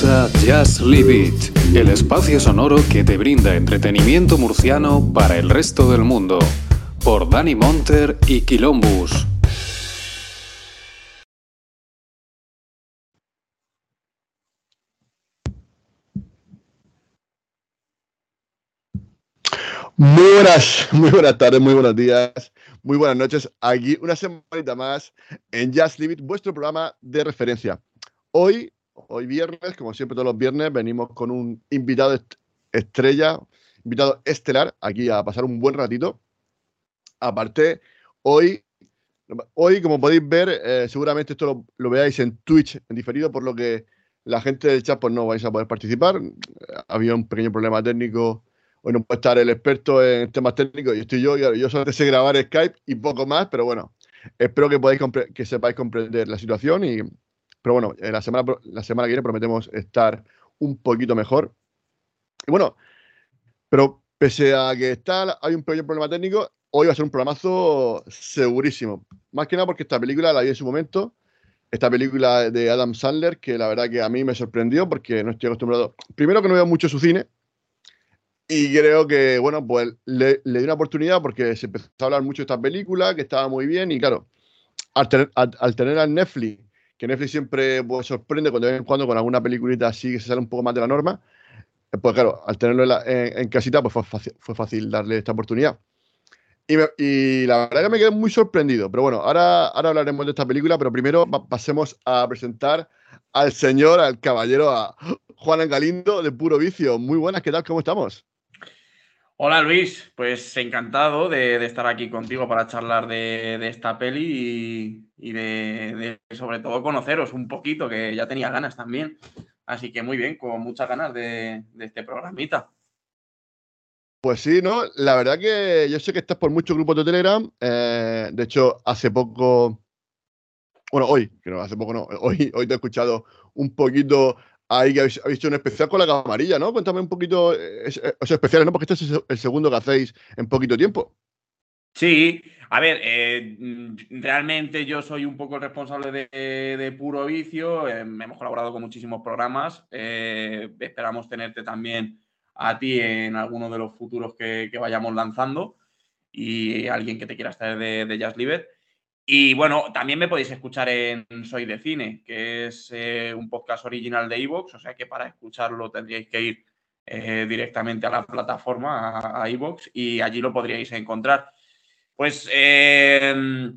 comienza Just Live It, el espacio sonoro que te brinda entretenimiento murciano para el resto del mundo, por Dani Monter y Quilombus. Muy buenas, muy buenas tardes, muy buenos días, muy buenas noches. Aquí una semanita más en Just Live It, vuestro programa de referencia. Hoy, hoy viernes, como siempre todos los viernes, venimos con un invitado estrella, invitado estelar, aquí a pasar un buen ratito. Aparte, hoy, hoy como podéis ver, eh, seguramente esto lo, veáis en Twitch diferido, por lo que la gente del chat pues no vais a poder participar. Había un pequeño problema técnico Hoy no puede estar el experto en temas técnicos y estoy yo. Yo solo sé grabar Skype y poco más, pero bueno, espero que podáis que sepáis comprender la situación. Y, pero bueno, en la semana, la semana que viene prometemos estar un poquito mejor. Y bueno, pero pese a que está, hay un pequeño problema técnico, hoy va a ser un programazo segurísimo. Más que nada porque esta película la vi en su momento. Esta película de Adam Sandler, que la verdad que a mí me sorprendió porque no estoy acostumbrado. Primero que no veo mucho su cine, y creo que, bueno, pues le, le, di una oportunidad porque se empezó a hablar mucho de esta película, que estaba muy bien, y claro, al tener, al, tener a Netflix, que Netflix siempre pues, sorprende cuando de vez en cuando con alguna peliculita así que se sale un poco más de la norma, pues claro, al tenerlo en, casita, pues fue fácil, fue fácil, darle esta oportunidad. Y, y, la verdad que me quedé muy sorprendido. Pero bueno, ahora, ahora hablaremos de esta película, pero primero pasemos a presentar al señor, al caballero, a Juan Galindo de Puro Vicio. Muy buenas, ¿qué tal? ¿Cómo estamos? Hola Luis, pues encantado de, estar aquí contigo para charlar de, esta peli y, de, sobre todo conoceros un poquito, que ya tenía ganas también. Así que muy bien, con muchas ganas de, este programita. Pues sí, ¿no? La verdad que yo sé que estás por muchos grupos de Telegram. Eh, de hecho, hace poco, bueno, hoy, que no, hace poco no, hoy, hoy te he escuchado un poquito Ahí que habéis, hecho un especial con la camarilla, ¿no? Cuéntame un poquito eh, esos especiales, ¿no? Porque este es el segundo que hacéis en poquito tiempo. Sí, a ver, eh, realmente yo soy un poco el responsable de, puro vicio. Eh, hemos colaborado con muchísimos programas. esperamos tenerte también a ti en alguno de los futuros que, vayamos lanzando y alguien que te quiera estar de, de Just Live y bueno, también me podéis escuchar en Soy de Cine, que es eh, un podcast original de Evox, o sea que para escucharlo tendríais que ir eh, directamente a la plataforma, a, Evox, y allí lo podríais encontrar. Pues, em,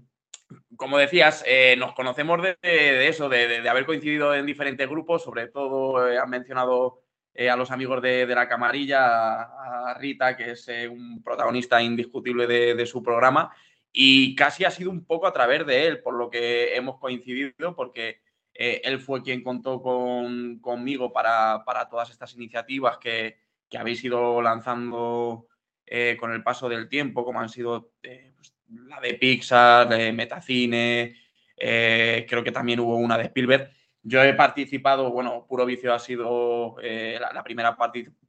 como decías, eh, nos conocemos de, eso, de, haber coincidido en diferentes grupos, sobre todo han mencionado a los amigos de, la camarilla, a, Rita, que es un protagonista indiscutible de su programa y casi ha sido un poco a través de él, por lo que hemos coincidido, porque eh, él fue quien contó conmigo para, todas estas iniciativas que, habéis ido lanzando eh, con el paso del tiempo, como han sido eh, pues, la de Pixar, de Metacine, creo que también hubo una de Spielberg. Yo he participado, bueno, Puro Vicio ha sido la, primera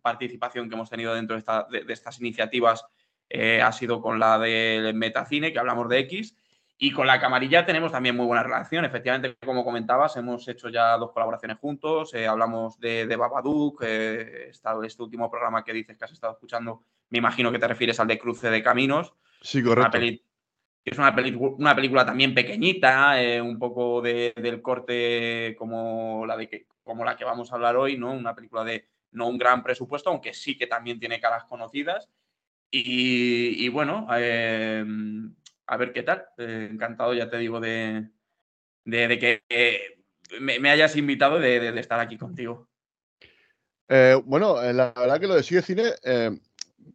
participación que hemos tenido dentro de, de estas iniciativas eh, ha sido con la del Metacine, que hablamos de X, y con la camarilla tenemos también muy buena relación. Efectivamente, como comentabas, hemos hecho ya dos colaboraciones juntos, eh, hablamos de, de Babadook, eh, este último programa que dices que has estado escuchando, me imagino que te refieres al de Cruce de Caminos. Sí, correcto. es una, una, película también pequeñita, un poco del corte como la, de que, como la que vamos a hablar hoy, ¿no? Una película de no un gran presupuesto, aunque sí que también tiene caras conocidas y, bueno, em, a ver qué tal. Eh, encantado, ya te digo, de, que me, hayas invitado de, estar aquí contigo. Eh, bueno, eh, la verdad que lo de Sigue Cine,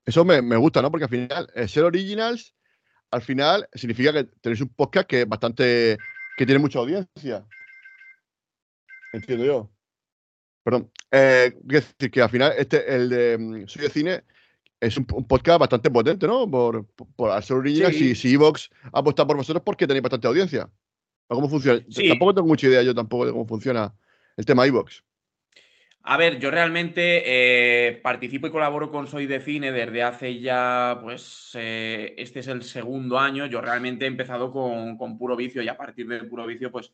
eso me, gusta, ¿no? Porque al final, ser originals, al final significa que tenéis un podcast que es bastante. que tiene mucha audiencia. Entiendo yo. Perdón. Eh, decir que al final, este, el de mm, Sigue Cine es un, podcast bastante potente, ¿no? Por, por, ser original, si, si Evox apuesta por vosotros, porque tenéis bastante audiencia. ¿Cómo funciona? Tampoco tengo mucha idea yo tampoco de cómo funciona el tema Evox. A ver, yo realmente eh, participo y colaboro con Soy de Cine desde hace ya, pues, eh, este es el segundo año. Yo realmente he empezado con, Puro Vicio y a partir de Puro Vicio, pues,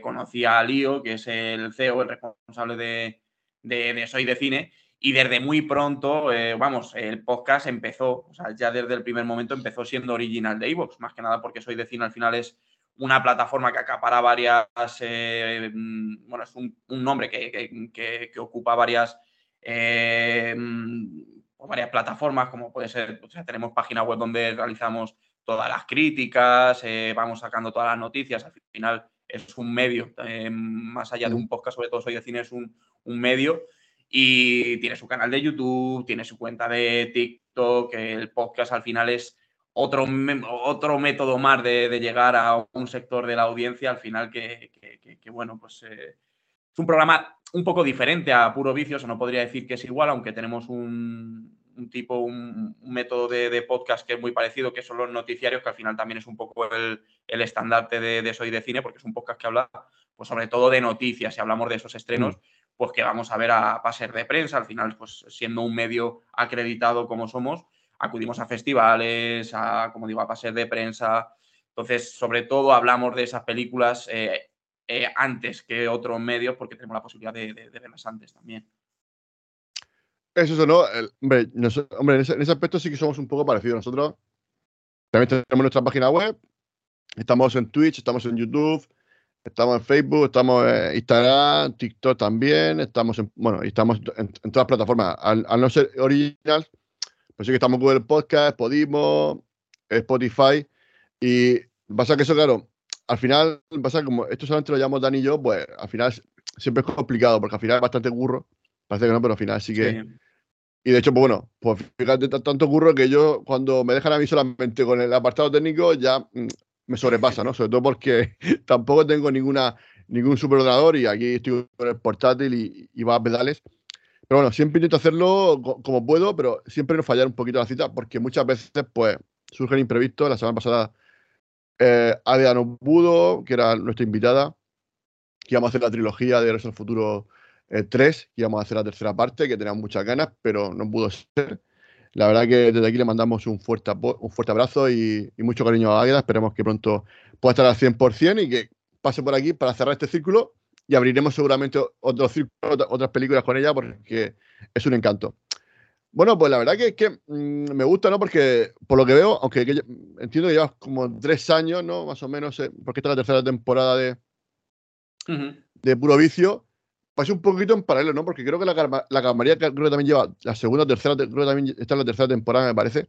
conocí a Lío, que es el CEO, el responsable de, de Soy de Cine, y desde muy pronto, eh, vamos, el podcast empezó, o sea, ya desde el primer momento empezó siendo original de Evox, más que nada porque Soy de Cine al final es una plataforma que acapara varias, eh, mm, bueno, es un, nombre que, ocupa varias, eh, mm, varias plataformas, como puede ser, o sea, tenemos página web donde realizamos todas las críticas, vamos sacando todas las noticias, al final es un medio, más allá de un podcast, sobre todo Soy de Cine es un, un medio y tiene su canal de YouTube, tiene su cuenta de TikTok, el podcast al final es otro, otro método más de, llegar a un sector de la audiencia, al final que, bueno, pues eh, es un programa un poco diferente a Puro Vicio, no podría decir que es igual, aunque tenemos un, tipo, un, método de, podcast que es muy parecido, que son los noticiarios, que al final también es un poco el, estandarte de, Soy de Cine, porque es un podcast que habla pues sobre todo de noticias, y hablamos de esos estrenos. Mm pues que vamos a ver a pases de prensa. Al final, pues siendo un medio acreditado como somos, acudimos a festivales, a, como digo, a pases de prensa. Entonces, sobre todo hablamos de esas películas eh, eh, antes que otros medios porque tenemos la posibilidad de, verlas antes también. Eso, eso no. hombre, ese, en, ese, aspecto sí que somos un poco parecidos. Nosotros también tenemos nuestra página web, estamos en Twitch, estamos en YouTube, Estamos en Facebook, estamos en Instagram, TikTok también, estamos en, bueno, estamos en, todas las plataformas. Al, no ser original, pues sí que estamos en Google Podcast, Podimo, Spotify. Y pasa que eso, claro, al final, pasa como esto solamente lo llamamos Dani y yo, pues al final siempre es complicado, porque al final es bastante curro. Parece que no, pero al final sí que. Y de hecho, pues bueno, pues fíjate, tanto curro que yo cuando me dejan a mí solamente con el apartado técnico, ya mm, me sobrepasa, ¿no? Sobre todo porque tampoco tengo ninguna, ningún superordenador y aquí estoy con el portátil y, y va a pedales. Pero bueno, siempre intento hacerlo como puedo, pero siempre no fallar un poquito la cita porque muchas veces pues surgen imprevistos. La semana pasada eh, no pudo, que era nuestra invitada, que íbamos a hacer la trilogía de Regreso Futuro 3, eh, que íbamos a hacer la tercera parte, que teníamos muchas ganas, pero no pudo ser. La verdad que desde aquí le mandamos un fuerte, un fuerte abrazo y, mucho cariño a Águeda. Esperemos que pronto pueda estar al 100% y que pase por aquí para cerrar este círculo y abriremos seguramente otros círculos, otras películas con ella porque es un encanto. Bueno, pues la verdad que, que mm, me gusta, ¿no? Porque por lo que veo, aunque entiendo que llevas como tres años, ¿no? Más o menos, eh, porque esta es la tercera temporada de, de Puro Vicio pasa un poquito en paralelo, ¿no? Porque creo que la, la Calmaría creo que también lleva la segunda, tercera, creo que también está en la tercera temporada, me parece.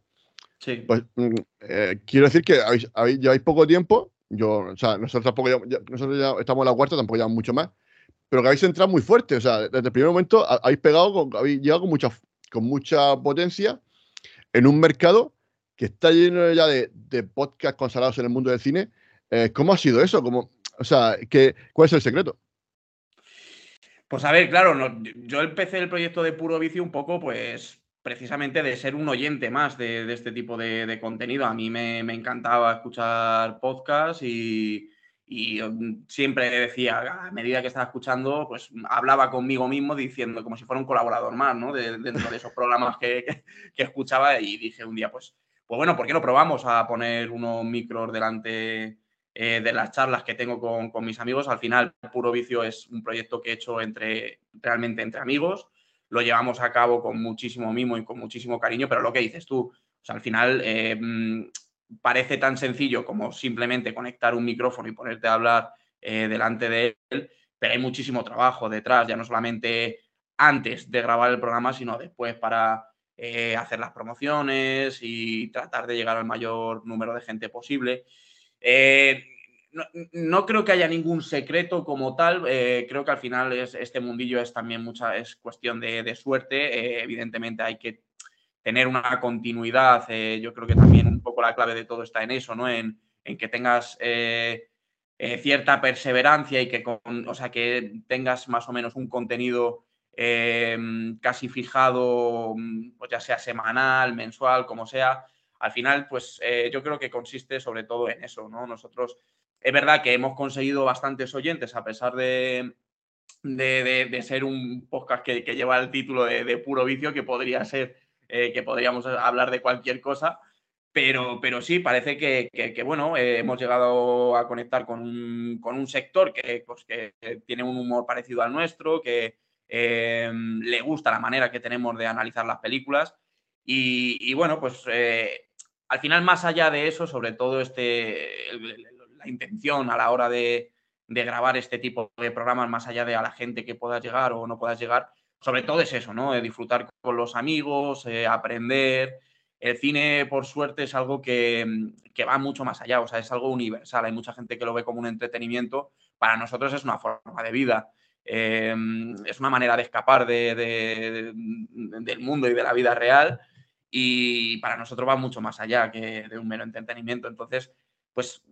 Sí. Pues mm, eh, quiero decir que habéis, lleváis poco tiempo. Yo, o sea, nosotros tampoco ya, nosotros ya estamos en la cuarta, tampoco llevamos mucho más. Pero que habéis entrado muy fuerte. O sea, desde el primer momento habéis pegado, habéis llegado con mucha, con mucha potencia en un mercado que está lleno ya de, de podcasts consagrados en el mundo del cine. Eh, ¿Cómo ha sido eso? ¿Cómo, o sea, ¿qué, ¿cuál es el secreto? Pues a ver, claro, yo empecé el proyecto de Puro Vicio un poco, pues precisamente de ser un oyente más de, este tipo de, contenido. A mí me, encantaba escuchar podcasts y, siempre decía, a medida que estaba escuchando, pues hablaba conmigo mismo diciendo como si fuera un colaborador más, ¿no? dentro de esos programas que, escuchaba y dije un día, pues, pues bueno, ¿por qué no probamos a poner unos micros delante eh, de las charlas que tengo con, mis amigos. Al final, Puro Vicio es un proyecto que he hecho entre, realmente entre amigos. Lo llevamos a cabo con muchísimo mimo y con muchísimo cariño, pero lo que dices tú, al final eh, mm, parece tan sencillo como simplemente conectar un micrófono y ponerte a hablar eh, delante de él, pero hay muchísimo trabajo detrás, ya no solamente antes de grabar el programa, sino después para hacer las promociones y tratar de llegar al mayor número de gente posible. Eh, no, creo que haya ningún secreto como tal. Eh, creo que al final es, este mundillo es también mucha es cuestión de, suerte. Eh, evidentemente hay que tener una continuidad. yo creo que también un poco la clave de todo está en eso, ¿no? En, que tengas cierta perseverancia y que, o sea, que tengas más o menos un contenido casi fijado, pues ya sea semanal, mensual, como sea al final, pues eh, yo creo que consiste sobre todo en eso, ¿no? Nosotros, es verdad que hemos conseguido bastantes oyentes a pesar de, de, ser un podcast que, lleva el título de, puro vicio, que podría ser, eh, que podríamos hablar de cualquier cosa, Pero, pero sí, parece que, bueno, eh, hemos llegado a conectar con un, con un sector que, pues, que, tiene un humor parecido al nuestro, que le gusta la manera que tenemos de analizar las películas. Y, bueno, pues al final, más allá de eso, sobre todo este, la intención a la hora de, grabar este tipo de programas, más allá de a la gente que pueda llegar o no puedas llegar, sobre todo es eso, ¿no? disfrutar con los amigos, aprender el cine, por suerte, es algo que, va mucho más allá, o sea, es algo universal. Hay mucha gente que lo ve como un entretenimiento. Para nosotros es una forma de vida. Em, es una manera de escapar del mundo y de la vida real. Y para nosotros va mucho más allá que de un mero entretenimiento. Entonces, pues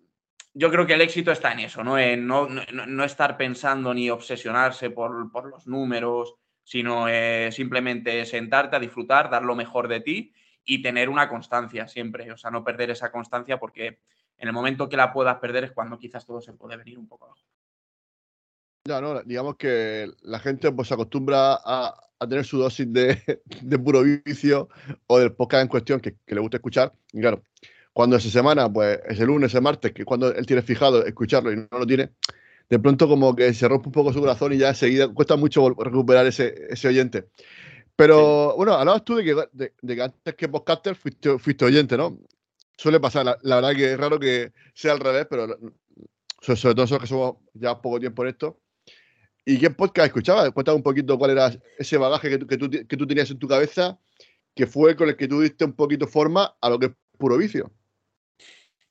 yo creo que el éxito está en eso, ¿no? En no, estar pensando ni obsesionarse por, los números, sino eh, simplemente sentarte a disfrutar, dar lo mejor de ti y tener una constancia siempre, o sea, no perder esa constancia porque en el momento que la puedas perder es cuando quizás todo se puede venir un poco abajo. Ya, no, digamos que la gente pues se acostumbra a, tener su dosis de, puro vicio o del podcast en cuestión que, le gusta escuchar. Y claro, cuando esa semana, pues es el lunes, el martes, que cuando él tiene fijado escucharlo y no lo tiene, de pronto como que se rompe un poco su corazón y ya enseguida cuesta mucho recuperar ese, ese oyente. Pero bueno, hablabas tú de que, de, que antes que podcaster fuiste, fuiste, oyente, ¿no? Suele pasar, la, verdad que es raro que sea al revés, pero sobre, todo nosotros que somos ya poco tiempo en esto. ¿Y qué podcast escuchabas? Cuéntame un poquito cuál era ese bagaje que tú, que, tú, que tú tenías en tu cabeza, que fue con el que tú diste un poquito forma a lo que es puro vicio.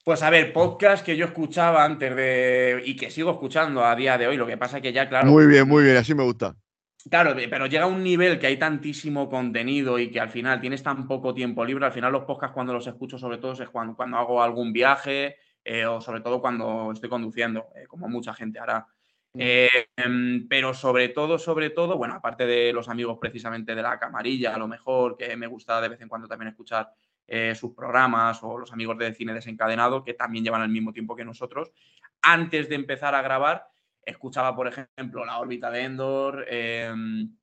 Pues a ver, podcast que yo escuchaba antes de. y que sigo escuchando a día de hoy. Lo que pasa es que ya, claro. Muy bien, muy bien, así me gusta. Claro, pero llega un nivel que hay tantísimo contenido y que al final tienes tan poco tiempo libre. Al final los podcasts cuando los escucho sobre todo es cuando, cuando hago algún viaje eh, o sobre todo cuando estoy conduciendo, eh, como mucha gente hará. Mm. Eh, em, pero sobre todo, sobre todo, bueno, aparte de los amigos precisamente de la camarilla, a lo mejor que me gusta de vez en cuando también escuchar sus programas o los amigos de cine desencadenado que también llevan el mismo tiempo que nosotros. Antes de empezar a grabar, Escuchaba, por ejemplo, La órbita de Endor. Em,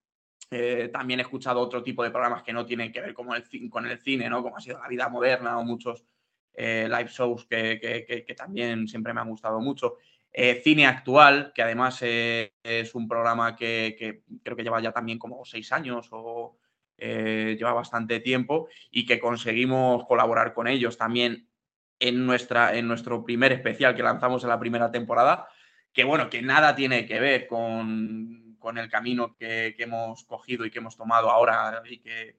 eh, también he escuchado otro tipo de programas que no tienen que ver con el, con el cine, ¿no? Como ha sido La vida moderna o muchos eh, live shows que, también siempre me han gustado mucho. Eh, cine actual, que además es un programa que, creo que lleva ya también como seis años o lleva bastante tiempo y que conseguimos colaborar con ellos también en, nuestra, en nuestro primer especial que lanzamos en la primera temporada que bueno, que nada tiene que ver con, el camino que, hemos cogido y que hemos tomado ahora y que,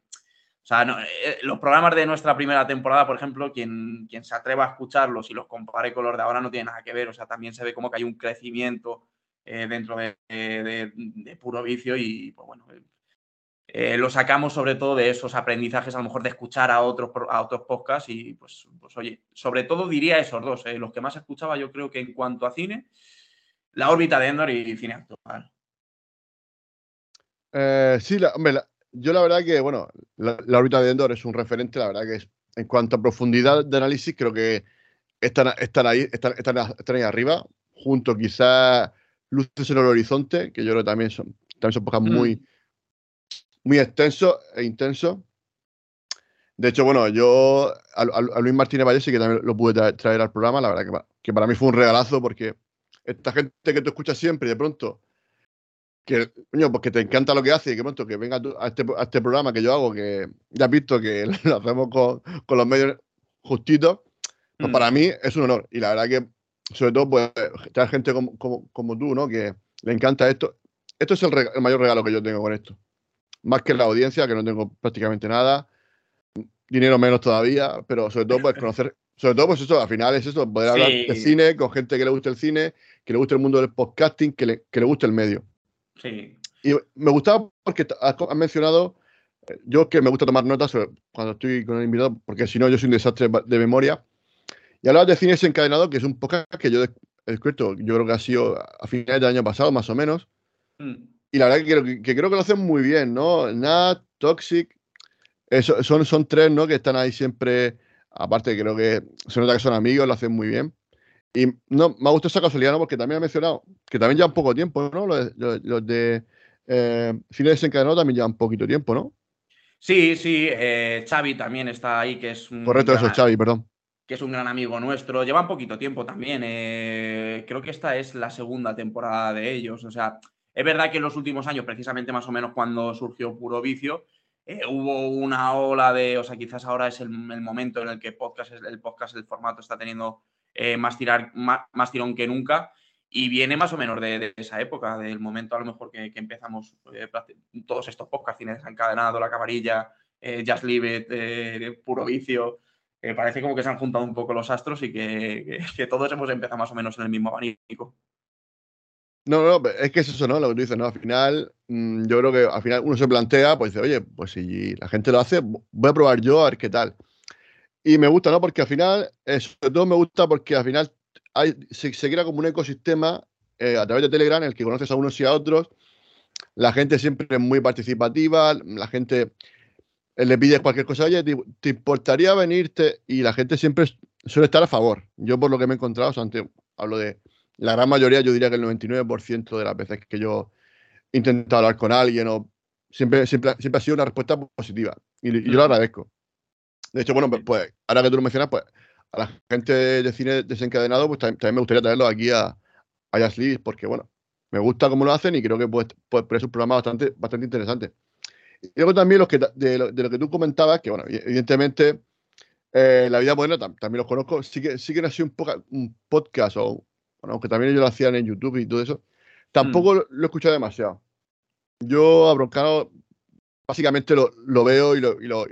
sea, eh, los programas de nuestra primera temporada, por ejemplo, quien, quien se atreva a escucharlos y los compare con los de ahora no tiene nada que ver, o sea, también se ve como que hay un crecimiento eh, dentro de, puro vicio y, pues bueno, eh, lo sacamos sobre todo de esos aprendizajes, a lo mejor de escuchar a otros, a otros podcasts y pues, pues oye, sobre todo diría esos dos, los que más escuchaba yo creo que en cuanto a cine la órbita de Endor y cine actual. Eh, sí, hombre, yo la verdad que, bueno, la, órbita de Endor es un referente, la verdad que es, en cuanto a profundidad de análisis, creo que están, están ahí, están, están, ahí arriba, junto quizás Luces en el Horizonte, que yo creo que también son, también son pocas muy, mm. muy extensos e intensos. De hecho, bueno, yo a, Luis Martínez Valle sí que también lo pude traer, al programa, la verdad que, que para mí fue un regalazo porque esta gente que tú escuchas siempre de pronto, que, coño, pues te encanta lo que hace y que pronto que venga a, este, a este programa que yo hago, que ya has visto que lo hacemos con, con los medios justitos, pues mm. para mí es un honor. Y la verdad que, sobre todo, pues, traer gente como, como, tú, ¿no? Que le encanta esto. Esto es el, el, mayor regalo que yo tengo con esto. Más que la audiencia, que no tengo prácticamente nada. Dinero menos todavía, pero sobre todo, pues, conocer sobre todo, pues eso, al final es eso, poder hablar de cine con gente que le guste el cine, que le guste el mundo del podcasting, que le, que le guste el medio. Sí. Y me gustaba porque has, mencionado, eh, yo que me gusta tomar notas cuando estoy con el invitado, porque si no, yo soy un desastre de memoria. Y hablabas de cine desencadenado, que es un podcast que yo he descubierto, yo creo que ha sido a finales del año pasado, más o menos. Mm. Y la verdad que creo que, creo que lo hacen muy bien, ¿no? Nat, Toxic, eso, son, son tres, ¿no? Que están ahí siempre Aparte, creo que se nota que son amigos, lo hacen muy bien. Y no, me ha gustado esa casualidad, ¿no? Porque también ha mencionado que también llevan poco tiempo, ¿no? Los, de eh, Cine Desencadenado también llevan poquito tiempo, ¿no? Sí, sí, eh, Xavi también está ahí, que es un. Correcto, eso, gran- Xavi, perdón. que es un gran amigo nuestro. Llevan poquito tiempo también. eh, creo que esta es la segunda temporada de ellos. O sea, es verdad que en los últimos años, precisamente más o menos cuando surgió Puro Vicio, eh, hubo una ola de. O sea, quizás ahora es el, el momento en el que podcast, el podcast, el formato está teniendo eh, más, tirar, más, más tirón que nunca. Y viene más o menos de, esa época, del momento a lo mejor que, empezamos eh, todos estos podcasts, Cine Desencadenado, La Camarilla, eh, Leave It, eh, Puro Vicio. Parece como que se han juntado un poco los astros y que todos hemos empezado más o menos en el mismo abanico. No, no, es que es eso, ¿no? Lo que tú dices, ¿no? Al final, mm, yo creo que al final uno se plantea, pues dice, oye, pues si la gente lo hace, voy a probar yo a ver qué tal. Y me gusta, ¿no? Porque al final, eh, sobre todo me gusta porque al final hay, se, se crea como un ecosistema eh, a través de Telegram en el que conoces a unos y a otros. La gente siempre es muy participativa, la gente eh, le pides cualquier cosa, oye, ¿te, te importaría venirte? Y la gente siempre suele estar a favor. Yo por lo que me he encontrado, o sea, ante- hablo de la gran mayoría, yo diría que el 99% de las veces que yo he intentado hablar con alguien, o siempre, siempre, siempre ha sido una respuesta positiva. Y, y yo lo agradezco. De hecho, bueno, pues, ahora que tú lo mencionas, pues a la gente de cine desencadenado, pues también, también me gustaría traerlo aquí a, a Jazz porque bueno, me gusta cómo lo hacen y creo que pues, pues, pues es un programa bastante, bastante interesante. Y luego también los que, de, lo, de lo que tú comentabas, que bueno, evidentemente eh, la vida moderna tam- también los conozco, sí que, sí que no ha sido un, poca- un podcast, o, bueno, aunque también ellos lo hacían en YouTube y todo eso, tampoco lo, lo he escuchado demasiado. Yo a Broncano básicamente lo, lo veo y lo, y lo-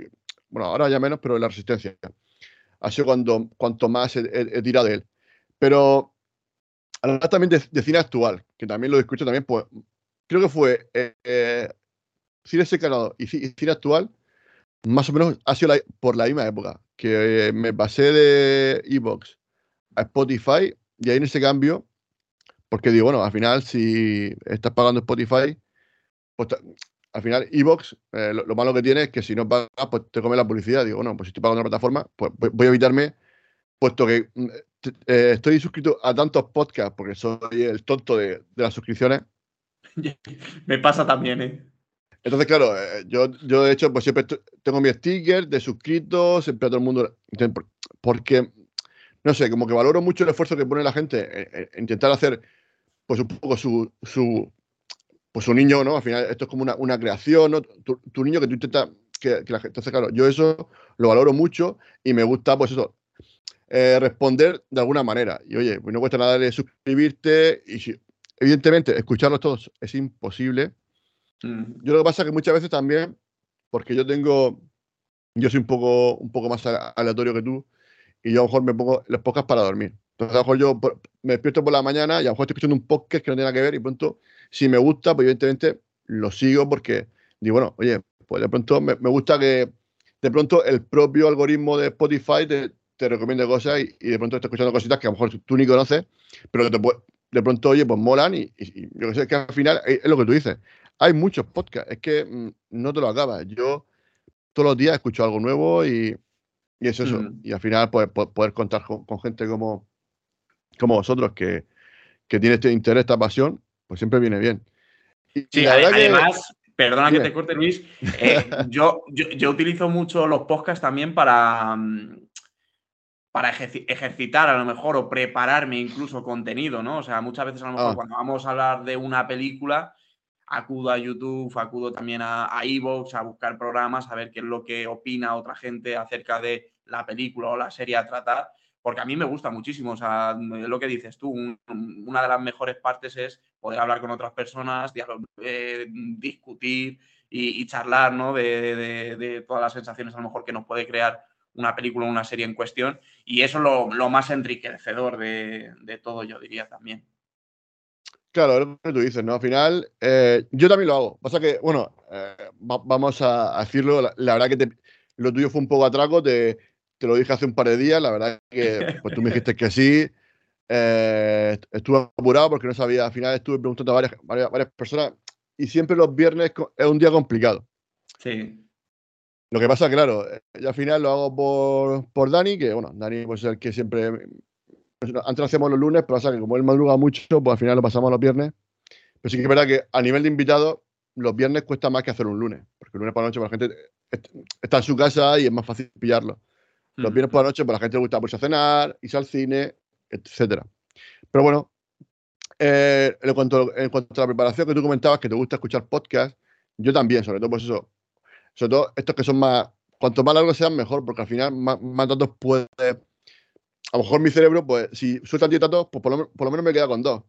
Bueno, ahora ya menos, pero la resistencia. Ha sido cuando, cuanto más he, he- tirado de él. Pero hablar también de, cine actual, que también lo escucho también, pues creo que fue eh, eh, cine secanado y, y cine actual, más o menos ha sido por la misma época, que eh, me pasé de Evox a Spotify y ahí en ese cambio, porque digo, bueno, al final si estás pagando Spotify, pues al final Evox, eh, lo, lo malo que tiene es que si no pagas, pues te come la publicidad. Digo, bueno, pues si estoy pagando una plataforma, pues voy, a evitarme, puesto que mm, eh, estoy suscrito a tantos podcasts, porque soy el tonto de, de las suscripciones. Me pasa también, ¿eh? Entonces, claro, eh, yo, yo de hecho, pues siempre tengo mi sticker de suscritos, siempre a todo el mundo. Porque, no sé, como que valoro mucho el esfuerzo que pone la gente en, en- en intentar hacer, pues un poco su, su, pues su niño, ¿no? Al final, esto es como una, una creación, ¿no? Tu, tu niño que tú intentas que, que la gente. Entonces, claro, yo eso lo valoro mucho y me gusta, pues eso, eh, responder de alguna manera. Y oye, pues no cuesta nada de suscribirte y si, evidentemente, escucharlos todos es imposible. Mm. Yo lo que pasa es que muchas veces también, porque yo tengo, yo soy un poco, un poco más aleatorio que tú, y yo a lo mejor me pongo los podcasts para dormir. Entonces a lo mejor yo por- me despierto por la mañana y a lo mejor estoy escuchando un podcast que no tiene nada que ver y pronto, si me gusta, pues evidentemente lo sigo porque digo, bueno, oye, pues de pronto me, me gusta que de pronto el propio algoritmo de Spotify te, te recomiende cosas y, y de pronto estás escuchando cositas que a lo mejor tú ni conoces, pero te de pronto, oye, pues molan y, y- y yo que sé, que al final es, es lo que tú dices. Hay muchos podcasts, es que mm, no te lo acabas. Yo todos los días escucho algo nuevo y, y es eso. Mm. Y al final, pues, po- poder contar con, con gente como, como vosotros que, que tiene este interés, esta pasión, pues siempre viene bien. Y, y Sí, la que- además, perdona que te corte, Luis. eh, yo, yo, yo utilizo mucho los podcasts también para, mm, para ejerci- ejercitar a lo mejor o prepararme incluso contenido, ¿no? O sea, muchas veces a lo mejor Ah. cuando vamos a hablar de una película, acudo a YouTube, acudo también a, a Evox, a buscar programas, a ver qué es lo que opina otra gente acerca de la película o la serie a tratar, porque a mí me gusta muchísimo. O sea, lo que dices tú, un- una de las mejores partes es poder hablar con otras personas, eh, discutir y, charlar, ¿no? De, todas las sensaciones a lo mejor que nos puede crear una película o una serie en cuestión. Y eso es lo, más enriquecedor de, todo, yo diría también. Claro, es lo que tú dices, ¿no? Al final, eh, yo también lo hago. Pasa que, bueno, eh, va- vamos a, decirlo, la, verdad que lo tuyo fue un poco atraco, te, te lo dije hace un par de días, la verdad que pues tú me dijiste que sí. eh, estuve apurado porque no sabía, al final estuve preguntando a varias, varias, varias personas y siempre los viernes es un día complicado. Sí. Lo que pasa, claro, eh, yo al final lo hago por, por Dani, que bueno, Dani pues, es el que siempre. pues, Antes lo hacíamos los lunes, pero pasa que como él madruga mucho, pues al final lo pasamos los viernes. Pero sí que es verdad que a nivel de invitados, los viernes cuesta más que hacer un lunes. porque el lunes por la noche pues, la gente está en su casa y es más fácil pillarlo. Los viernes por la noche, pues la gente le gusta a cenar, irse al cine, etcétera. Pero bueno, eh, en, cuanto, en cuanto a la preparación que tú comentabas, que te gusta escuchar podcast, yo también, sobre todo, pues eso. Sobre todo estos que son más. Cuanto más largos sean, mejor, porque al final más, más datos puede. A lo mejor mi cerebro, pues, si sueltan 10 datos, pues por lo, por menos me queda con dos.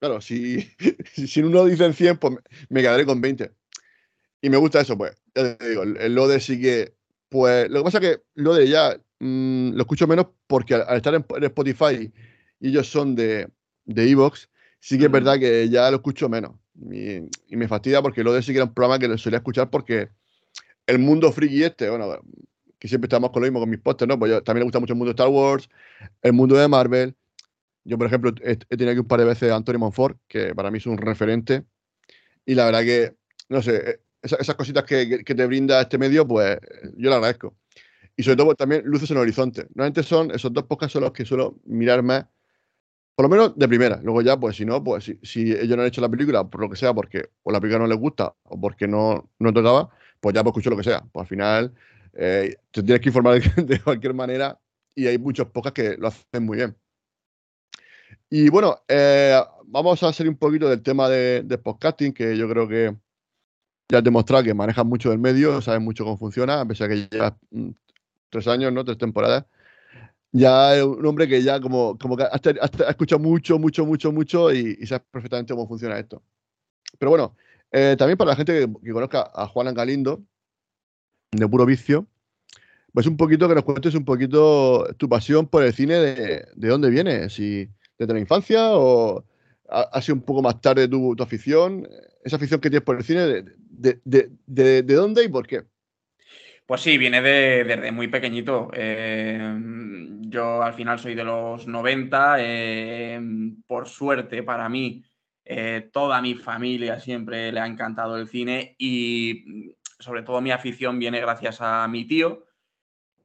Claro, si, si uno dice 100, pues me quedaré con 20. Y me gusta eso, pues. Ya te digo, el, Lode sí. Pues lo que pasa es que Lode ya mmm, lo escucho menos porque al, al estar en, en, Spotify y ellos son de Evox, sí que es verdad que ya lo escucho menos. Y, y me fastidia porque lo de sí que era un programa que lo solía escuchar porque el mundo friki este, bueno, que siempre estamos con lo mismo con mis pósters, ¿no? Pues yo, también me gusta mucho el mundo de Star Wars, el mundo de Marvel. Yo, por ejemplo, he, he tenido aquí un par de veces a Antonio Monfort, que para mí es un referente. Y la verdad que, no sé, eh, esas, esas cositas que, que, te brinda este medio, pues yo le agradezco. Y sobre todo también luces en horizonte. Normalmente son esos dos podcasts son los que suelo mirar más por lo menos de primera. Luego ya, pues si no, pues si, ellos no han hecho la película, por lo que sea, porque o la película no les gusta o porque no, no tocaba, pues ya pues escucho lo que sea. Pues al final eh, te tienes que informar de, cualquier manera y hay muchos pocas que lo hacen muy bien. Y bueno, eh, vamos a hacer un poquito del tema de, podcasting, que yo creo que ya has demostrado que manejas mucho del medio, sabes mucho cómo funciona, a pesar de que llevas tres años, ¿no? Tres temporadas ya es un hombre que ya como, como que ha escuchado mucho, mucho, mucho, mucho y, y, sabe perfectamente cómo funciona esto. Pero bueno, eh, también para la gente que, conozca a Juan Galindo, de puro vicio, pues un poquito que nos cuentes un poquito tu pasión por el cine, de, de dónde viene, si desde la infancia o ha, ha sido un poco más tarde tu, tu, afición, esa afición que tienes por el cine, de, de, de dónde y por qué. Pues sí, viene de, desde muy pequeñito. Eh, yo al final soy de los 90. Eh, por suerte para mí, eh, toda mi familia siempre le ha encantado el cine y sobre todo mi afición viene gracias a mi tío,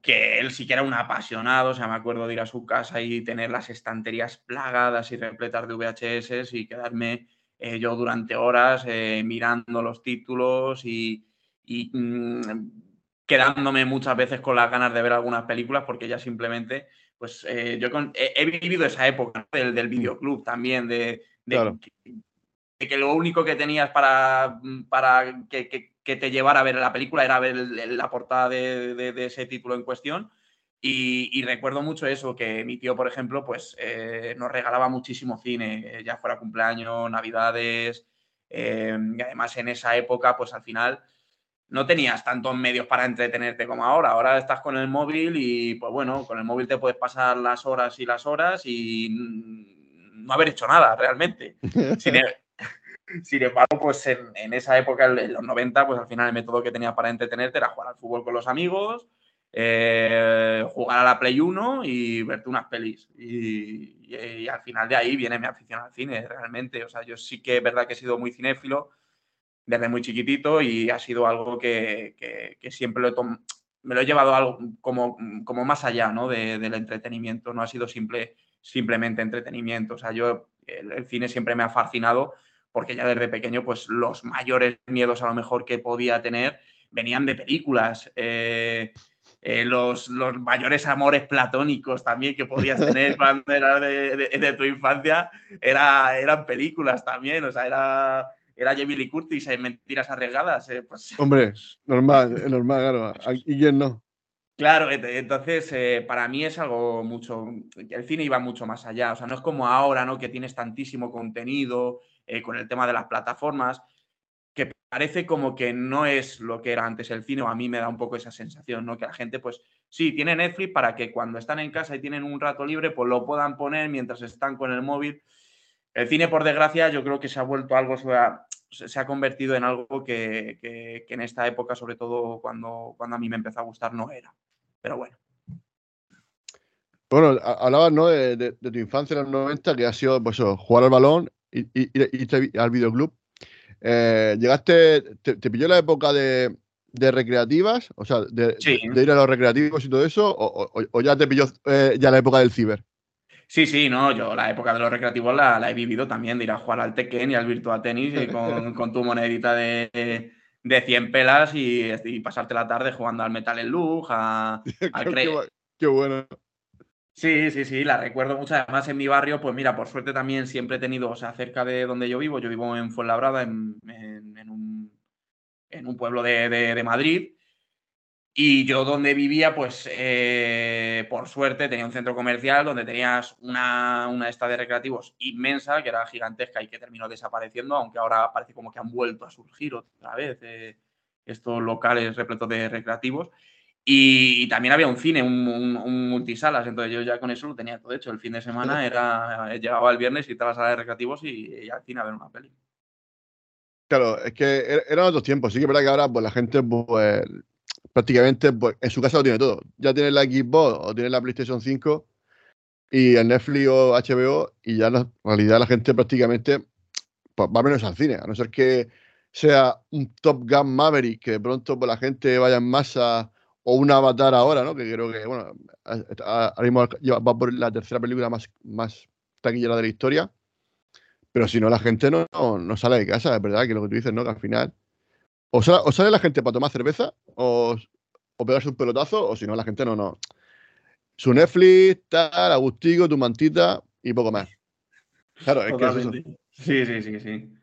que él sí que era un apasionado. O sea, me acuerdo de ir a su casa y tener las estanterías plagadas y repletas de VHS y quedarme yo durante horas mirando los títulos y, y mmm, quedándome muchas veces con las ganas de ver algunas películas porque ya simplemente, pues eh, yo con, he, he, vivido esa época ¿no? del, del, videoclub también, de, de, claro. que, de, que, lo único que tenías para, para que, que, que, te llevara a ver la película era ver la portada de, de ese título en cuestión. Y, y, recuerdo mucho eso, que mi tío, por ejemplo, pues eh, nos regalaba muchísimo cine, eh, ya fuera cumpleaños, navidades, eh, y además en esa época, pues al final no tenías tantos medios para entretenerte como ahora. Ahora estás con el móvil y, pues bueno, con el móvil te puedes pasar las horas y las horas y no haber hecho nada realmente. Sin, el, sin embargo, pues en, en, esa época, en los 90, pues al final el método que tenías para entretenerte era jugar al fútbol con los amigos, eh, jugar a la Play 1 y verte unas pelis. Y, y, y, al final de ahí viene mi afición al cine, realmente. O sea, yo sí que es verdad que he sido muy cinéfilo desde muy chiquitito y ha sido algo que, que, que siempre lo he me lo he llevado algo como, como más allá ¿no? de, del entretenimiento, no ha sido simple, simplemente entretenimiento. O sea, yo el, el, cine siempre me ha fascinado porque ya desde pequeño pues los mayores miedos a lo mejor que podía tener venían de películas. Eh, eh, los, los, mayores amores platónicos también que podías tener cuando eras de, de, de, tu infancia era, eran películas también, o sea, era era Jamie Lee Curtis en Mentiras Arriesgadas. Eh, pues... Hombre, normal, normal, claro. ¿Y quién no? Claro, entonces eh, para mí es algo mucho. El cine iba mucho más allá. O sea, no es como ahora, ¿no? Que tienes tantísimo contenido eh, con el tema de las plataformas, que parece como que no es lo que era antes el cine, o a mí me da un poco esa sensación, ¿no? Que la gente, pues, sí, tiene Netflix para que cuando están en casa y tienen un rato libre, pues lo puedan poner mientras están con el móvil el cine, por desgracia, yo creo que se ha vuelto algo, se ha convertido en algo que, que, que, en esta época, sobre todo cuando, cuando a mí me empezó a gustar, no era. Pero bueno. Bueno, hablabas ¿no? de, de, de, tu infancia en los 90, que ha sido pues, jugar al balón y, y, y al videoclub. Eh, ¿Llegaste, te, te, pilló la época de, de recreativas? O sea, de, sí. de, ir a los recreativos y todo eso, o, o, o ya te pilló eh, ya la época del ciber? Sí, sí, no, yo la época de los recreativos la, la, he vivido también, de ir a jugar al Tekken y al Virtua Tennis y con, con tu monedita de, de 100 pelas y, pasarte la tarde jugando al Metal Slug, a, al qué, qué, bueno. Sí, sí, sí, la recuerdo mucho. Además, en mi barrio, pues mira, por suerte también siempre he tenido, o sea, cerca de donde yo vivo, yo vivo en Fuenlabrada, en, en, un, en un, pueblo de, de, Madrid. Y yo donde vivía, pues eh, por suerte tenía un centro comercial donde tenías una, una esta de recreativos inmensa, que era gigantesca y que terminó desapareciendo, aunque ahora parece como que han vuelto a surgir otra vez eh, estos locales repletos de recreativos. Y, también había un cine, un, multisalas, entonces yo ya con eso lo tenía todo hecho. El fin de semana era, llegaba el viernes y estaba a la sala de recreativos y, al cine a ver una peli. Claro, es que er, eran otros tiempos. Sí que es verdad que ahora pues, la gente pues, prácticamente pues, en su casa lo tiene todo. Ya tiene la Xbox o tiene la PlayStation 5 y el Netflix o HBO y ya en realidad la gente prácticamente pues, va menos al cine, a no ser que sea un Top Gun Maverick, que de pronto pues, la gente vaya en masa o un Avatar ahora, ¿no? Que creo que, bueno, ahora mismo va por la tercera película más, más taquillera de la historia. Pero si no, la gente no, no, sale de casa, es verdad, que lo que tú dices, ¿no? Que al final. O sale, la gente para tomar cerveza, o, o pegarse un pelotazo, o si no, la gente no, no. Su Netflix, tal, Agustico, tu mantita y poco más. Claro, es que es. Sí, sí, sí, sí.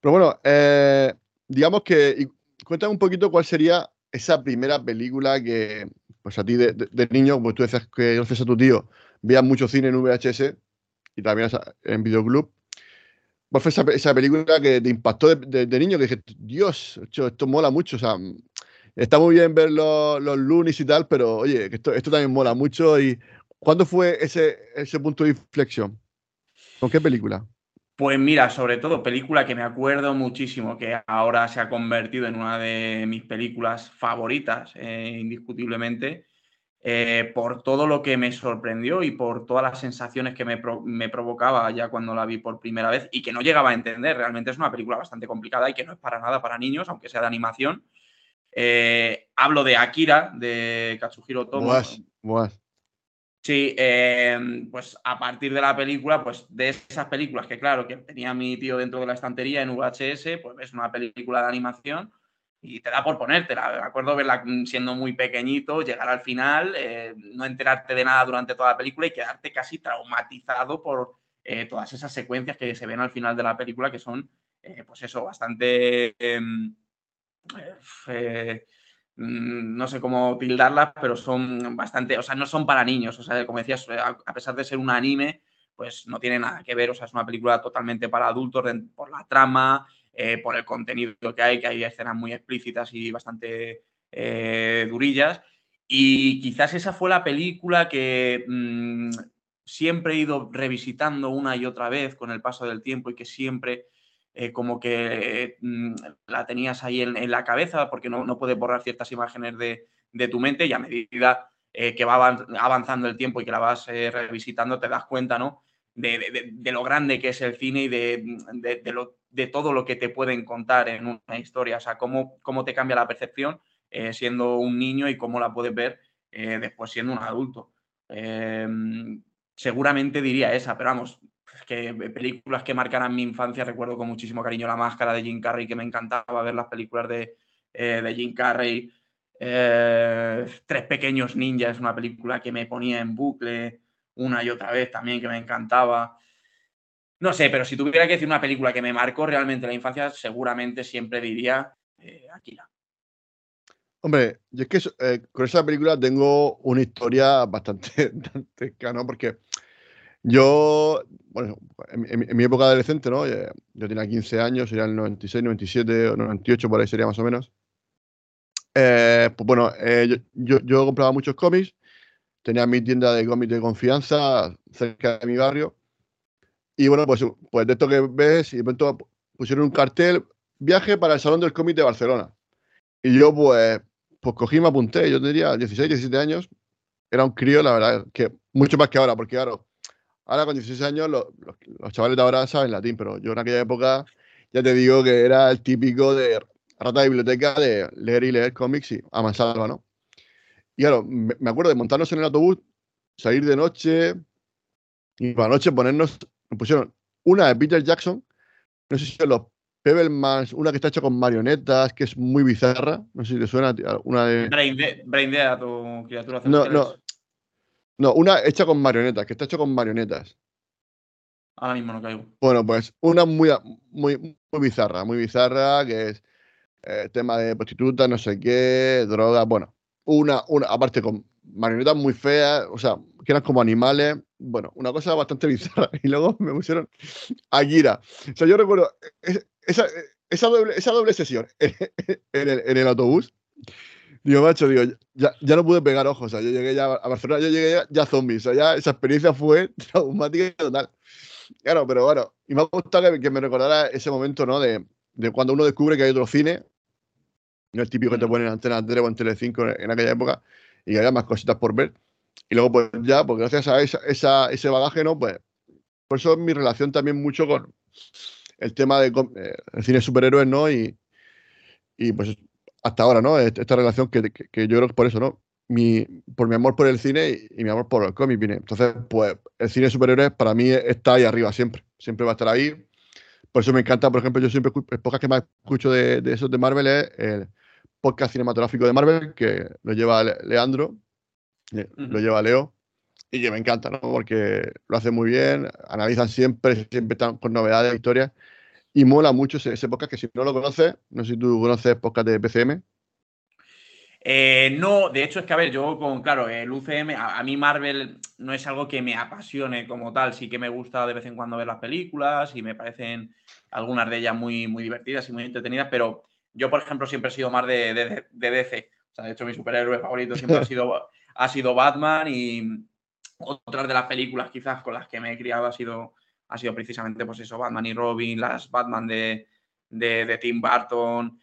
Pero bueno, eh, digamos que. cuéntame un poquito cuál sería esa primera película que, pues a ti de, niño, pues tú decías que gracias a tu tío veías mucho cine en VHS y también en videoclub. ¿Cuál fue esa, película que te impactó de, niño? Que dije, Dios, esto, mola mucho. O sea, está muy bien ver los, los lunes y tal, pero oye, esto, esto también mola mucho. ¿Y cuándo fue ese, ese punto de inflexión? ¿Con qué película? Pues mira, sobre todo película que me acuerdo muchísimo, que ahora se ha convertido en una de mis películas favoritas, eh, indiscutiblemente, eh, por todo lo que me sorprendió y por todas las sensaciones que me, provocaba ya cuando la vi por primera vez y que no llegaba a entender. Realmente es una película bastante complicada y que no es para nada para niños, aunque sea de animación. Eh, hablo de Akira, de Katsuhiro Tomo. Sí, em, pues a partir de la película, pues de esas películas que claro, que tenía mi tío dentro de la estantería en VHS, pues ves una película de animación y te da por ponértela. Me acuerdo verla siendo muy pequeñito, llegar al final, eh, no enterarte de nada durante toda la película y quedarte casi traumatizado por eh, todas esas secuencias que se ven al final de la película que son, eh, pues eso, bastante... Em, Mm, no sé cómo tildarlas, pero son bastante, o sea, no son para niños, o sea, como decías, a pesar de ser un anime, pues no tiene nada que ver, o sea, es una película totalmente para adultos por la trama, eh, por el contenido que hay, que hay escenas muy explícitas y bastante eh, durillas. Y quizás esa fue la película que mm, siempre he ido revisitando una y otra vez con el paso del tiempo y que siempre eh, como que mm, la tenías ahí en, la cabeza porque no, no, puedes borrar ciertas imágenes de, tu mente y a medida eh, que va avanzando el tiempo y que la vas revisitando te das cuenta, ¿no? De, lo grande que es el cine y de, todo lo que te pueden contar en una historia, o sea, cómo, cómo te cambia la percepción siendo un niño y cómo la puedes ver después siendo un adulto. Em, seguramente diría esa, pero vamos, que películas que marcaran mi infancia, recuerdo con muchísimo cariño La Máscara de Jim Carrey, que me encantaba ver las películas de, eh, de Jim Carrey. Eh, Tres Pequeños Ninjas una película que me ponía en bucle una y otra vez también, que me encantaba. No sé, pero si tuviera que decir una película que me marcó realmente la infancia, seguramente siempre diría eh, Akira. Hombre, yo es que eh, con esa película tengo una historia bastante ¿no? Porque yo, bueno, en, mi época adolescente, ¿no? Eh, yo tenía 15 años, sería el 96, 97 o 98, por ahí sería más o menos. Eh, pues bueno, eh, yo, yo, compraba muchos cómics, tenía mi tienda de cómics de confianza cerca de mi barrio. Y bueno, pues, pues de esto que ves, y de pronto pusieron un cartel, viaje para el Salón del Cómic de Barcelona. Y yo pues, pues cogí y me apunté, yo tenía 16, 17 años, era un crío, la verdad, que mucho más que ahora, porque claro, Ahora con 16 años los, chavales de ahora saben latín, pero yo en aquella época ya te digo que era el típico de rata de biblioteca de leer y leer cómics y a ¿no? Y claro, me acuerdo de montarnos en el autobús, salir de noche y por la noche ponernos, me pusieron una de Peter Jackson, no sé si los Pebblemans, una que está hecha con marionetas, que es muy bizarra. No sé si te suena. Una de... Brain, Dead o criatura No, no. No, una hecha con marionetas, que está hecha con marionetas. Ahora mismo no caigo. Bueno, pues una muy, muy, muy bizarra, muy bizarra, que es eh, tema de prostitutas, no sé qué, drogas, bueno. Una, una, aparte con marionetas muy feas, o sea, que eran como animales. Bueno, una cosa bastante bizarra. Y luego me pusieron a Gira. O sea, yo recuerdo esa, esa, doble, esa doble sesión en el, en el autobús. Digo, macho, digo, ya, ya, no pude pegar ojos. O sea, yo llegué ya a Barcelona, yo llegué ya, ya zombie. O sea, ya esa experiencia fue traumática total. Claro, pero bueno, y me ha gustado que, que me recordara ese momento, ¿no? De, de, cuando uno descubre que hay otro cine. No es típico que te ponen en Antena 3 o en Telecinco en, en aquella época y que haya más cositas por ver. Y luego, pues ya, pues gracias a esa, ese bagaje, ¿no? Pues por eso mi relación también mucho con el tema de, eh, cine superhéroes, ¿no? Y, y, pues hasta ahora, ¿no? Esta relación que, que, yo creo que por eso, ¿no? Mi, por mi amor por el cine y, mi amor por el cómic. Entonces, pues el cine superhéroes para mí está ahí arriba siempre. Siempre va a estar ahí. Por eso me encanta, por ejemplo, yo siempre, el podcast que más escucho de, de esos de Marvel es el podcast cinematográfico de Marvel, que lo lleva Leandro, lo lleva Leo, y que me encanta, ¿no? Porque lo hace muy bien, analizan siempre, siempre están con novedades, de historias, y mola mucho ese, podcast que si no lo conoces, no sé si tú conoces podcast de PCM. Eh, no, de hecho es que, a ver, yo con, claro, el UCM, a, mí Marvel no es algo que me apasione como tal, sí que me gusta de vez en cuando ver las películas y me parecen algunas de ellas muy, muy divertidas y muy entretenidas, pero yo, por ejemplo, siempre he sido más de, de, de DC. O sea, de hecho, mi superhéroe favorito siempre ha sido ha sido Batman y otras de las películas quizás con las que me he criado ha sido, ha sido precisamente pues eso, Batman y Robin, las Batman de, de, Tim Burton.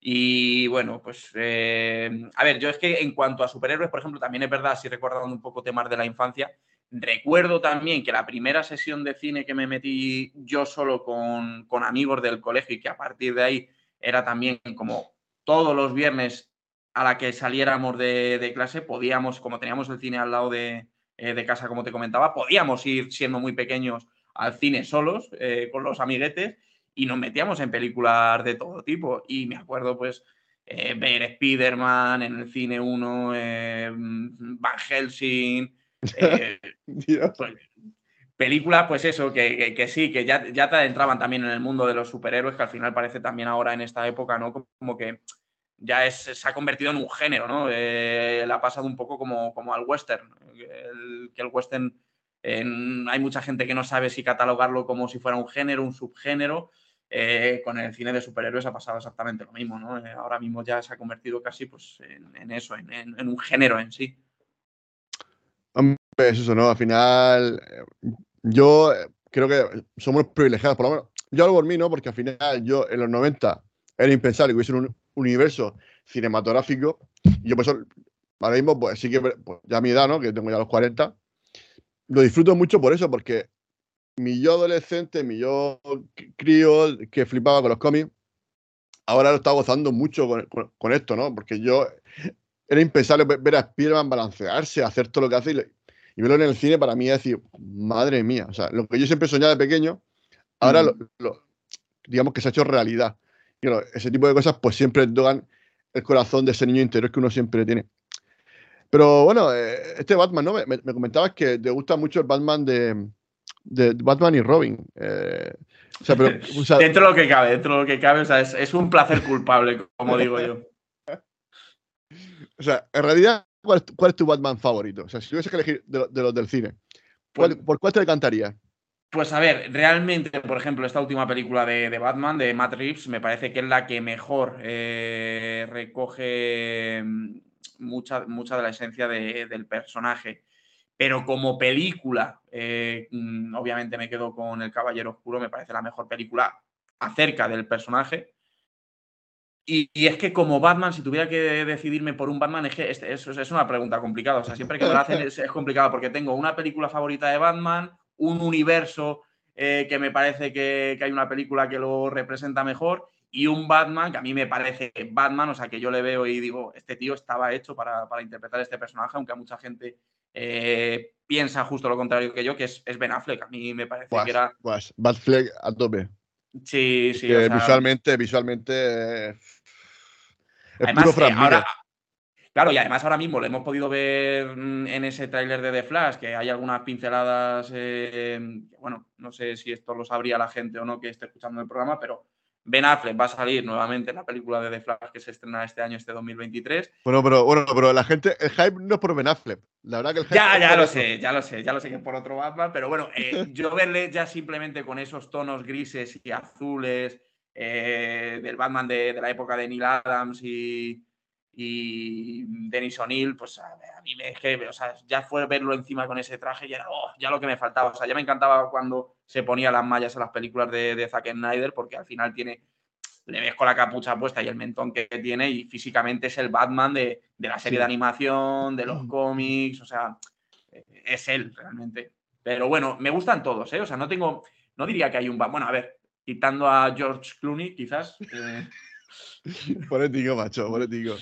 Y bueno, pues eh, a ver, yo es que en cuanto a superhéroes, por ejemplo, también es verdad, si recordando un poco temas de la infancia, recuerdo también que la primera sesión de cine que me metí yo solo con, con amigos del colegio y que a partir de ahí era también como todos los viernes a la que saliéramos de, clase, podíamos, como teníamos el cine al lado de, eh, casa, como te comentaba, podíamos ir siendo muy pequeños al cine solos, eh, con los amiguetes, y nos metíamos en películas de todo tipo. Y me acuerdo, pues, eh, ver Spider-Man en el cine 1, Van Helsing. pues, películas, pues eso, que, sí, que ya, ya te adentraban también en el mundo de los superhéroes, que al final parece también ahora en esta época, ¿no? Como que ya se ha convertido en un género, ¿no? Eh, le ha pasado un poco como, como al western, que el western hay mucha gente que no sabe si catalogarlo como si fuera un género, un subgénero. Eh, con el cine de superhéroes ha pasado exactamente lo mismo, ¿no? Eh, ahora mismo ya se ha convertido casi pues, en, eso, en, un género en sí. Hombre, es eso, ¿no? Al final, yo creo que somos privilegiados, por lo menos, yo hablo por mí, ¿no? Porque al final yo en los 90 era impensable que hubiese un, universo cinematográfico. Y yo, pues, ahora mismo, pues sí que, pues, ya a mi edad, ¿no? Que tengo ya los 40, lo disfruto mucho por eso, porque mi yo adolescente, mi yo crío, que flipaba con los cómics, ahora lo está gozando mucho con, esto, ¿no? Porque yo era impensable ver a Spider-Man balancearse, hacer todo lo que hace y, verlo en el cine para mí es decir, madre mía, o sea, lo que yo siempre soñaba de pequeño, ahora lo, digamos que se ha hecho realidad ese tipo de cosas pues siempre tocan el corazón de ese niño interior que uno siempre tiene. Pero bueno, eh, este Batman, ¿no? Me, comentabas que te gusta mucho el Batman de, Batman y Robin. Eh, dentro de lo que cabe, dentro de lo que cabe, o sea, es, un placer culpable, como digo yo. O sea, en realidad, ¿cuál es, tu Batman favorito? O sea, si tuvieses que elegir de, los del cine, pues ¿por cuál te decantarías? Pues a ver, realmente, por ejemplo, esta última película de, Batman, de Matt Reeves, me parece que es la que mejor eh, recoge mm, mucha, mucha de la esencia del personaje. Pero como película, eh, mm, obviamente me quedo con El Caballero Oscuro, me parece la mejor película acerca del personaje. Y, es que como Batman, si tuviera que decidirme por un Batman, es que es, es, una pregunta complicada. O sea, siempre que me lo hacen es, es complicado porque tengo una película favorita de Batman, un universo eh, que me parece que, hay una película que lo representa mejor y un Batman que a mí me parece Batman, o sea, que yo le veo y digo, este tío estaba hecho para, interpretar este personaje, aunque a mucha gente eh, piensa justo lo contrario que yo, que es, Ben Affleck. A mí me parece que era. Pues Batfleck a tope. Sí, sí. Que visualmente, visualmente. es Además, puro eh, ahora, claro, y además ahora mismo lo hemos podido ver mm, en ese tráiler de The Flash, que hay algunas pinceladas, eh, bueno, no sé si esto lo sabría la gente o no que esté escuchando el programa, pero Ben Affleck va a salir nuevamente en la película de The Flash que se estrena este año, este 2023. Bueno, pero, bueno, pero la gente, el hype no es por Ben Affleck. La verdad que el hype Ya, ya lo eso. sé, ya lo sé, ya lo sé que es por otro Batman, pero bueno, eh, yo verle ya simplemente con esos tonos grises y azules eh, del Batman de, de la época de Neil Adams y, y Dennis O'Neill, pues a, a mí me es que, o sea, ya fue verlo encima con ese traje y era oh, ya lo que me faltaba. O sea, ya me encantaba cuando se ponía las mallas en las películas de, de Zack Snyder, porque al final tiene, le ves con la capucha puesta y el mentón que tiene, y físicamente es el Batman de, de la serie Sí. de animación, de los Mm. cómics, o sea, eh, es él realmente. Pero bueno, me gustan todos, ¿eh? O sea, no tengo, no diría que hay un Batman. Bueno, a ver, quitando a George Clooney, quizás. eh, Polético, macho, polético.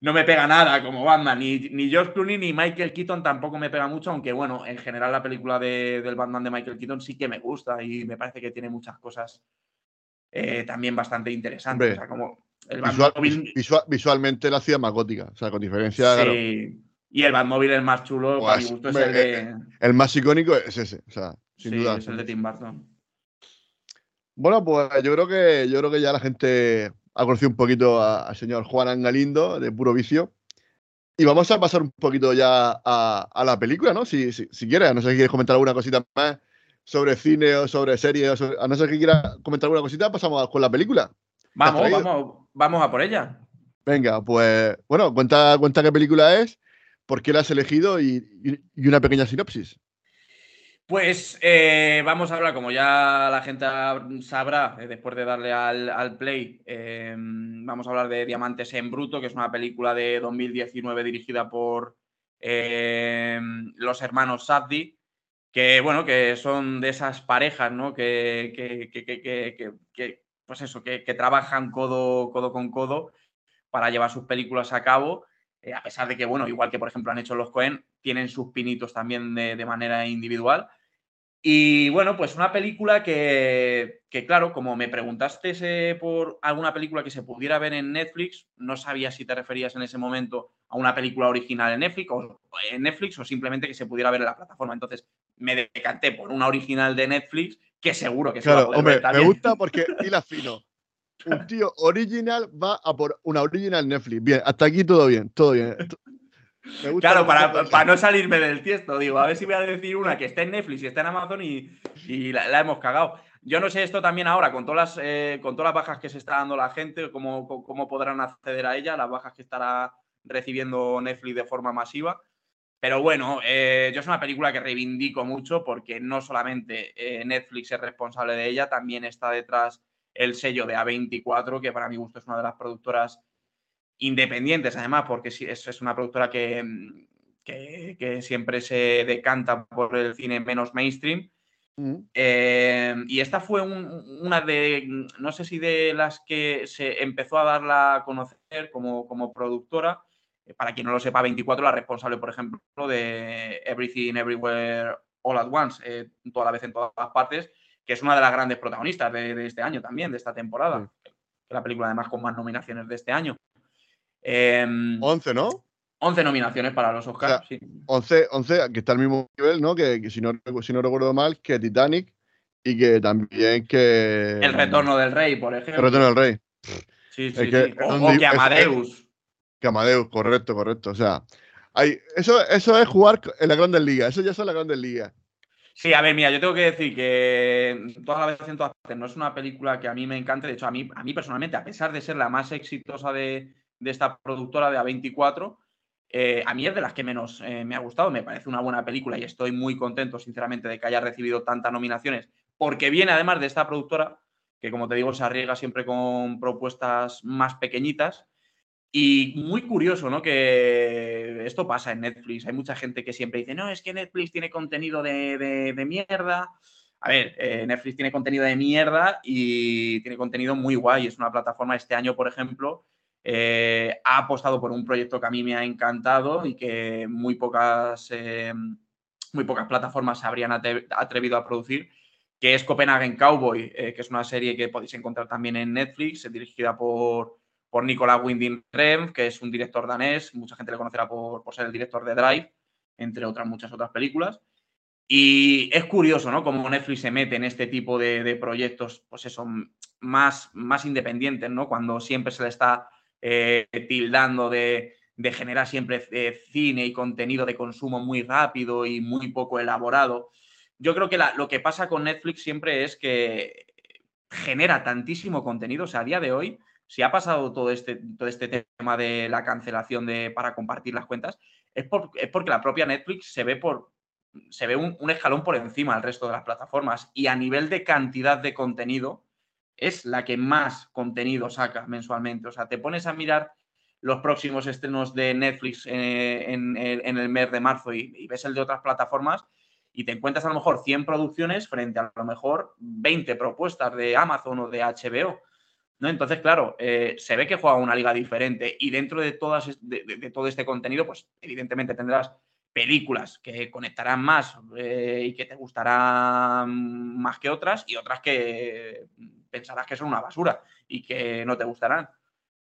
No me pega nada como Batman, ni, ni George Clooney ni Michael Keaton tampoco me pega mucho, aunque bueno, en general la película de- del Batman de Michael Keaton sí que me gusta y me parece que tiene muchas cosas eh, también bastante interesantes. O sea, como el Visual- Batmóvil, visual- visualmente la ciudad más gótica. O sea, con diferencia, claro, sí, y el Batmóvil el más chulo, para mi Pues, gusto, es el de, el más icónico es ese. O sea, sin sí, duda. es el de Tim Burton. Bueno, pues yo creo que yo creo que ya la gente ha conocido un poquito a- al señor Juan Angalindo de Puro Vicio. Y vamos a pasar un poquito ya a, a la película, ¿no? Si, si, si quieres, no sé si quieres comentar alguna cosita más sobre cine o sobre series, o sobre- a no ser que quieras comentar alguna cosita, pasamos a- con la película. Vamos, vamos, vamos a por ella. Venga, pues bueno, cuenta, cuenta qué película es, por qué la has elegido y, y- y una pequeña sinopsis. Pues eh, vamos a hablar, como ya la gente sabrá, eh, después de darle al, play, eh, vamos a hablar de Diamantes en Bruto, que es una película de 2019 dirigida por los hermanos Safdie, que bueno, que son de esas parejas, ¿no? Que, que- que- que- pues eso, que, trabajan codo, codo con codo para llevar sus películas a cabo. a pesar de que, bueno, igual que por ejemplo han hecho los Cohen, tienen sus pinitos también de, de manera individual. Y bueno, pues una película que, que, claro, como me preguntaste eh, por alguna película que se pudiera ver en Netflix, no sabía si te referías en ese momento a una película original en Netflix o, en Netflix o simplemente que se pudiera ver en la plataforma. Entonces me decanté por una original de Netflix que seguro que se va a Claro, poder hombre, ver me también. gusta porque hila fino. Un tío original va a por una original Netflix. Bien, hasta aquí todo bien, todo bien. Me gusta Claro, para, no salirme del tiesto, digo, a ver si voy a decir una que está en Netflix y está en Amazon y, y la, la hemos cagado. Yo no sé esto también ahora, con todas las, eh, con todas las bajas que se está dando la gente, cómo, cómo- cómo podrán acceder a ella, las bajas que estará recibiendo Netflix de forma masiva. Pero bueno, eh, yo es una película que reivindico mucho porque no solamente eh, Netflix es responsable de ella, también está detrás el sello de A24, que para mi gusto es una de las productoras independientes, además, porque es, es una productora que, mm, que- que siempre se decanta por el cine menos mainstream. Mm. Eh, y esta fue un- una de, no sé si de las que se empezó a darla a conocer como, como productora. Eh, Para quien no lo sepa, 24, la responsable, por ejemplo, de Everything Everywhere All at Once, eh, toda la vez en todas partes, que es una de las grandes protagonistas de, de este año también, de esta temporada. La película, además, con más nominaciones de este año. Em, 11, ¿no? 11 nominaciones para los Oscars. O sea, sí. 11, 11, que está al mismo nivel, ¿no? Que, que si, no si no recuerdo mal, que Titanic y que también que. El retorno del rey, por El ejemplo. retorno del rey. Sí, Es sí, que sí. O, que es- Amadeus. Que Amadeus, correcto, correcto. O sea, hay, eso, eso es jugar en la Grandes Ligas. Eso ya son las Grandes Ligas. Sí, a ver, mira, yo tengo que decir que toda la vez en todas partes no es una película que a mí me encante. De hecho, a mí, a mí personalmente, a pesar de ser la más exitosa de, de esta productora de A24, eh, a mí es de las que menos eh, me ha gustado. Me parece una buena película y estoy muy contento, sinceramente, de que haya recibido tantas nominaciones, porque viene además de esta productora, que como te digo, se arriesga siempre con propuestas más pequeñitas. Y muy curioso, ¿no? Que esto pasa en Netflix. Hay mucha gente que siempre dice, no, es que Netflix tiene contenido de, de- mierda. A ver, eh, Netflix tiene contenido de mierda y tiene contenido muy guay. Es una plataforma, este año, por ejemplo, eh, ha apostado por un proyecto que a mí me ha encantado y que muy pocas, eh, muy pocas plataformas se habrían atre- atrevido a producir, que es Copenhagen Cowboy, que es una serie que podéis encontrar también en Netflix, dirigida por, por Nicolas Winding Refn, que es un director danés, mucha gente le conocerá por, por, ser el director de Drive, entre otras muchas otras películas. Y es curioso, ¿no? Cómo Netflix se mete en este tipo de, proyectos, pues eso, más, más independientes, ¿no? Cuando siempre se le está eh, tildando de, generar siempre eh, cine y contenido de consumo muy rápido y muy poco elaborado. Yo creo que lo que pasa con Netflix siempre es que genera tantísimo contenido. O sea, a día de hoy, si ha pasado todo este, todo este tema de la cancelación de, para compartir las cuentas, es, es porque la propia Netflix se ve por, se ve un, escalón por encima del resto de las plataformas y a nivel de cantidad de contenido es la que más contenido saca mensualmente. O sea, te pones a mirar los próximos estrenos de Netflix eh, en, el mes de marzo y, ves el de otras plataformas y te encuentras a lo mejor 100 producciones frente a, lo mejor 20 propuestas de Amazon o de HBO. ¿no? Entonces, claro, eh, se ve que juega una liga diferente y dentro de, todas, de todo este contenido, pues evidentemente tendrás películas que conectarán más eh, y que te gustarán más que otras y otras que pensarás que son una basura y que no te gustarán.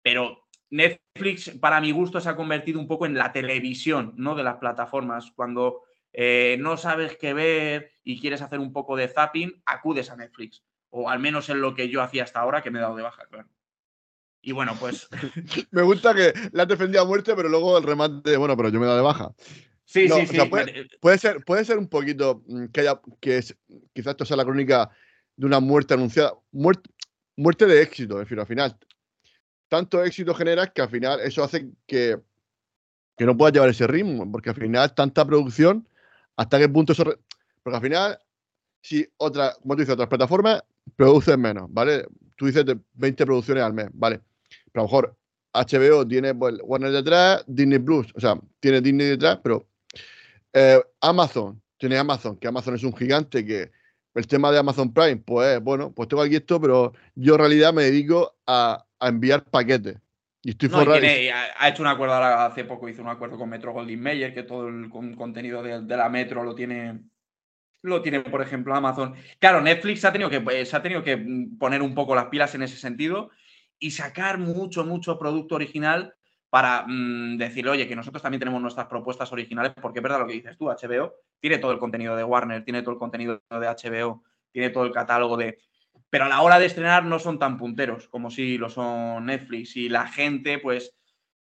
Pero Netflix, para mi gusto, se ha convertido un poco en la televisión ¿no? de las plataformas. Cuando eh, no sabes qué ver y quieres hacer un poco de zapping, acudes a Netflix. O al menos en lo que yo hacía hasta ahora, que me he dado de baja, claro. Y bueno, pues. me gusta que la has defendido a muerte, pero luego el remate, bueno, pero yo me he dado de baja. Sí, sí, sí. puede, ser, puede ser un poquito mm, que haya, que es, quizás esto sea la crónica de una muerte anunciada, muerte, muerte de éxito, es decir, al final, tanto éxito genera que al final eso hace que, que no pueda llevar ese ritmo, porque al final tanta producción, hasta qué punto eso... Porque al final, si otra, como tú dices, otras plataformas producen menos, ¿vale? Tú dices de 20 producciones al mes, ¿vale? Pero a lo mejor HBO tiene pues, Warner detrás, Disney Plus, o sea, tiene Disney detrás, pero eh, Amazon, tiene Amazon, que Amazon es un gigante que el tema de Amazon Prime, pues bueno, pues tengo aquí esto, pero yo en realidad me dedico a, enviar paquetes. Y estoy no, ha hecho un acuerdo ahora, hace poco hizo un acuerdo con Metro Goldwyn Mayer, que todo el contenido de, la Metro lo tiene, lo tiene, por ejemplo, Amazon. Claro, Netflix ha tenido que, pues, ha tenido que poner un poco las pilas en ese sentido y sacar mucho, mucho producto original para mm, decir, oye, que nosotros también tenemos nuestras propuestas originales, porque es verdad lo que dices tú, HBO tiene todo el contenido de Warner, tiene todo el contenido de HBO, tiene todo el catálogo de... Pero a la hora de estrenar no son tan punteros como si lo son Netflix y la gente, pues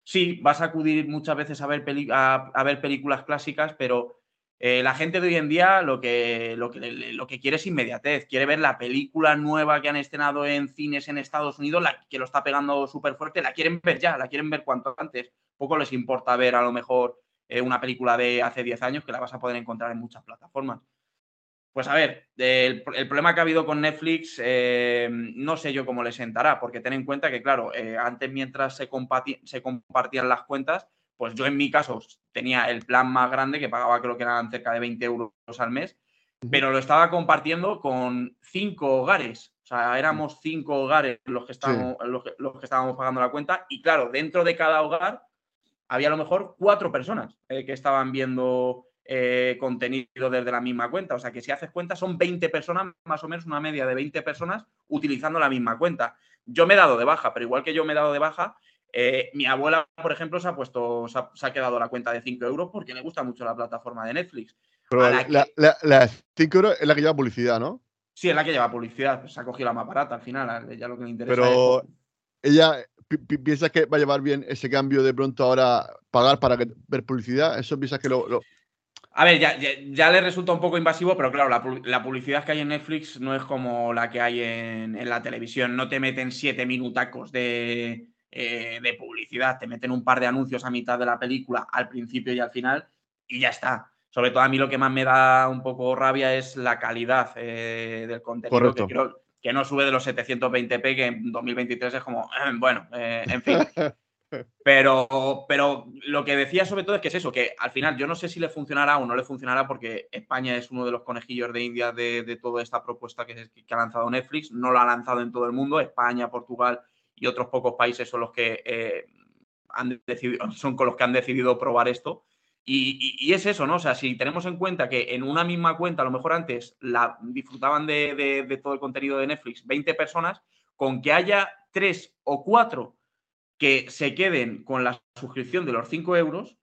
sí, vas a acudir muchas veces a ver, a ver películas clásicas, pero eh, la gente de hoy en día lo que, lo, que, lo que quiere es inmediatez, quiere ver la película nueva que han estrenado en cines en Estados Unidos, la que lo está pegando súper fuerte, la quieren ver ya, la quieren ver cuanto antes. Poco les importa ver a lo mejor eh, una película de hace 10 años que la vas a poder encontrar en muchas plataformas. Pues a ver, el, problema que ha habido con Netflix, eh, no sé yo cómo le sentará, porque ten en cuenta que, claro, antes mientras se, se compartían las cuentas, pues yo en mi caso tenía el plan más grande que pagaba creo que eran cerca de 20 euros al mes, pero lo estaba compartiendo con cinco hogares. O sea, éramos cinco hogares los que estábamos, los, que, estábamos pagando la cuenta y claro, dentro de cada hogar había a lo mejor cuatro personas eh, que estaban viendo eh, contenido desde la misma cuenta. O sea que si haces cuenta son 20 personas, más o menos una media de 20 personas utilizando la misma cuenta. Yo me he dado de baja, pero igual que yo me he dado de baja, eh, mi abuela, por ejemplo, se ha puesto, se ha, quedado la cuenta de 5 euros porque le gusta mucho la plataforma de Netflix. Pero la, 5 euros es la que lleva publicidad, ¿no? Sí, es la que lleva publicidad. Se ha cogido la más barata al final. Ya lo que le interesa Pero ella piensa que va a llevar bien ese cambio de pronto ahora pagar para ver publicidad. ¿Eso piensas que lo, A ver, ya, ya, le resulta un poco invasivo, pero claro, la, publicidad que hay en Netflix no es como la que hay en, en la televisión. No te meten siete minutacos de, eh, de publicidad. Te meten un par de anuncios a mitad de la película, al principio y al final, y ya está. Sobre todo a mí lo que más me da un poco rabia es la calidad eh, del contenido, que creo que no sube de los 720p, que en 2023 es como, bueno, eh, en fin. Pero, pero lo que decía sobre todo es que es eso, que al final yo no sé si le funcionará o no le funcionará porque España es uno de los conejillos de India de, toda esta propuesta que, que, ha lanzado Netflix. No lo ha lanzado en todo el mundo. España, Portugal y otros pocos países son los que eh, han decidido, son con los que han decidido probar esto. Y, es eso, ¿no? O sea, si tenemos en cuenta que en una misma cuenta, a lo mejor antes la disfrutaban de, todo el contenido de Netflix 20 personas, con que haya tres o cuatro que se queden con la suscripción de los 5 euros,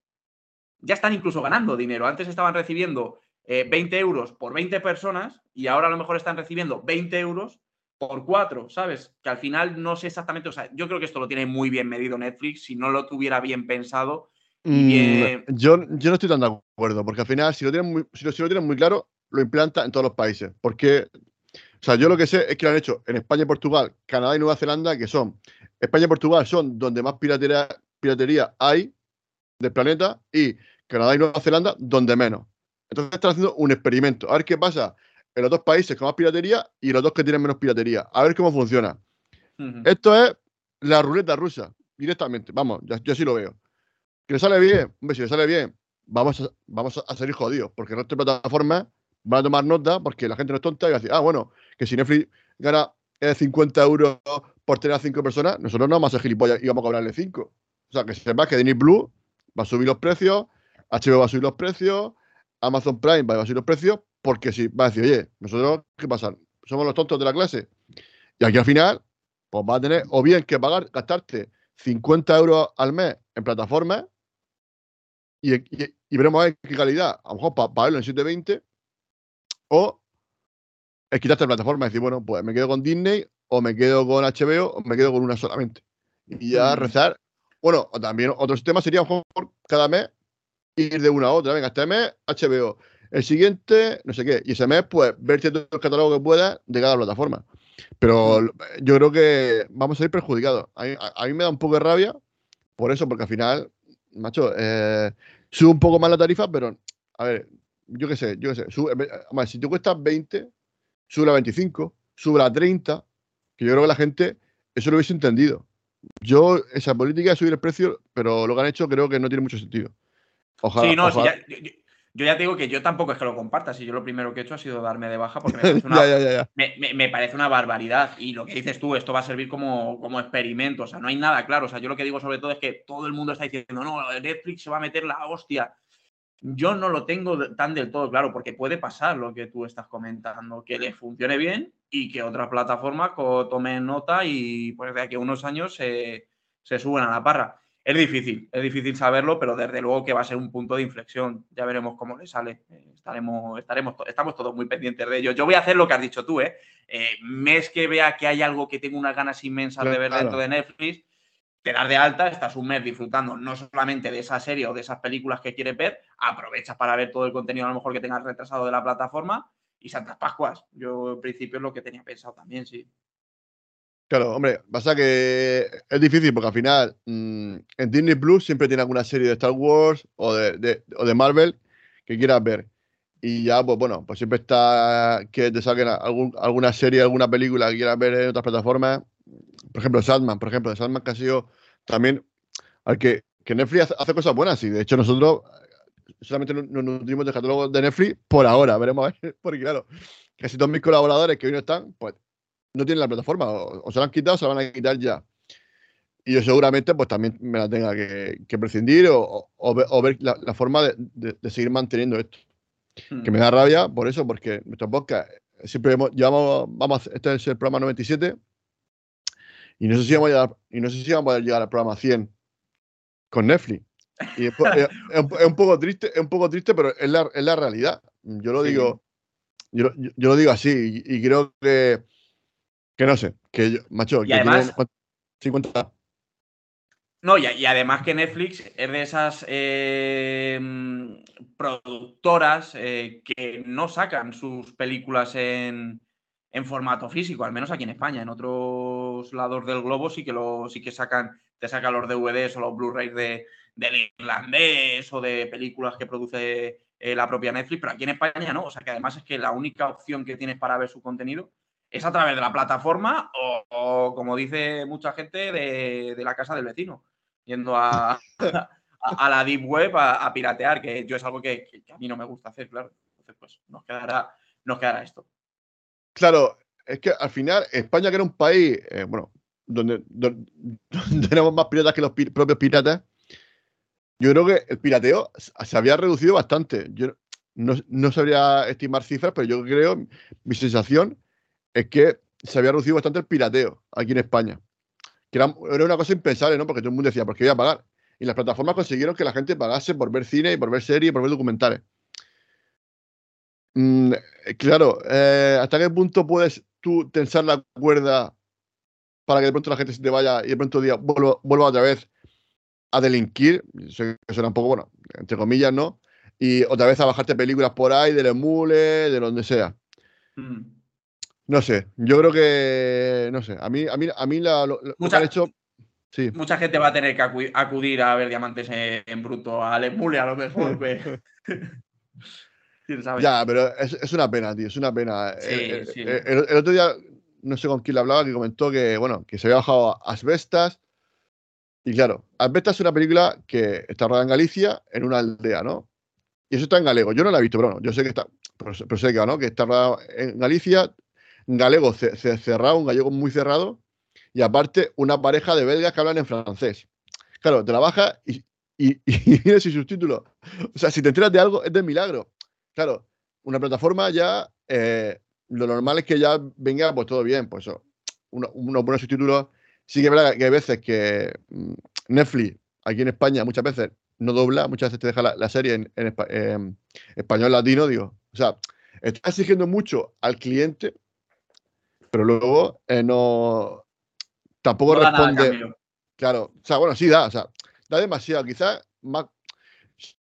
ya están incluso ganando dinero. Antes estaban recibiendo 20 eh, euros por 20 personas y ahora a lo mejor están recibiendo 20 euros por 4, ¿sabes? Que al final no sé exactamente, o sea, yo creo que esto lo tiene muy bien medido Netflix, si no lo tuviera bien pensado, Mm, yo, yo no estoy tan de acuerdo, porque al final, si lo, tienen muy, si, lo, tienen muy claro, lo implanta en todos los países. Porque, o sea, yo lo que sé es que lo han hecho en España y Portugal, Canadá y Nueva Zelanda, que son, España y Portugal son donde más piratería, piratería hay del planeta, y Canadá y Nueva Zelanda donde menos. Entonces están haciendo un experimento. A ver qué pasa en los dos países con más piratería y los dos que tienen menos piratería. A ver cómo funciona. Esto es la ruleta rusa, directamente. Vamos, yo sí lo veo que le sale bien, hombre, si le sale bien, vamos a, vamos a salir jodidos, porque el resto de plataformas van a tomar nota porque la gente no es tonta y va a decir, ah, bueno, que si Netflix gana 50 eh, euros por tener a 5 personas, nosotros no vamos a ser gilipollas y vamos a cobrarle 5. O sea, que sepa que Disney Blue va a subir los precios, HBO va a subir los precios, Amazon Prime va a subir los precios, porque si va a decir, oye, nosotros, ¿qué pasa? Somos los tontos de la clase. Y aquí al final, pues va a tener o bien que pagar, gastarte 50 euros al mes en plataformas y, veremos a ver qué calidad. A lo mejor para verlo en 720 o es quitarte la plataforma y decir, bueno, pues me quedo con Disney o me quedo con HBO o me quedo con una solamente. Y ya rezar. Bueno, o también otro sistema sería a lo mejor cada mes ir de una a otra. Venga, este mes HBO. El siguiente, no sé qué. Y ese mes, pues, ver todo el catálogo que pueda de cada plataforma. Pero yo creo que vamos a ir perjudicados. A, a, mí me da un poco de rabia por eso, porque al final, macho, eh, sube un poco más la tarifa, pero a ver, yo qué sé, yo qué sé. Sube, si te cuesta 20, sube a 25, sube a 30, que yo creo que la gente eso lo hubiese entendido. Yo, esa política de subir el precio, pero lo que han hecho creo que no tiene mucho sentido. Ojalá. Sí, no, yo, ya te digo que yo tampoco es que lo comparta. Si yo lo primero que he hecho ha sido darme de baja porque me parece una, me, parece una barbaridad. Y lo que dices tú, esto va a servir como, como experimento. O sea, no hay nada claro. O sea, yo lo que digo sobre todo es que todo el mundo está diciendo, no, Netflix se va a meter la hostia. Yo no lo tengo tan del todo claro, porque puede pasar lo que tú estás comentando, que le funcione bien y que otras plataformas tomen nota y pues de aquí a unos años se, se suben a la parra. Es difícil, es difícil saberlo, pero desde luego que va a ser un punto de inflexión. Ya veremos cómo le sale. Eh, estaremos, estaremos, estamos todos muy pendientes de ello. Yo voy a hacer lo que has dicho tú, ¿eh? eh mes que vea que hay algo que tengo unas ganas inmensas de ver dentro de Netflix, te das de alta, estás un mes disfrutando no solamente de esa serie o de esas películas que quieres ver, aprovechas para ver todo el contenido a lo mejor que tengas retrasado de la plataforma y Santas Pascuas. Yo en principio es lo que tenía pensado también, sí. Claro, hombre, pasa que es difícil porque al final mm, en Disney Plus siempre tiene alguna serie de Star Wars o de, Marvel que quieras ver. Y ya, pues bueno, pues siempre está que te saquen alguna serie, alguna película que quieras ver en otras plataformas. Por ejemplo, Sandman, por ejemplo, Sandman que ha sido también al que, que Netflix hace, cosas buenas y de hecho nosotros solamente nos, nutrimos del catálogo de Netflix por ahora, veremos a ver, porque claro, casi todos mis colaboradores que hoy no están, pues no tienen la plataforma, o, se la han quitado o se la van a quitar ya. Y yo seguramente pues también me la tenga que, prescindir o, ver la, forma de, seguir manteniendo esto. Que me da rabia por eso, porque nuestro podcast siempre llevamos, vamos, este es el programa 97 y no sé si vamos a llegar, y no sé si vamos a llegar al programa 100 con Netflix. Y es, un poco triste, es un poco triste, pero es la, es la realidad. Yo lo digo, yo, lo digo así y creo que que no sé, que yo, macho, y además, 50. No, y, además que Netflix es de esas eh, productoras eh, que no sacan sus películas en, formato físico, al menos aquí en España. En otros lados del globo sí que lo, sí que sacan, te sacan los DVDs o los Blu-rays de, del irlandés o de películas que produce eh, la propia Netflix, pero aquí en España no. O sea que además es que la única opción que tienes para ver su contenido es a través de la plataforma o, como dice mucha gente, de, la casa del vecino, yendo a, a, la Deep Web a, piratear, que yo es algo que, a mí no me gusta hacer, claro. Entonces, pues nos quedará, nos quedará esto. Claro, es que al final España, que era un país, eh, bueno, donde, donde, más piratas que los propios piratas, yo creo que el pirateo se había reducido bastante. Yo no, no sabría estimar cifras, pero yo creo, mi sensación es que se había reducido bastante el pirateo aquí en España. Que era, una cosa impensable, ¿no? Porque todo el mundo decía, ¿por qué voy a pagar? Y las plataformas consiguieron que la gente pagase por ver cine y por ver series y por ver documentales. Mm, claro, eh, ¿hasta qué punto puedes tú tensar la cuerda para que de pronto la gente se te vaya y de pronto día vuelva, vuelva otra vez a delinquir? Eso suena un poco, bueno, entre comillas, ¿no? Y otra vez a bajarte películas por ahí, del emule, de donde sea. Mm. No sé, yo creo que, no sé, a mí, a mí, a mí la, lo, mucha, hecho... Sí. Mucha gente va a tener que acudir a ver diamantes en, bruto, al emule a lo mejor. ya, pero es, una pena, tío, es una pena. el, el, otro día, no sé con quién le hablaba, que comentó que, bueno, que se había bajado a Asbestas. Y claro, Asbestas es una película que está rodada en Galicia, en una aldea, ¿no? Y eso está en galego. Yo no la he visto, pero bueno, yo sé que está, pero, sé que, ¿no? que está rodada en Galicia, galego cerrado, un gallego muy cerrado, y aparte una pareja de belgas que hablan en francés. Claro, trabaja y, y, y sin subtítulos. O sea, si te enteras de algo, es de milagro. Claro, una plataforma ya, eh, lo normal es que ya venga, pues todo bien, pues eso, unos buenos subtítulos. Sí que es verdad que hay veces que mm, Netflix, aquí en España, muchas veces no dobla, muchas veces te deja la, serie en, en, español latino, digo. O sea, está exigiendo mucho al cliente pero luego eh, no. Tampoco responde. claro, o sea, bueno, sí da, o sea, da demasiado, quizás más.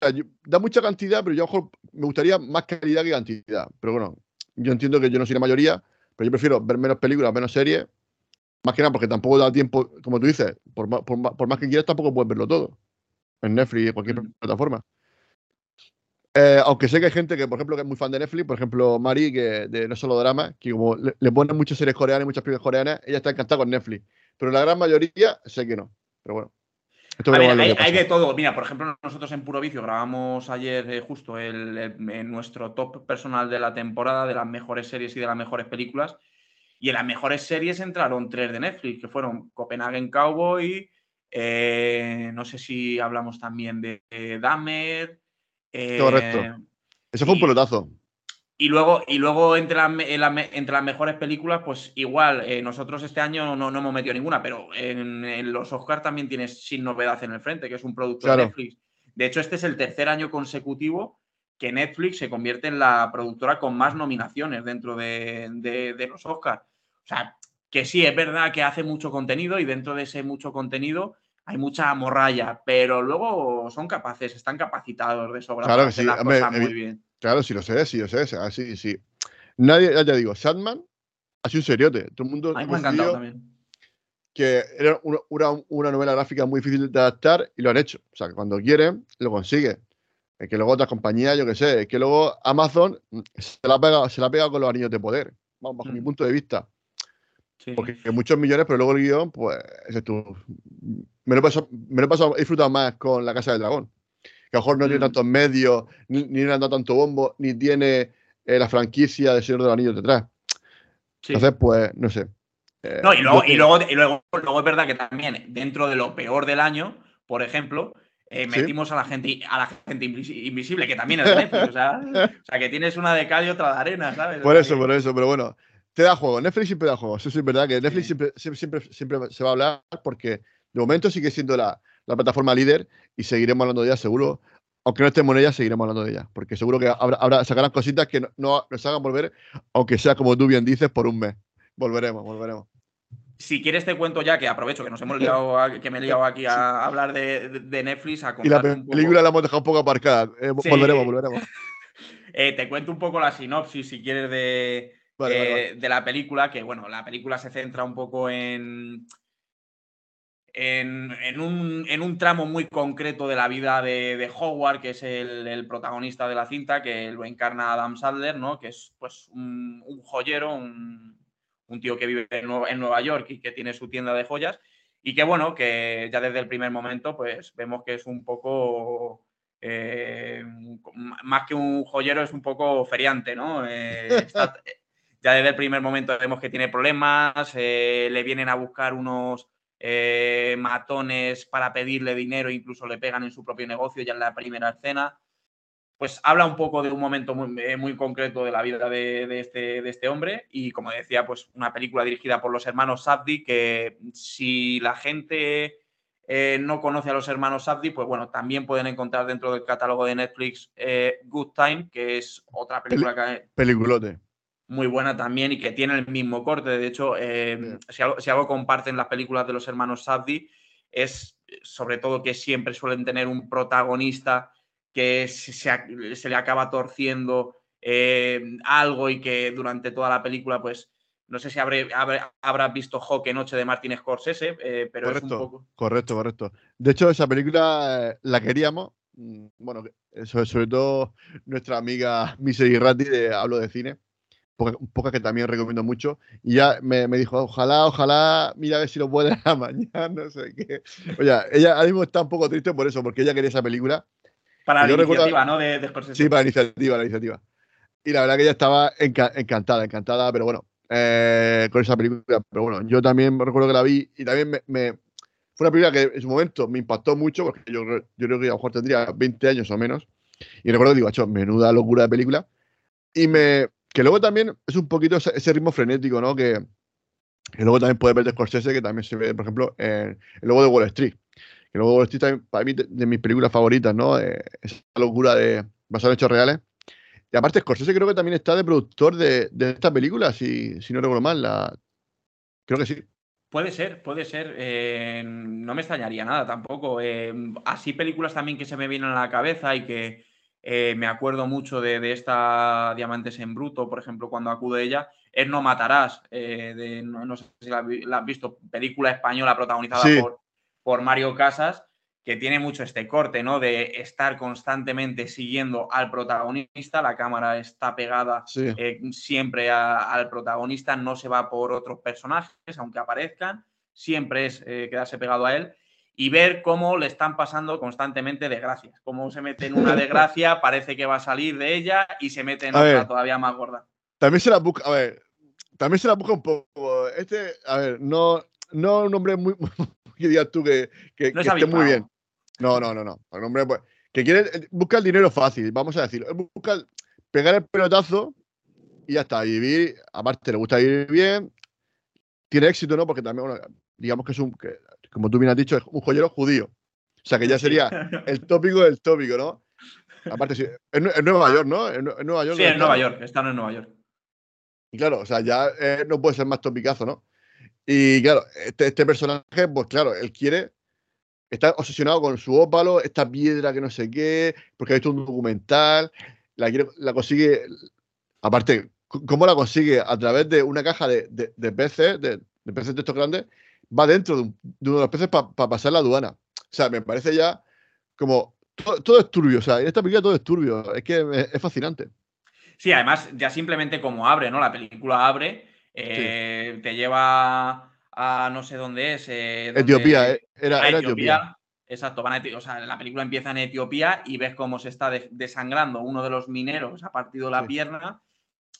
da mucha cantidad, pero yo mejor me gustaría más calidad que cantidad. Pero bueno, yo entiendo que yo no soy la mayoría, pero yo prefiero ver menos películas, menos series, más que nada porque tampoco da tiempo, como tú dices, por, por más que quieras, tampoco puedes verlo todo en Netflix, en cualquier mm. plataforma. Eh, aunque sé que hay gente que, por ejemplo, que es muy fan de Netflix, por ejemplo, Mari, que de No Solo Drama, que como le, ponen muchas series coreanas y muchas películas coreanas, ella está encantada con Netflix. Pero la gran mayoría sé que no. Pero bueno. hay, de todo. Mira, por ejemplo, nosotros en Puro Vicio grabamos ayer eh, justo el, nuestro top personal de la temporada, de las mejores series y de las mejores películas. Y en las mejores series entraron tres de Netflix, que fueron Copenhagen Cowboy, eh, no sé si hablamos también de, de Dahmer, Correcto. Eh, Eso fue un pelotazo. Y luego, y luego entre, entre las mejores películas, pues igual, eh, nosotros este año no, hemos metido ninguna, pero en, los Oscars también tienes Sin Novedad en el Frente, que es un producto de Netflix. De hecho, este es el tercer año consecutivo que Netflix se convierte en la productora con más nominaciones dentro de, de los Oscars. O sea, que sí, es verdad que hace mucho contenido y dentro de ese mucho contenido hay mucha morralla, pero luego son capaces, están capacitados de sobra claro sí, las cosas muy bien. Claro, sí lo sé, sí lo sé, sí, sí. Nadie, ya te digo, Sandman ha sido un seriote. Todo el mundo me ha encantado también. Que era una, novela gráfica muy difícil de adaptar y lo han hecho. O sea, que cuando quieren, lo consiguen. Es que luego otras compañías, yo qué sé, es que luego Amazon se la ha pegado, se la ha con los anillos de poder. Vamos, bajo mi mm. punto de vista. Porque muchos millones, pero luego el guion, pues, ese tú. Me lo he pasado, me lo he disfrutado más con La Casa del Dragón. Que a lo mejor no tiene mm. tantos medios, ni, ni le han dado tanto bombo, ni tiene eh, la franquicia de Señor de los Anillos detrás. Entonces, pues, no sé. Eh, no, y luego, y, luego, y luego, luego, es verdad que también, dentro de lo peor del año, por ejemplo, eh, metimos a la gente a la gente invisible, que también es Netflix, o, sea, o sea, que tienes una de cal y otra de arena, ¿sabes? Por eso, por eso, pero bueno, te da juego. Netflix siempre da juego. Eso sí es verdad que Netflix siempre, siempre, siempre, se va a hablar porque de momento sigue siendo la, la plataforma líder y seguiremos hablando de ella seguro. Aunque no estemos en ella, seguiremos hablando de ella. Porque seguro que habrá, sacarán cositas que no, nos hagan volver, aunque sea como tú bien dices, por un mes. Volveremos, volveremos. Si quieres te cuento ya que aprovecho que nos hemos liado, que me he liado aquí a hablar de, de Netflix. A y la película la hemos dejado un poco aparcada. Eh, volveremos, volveremos. Eh, te cuento un poco la sinopsis, si quieres, de, eh, de la película, que bueno, la película se centra un poco en, en, un, tramo muy concreto de la vida de, Howard, que es el, protagonista de la cinta, que lo encarna Adam Sandler, ¿no? que es pues un, joyero, un, tío que vive en, Nueva York y que tiene su tienda de joyas, y que bueno, que ya desde el primer momento pues vemos que es un poco... Eh, más que un joyero es un poco feriante, ¿no? Eh, ya desde el primer momento vemos que tiene problemas, eh, le vienen a buscar unos eh, matones para pedirle dinero, incluso le pegan en su propio negocio ya en la primera escena. Pues habla un poco de un momento muy, eh, muy concreto de la vida de, este, de, este, hombre y como decía, pues una película dirigida por los hermanos Sabdi que si la gente eh, no conoce a los hermanos Sabdi, pues bueno, también pueden encontrar dentro del catálogo de Netflix Good Time, que es otra película que... Peliculote muy buena también y que tiene el mismo corte. De hecho, eh, si, algo, comparten las películas de los hermanos Sabdi es sobre todo que siempre suelen tener un protagonista que se, le acaba torciendo eh, algo y que durante toda la película, pues, no sé si habré, habrás visto Joque Noche de Martin Scorsese, eh, pero correcto, es un poco... Correcto, correcto. De hecho, esa película la queríamos, mm, bueno, sobre, sobre todo nuestra amiga Mise Ratti de Hablo de Cine, poca, que también recomiendo mucho. Y ya me, dijo, ojalá, ojalá, mira a ver si lo puede a mañana, no sé qué. Oye, ella ahora mismo está un poco triste por eso, porque ella quería esa película. Para la iniciativa, ¿no? De, de Sí, para la iniciativa, la iniciativa. Y la verdad que ella estaba encantada, encantada, pero bueno, eh, con esa película. Pero bueno, yo también me recuerdo que la vi y también me, fue una película que en su momento me impactó mucho, porque yo, yo creo que a lo mejor tendría 20 años o menos. Y recuerdo que digo, hecho, menuda locura de película. Y me, que luego también es un poquito ese, ritmo frenético, ¿no? Que, luego también puede ver de Scorsese, que también se ve, por ejemplo, en el logo de Wall Street. Que luego Wall Street también, para mí, de, mis películas favoritas, ¿no? Eh, esa locura de basar en hechos reales. Y aparte, Scorsese creo que también está de productor de, esta película, si, si no recuerdo mal. La... Creo que sí. Puede ser, puede ser. Eh, no me extrañaría nada tampoco. Eh, así películas también que se me vienen a la cabeza y que eh, me acuerdo mucho de, esta Diamantes en Bruto, por ejemplo, cuando acude ella, es No Matarás, eh, no, sé si la, has visto, película española protagonizada por, por, Mario Casas, que tiene mucho este corte, ¿no? De estar constantemente siguiendo al protagonista, la cámara está pegada eh, siempre al protagonista, no se va por otros personajes, aunque aparezcan, siempre es quedarse pegado a él y ver cómo le están pasando constantemente desgracias. Cómo se mete en una desgracia, parece que va a salir de ella y se mete en otra todavía más gorda. También se la busca, a ver, también se la busca un poco. Este, a ver, no, no un hombre muy, que digas tú que, que, esté muy bien. No, no, no, no. Un hombre pues, que quiere, busca el dinero fácil, vamos a decirlo. Busca pegar el pelotazo y ya está. Vivir, aparte le gusta vivir bien, tiene éxito, ¿no? Porque también, bueno, digamos que es un, como tú bien has dicho, es un joyero judío. O sea, que ya sería el tópico del tópico, ¿no? Aparte, sí, en, Nueva York, ¿no? En, Nueva York. Sí, en Nueva York, están en Nueva York. Y claro, o sea, ya eh, no puede ser más topicazo, ¿no? Y claro, este, este, personaje, pues claro, él quiere, está obsesionado con su ópalo, esta piedra que no sé qué, porque ha visto un documental, la, la consigue, aparte, ¿cómo la consigue? A través de una caja de, de, peces, de, de peces de estos grandes, va dentro de, uno de los peces para pasar la aduana. O sea, me parece ya como todo, es turbio. O sea, en esta película todo es turbio. Es que es, fascinante. Sí, además, ya simplemente como abre, ¿no? La película abre, eh, te lleva a no sé dónde es. Eh, Etiopía, eh, era, Etiopía. Exacto, van a o sea, la película empieza en Etiopía y ves cómo se está desangrando uno de los mineros, ha partido la pierna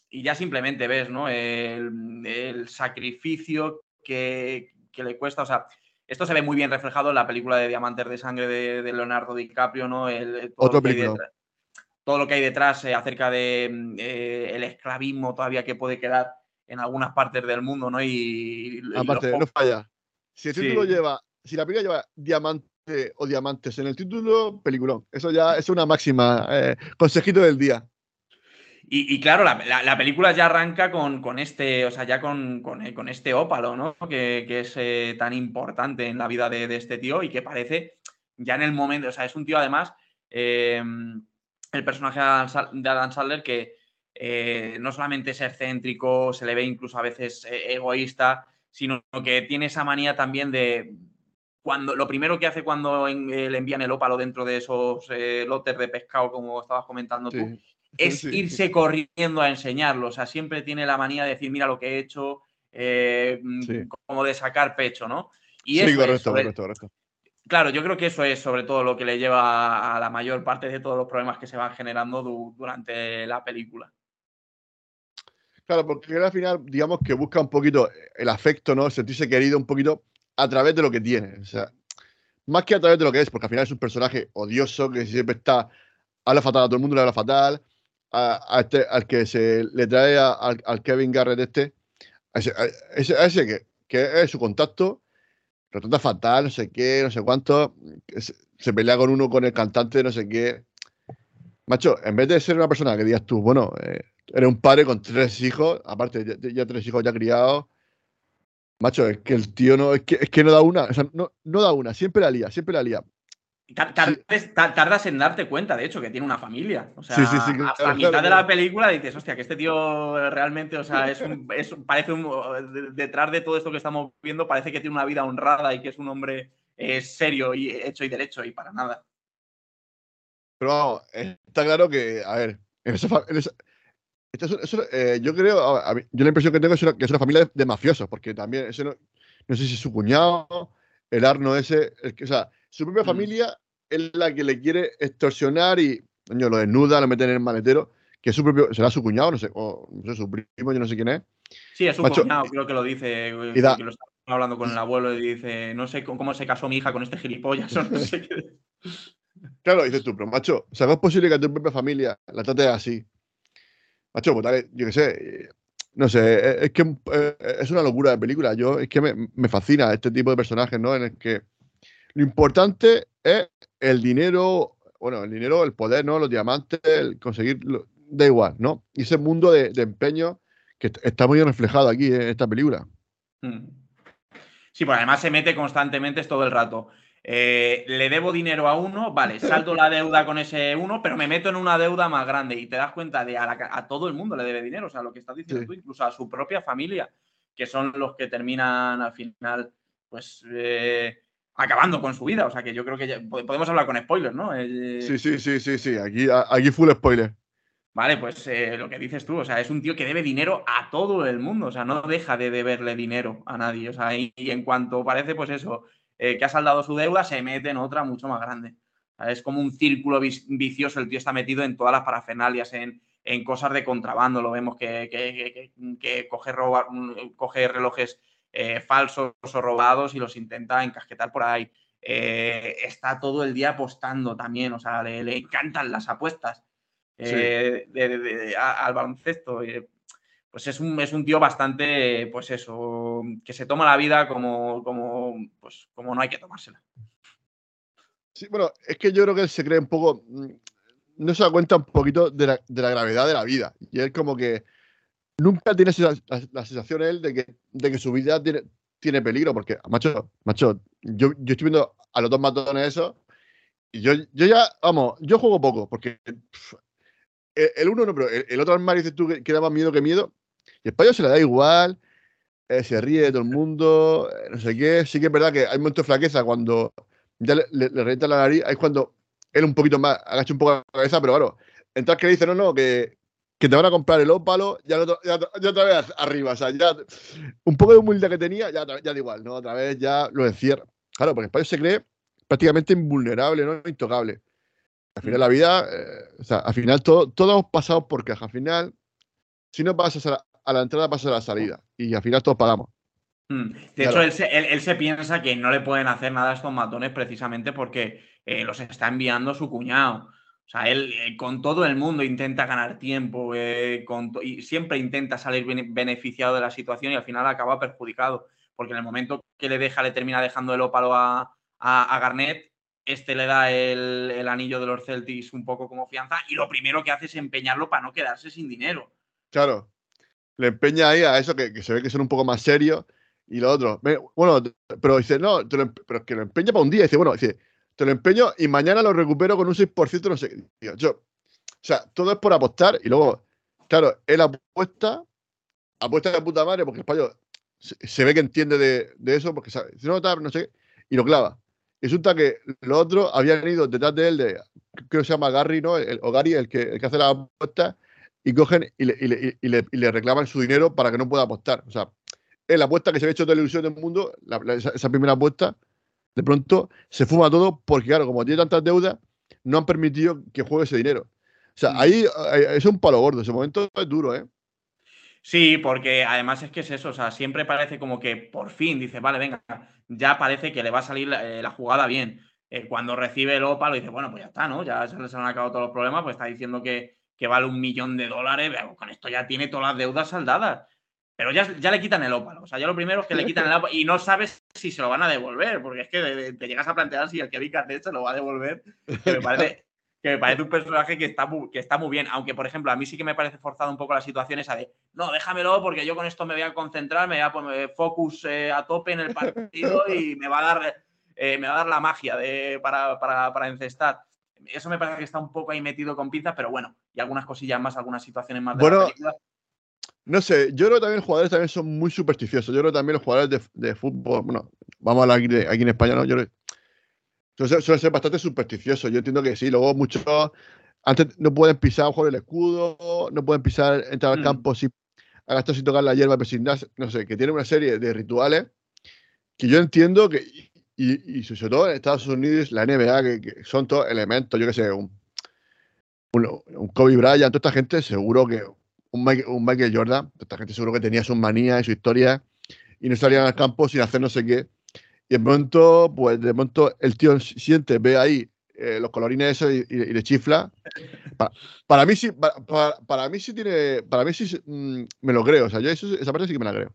y ya simplemente ves ¿no? el, el sacrificio que, que le cuesta, o sea, esto se ve muy bien reflejado en la película de Diamantes de Sangre de, Leonardo DiCaprio, ¿no? El, todo, lo detrás, todo, lo que hay detrás eh, acerca de mm, eh, el esclavismo todavía que puede quedar en algunas partes del mundo, ¿no? Y, Aparte, no falla. Si el título lleva, si la película lleva diamante o diamantes en el título, peliculón. Eso ya es una máxima. Eh, consejito del día. Y, claro, la, película ya arranca con, este, o sea, ya con, eh, este ópalo, ¿no? Que, es eh, tan importante en la vida de, este tío y que parece ya en el momento, o sea, es un tío además, em, el personaje de Adam Sandler que eh, no solamente es excéntrico, se le ve incluso a veces egoísta, sino que tiene esa manía también de, cuando lo primero que hace cuando le envían el ópalo dentro de esos lotes de pescado, como estabas comentando tú, es irse corriendo a enseñarlo. O sea, siempre tiene la manía de decir, mira lo que he hecho, eh, mm, como de sacar pecho, ¿no? Y sí, correcto, correcto, correcto. Claro, yo creo que eso es sobre todo lo que le lleva a la mayor parte de todos los problemas que se van generando durante la película. Claro, porque al final, digamos que busca un poquito el afecto, ¿no? Sentirse querido un poquito a través de lo que tiene. O sea, más que a través de lo que es, porque al final es un personaje odioso que siempre está, habla fatal a todo el mundo, le habla fatal, este, al que se le trae al, Kevin Garrett este, a ese, que, que, es su contacto, lo trata fatal, no sé qué, no sé cuánto, se, pelea con uno, con el cantante, no sé qué. Macho, en vez de ser una persona que digas tú, bueno, eh, eres un padre con tres hijos, aparte ya, ya tres hijos ya criados, Macho, es que el tío no, es que, es que no da una, no, no da una, siempre la lía, siempre la lía. Tardas, en darte cuenta, de hecho, que tiene una familia. O sea, hasta la mitad de la película dices, hostia, que este tío realmente, o sea, es, un, es parece un, detrás de todo esto que estamos viendo, parece que tiene una vida honrada y que es un hombre eh, serio y hecho y derecho y para nada. Pero vamos, está claro que, a ver, en esa, eh, yo creo, yo la impresión que tengo es que es una familia de, mafiosos, porque también, no, no, sé si es su cuñado, el Arno ese, o sea, su propia mm. familia es la que le quiere extorsionar y, coño, lo desnuda, lo mete en el maletero, que es su propio, será su cuñado, no sé, o no sé, su primo, yo no sé quién es. Sí, es su cuñado, creo que lo dice, y que lo está hablando con el abuelo y dice, no sé cómo se casó mi hija con este gilipollas, o no sé qué. Claro, dices tú, pero macho, o sea, ¿cómo es posible que tu propia familia la trate así? Macho, pues yo qué sé, no sé, es que eh, es una locura de película. Yo, es que me, fascina este tipo de personajes, ¿no? En el que lo importante es el dinero, bueno, el dinero, el poder, ¿no? Los diamantes, el conseguirlo, da igual, ¿no? Y ese mundo de, empeño que está muy reflejado aquí en esta película. Mm. Sí, pues además se mete constantemente todo el rato. Eh, le debo dinero a uno, vale, salto la deuda con ese uno, pero me meto en una deuda más grande y te das cuenta de a, todo el mundo le debe dinero, o sea, lo que estás diciendo tú, incluso a su propia familia, que son los que terminan al final, pues, eh, acabando con su vida, o sea, que yo creo que podemos hablar con spoilers, ¿no? Eh, sí, sí, sí, sí, sí, aquí, aquí full spoiler. Vale, pues lo que dices tú, o sea, es un tío que debe dinero a todo el mundo, o sea, no deja de deberle dinero a nadie, o sea, y en cuanto parece, pues eso, eh, que ha saldado su deuda, se mete en otra mucho más grande. Es como un círculo vicioso, el tío está metido en todas las parafernalias, en, cosas de contrabando, lo vemos que, que, coge, coge, relojes eh, falsos o robados y los intenta encasquetar por ahí. Eh, está todo el día apostando también, o sea, le, encantan las apuestas al baloncesto pues es un, es un tío bastante, pues eso, que se toma la vida como, como, pues, como no hay que tomársela. Sí, bueno, es que yo creo que él se cree un poco, mm, no se da cuenta un poquito de la, gravedad de la vida. Y él como que nunca tiene la, sensación él de que, de que su vida tiene, tiene peligro, porque, macho, macho, yo, yo estoy viendo a los dos matones esos, y yo, yo ya, vamos, yo juego poco, porque el, uno no, pero el, otro armario dices tú que, que da más miedo que miedo, y España se le da igual, eh, se ríe de todo el mundo, eh, no sé qué. Sí que es verdad que hay momentos de flaqueza cuando ya le, le, revienta la nariz, es cuando él un poquito más, agacha un poco la cabeza, pero claro, entonces que le dice, no, no, que, que te van a comprar el ópalo, ya, ya, ya, otra vez arriba, o sea, ya un poco de humildad que tenía, ya, ya da igual, ¿no? Otra vez ya lo encierra. Claro, porque España se cree prácticamente invulnerable, ¿no? Intocable. Al final la vida, eh, o sea, al final todo, todos hemos pasado por caja. Al final, si no pasas a, a la entrada pasa a la salida. Y al final todos pagamos. Mm. De hecho, él se, piensa que no le pueden hacer nada a estos matones precisamente porque eh, los está enviando su cuñado. Sea, él eh, con todo el mundo intenta ganar tiempo eh, y siempre intenta salir beneficiado de la situación y al final acaba perjudicado. Porque en el momento que le deja, le termina dejando el ópalo a, a, Garnett, este le da el, el, anillo de los Celtics un poco como fianza y lo primero que hace es empeñarlo para no quedarse sin dinero. Claro le empeña ahí a eso que, se ve que son un poco más serios. Y lo otro, bueno, pero dice, no, pero que lo empeña para un día. Dice, bueno, dice, te lo empeño y mañana lo recupero con un 6%, no sé. yo, o sea, todo es por apostar y luego, claro, él apuesta, apuesta de puta madre porque el español se, ve que entiende de, eso porque sabe, si no, no sé y lo clava. Y resulta que los otros habían ido detrás de él, de, creo que se llama Gary, ¿no? El, o Gary, el que, el que hace la apuesta y cogen y le, reclaman su dinero para que no pueda apostar. O sea, es la apuesta que se había hecho ilusión del mundo, esa, primera apuesta, de pronto se fuma todo porque, claro, como tiene tantas deudas, no han permitido que juegue ese dinero. O sea, mm. ahí, es un palo gordo. Ese momento es duro, ¿eh? Sí, porque además es que es eso, o sea, siempre parece como que por fin dice, vale, venga, ya parece que le va a salir la, eh, jugada bien. Eh, cuando recibe el OPA lo dice, bueno, pues ya está, ¿no? Ya se les han acabado todos los problemas, pues está diciendo que, que vale un millón de dólares, con esto ya tiene todas las deudas saldadas. Pero ya, ya le quitan el ópalo. O sea, ya lo primero es que le quitan el ópalo y no sabes si se lo van a devolver, porque es que te llegas a plantear si el que Vicatet se lo va a devolver. Que me parece, que me parece un personaje que está, muy, que está muy bien. Aunque, por ejemplo, a mí sí que me parece forzado un poco la situación esa de, no, déjamelo porque yo con esto me voy a concentrar, me voy a poner focus eh, a tope en el partido y me va a dar, eh, me va a dar la magia de, para, para, para encestar eso me parece que está un poco ahí metido con pinzas, pero bueno, y algunas cosillas más, algunas situaciones más de bueno, No sé, yo creo que también los jugadores también son muy supersticiosos. Yo creo que también los jugadores de, fútbol, bueno, vamos a hablar aquí, en España, ¿no? Yo suelen ser, bastante supersticiosos. Yo entiendo que sí, luego muchos antes no pueden pisar por el escudo, no pueden pisar, entrar al mm. campo sin, sin tocar la hierba, pero sin no sé, que tiene una serie de rituales que yo entiendo que, y, sobre todo en Estados Unidos, la NBA, que, son todos elementos, yo que sé, un, un, Kobe Bryant, toda esta gente seguro que, un Michael, Jordan, esta gente seguro que tenía sus manías y su historia y no salían al campo sin hacer no sé qué. Y de pronto, pues de pronto el tío siente, ve ahí eh, los colorines esos y, le chifla. Para, mí sí, para, mí sí tiene, para mí sí mm, me lo creo, o sea, yo esa parte sí que me la creo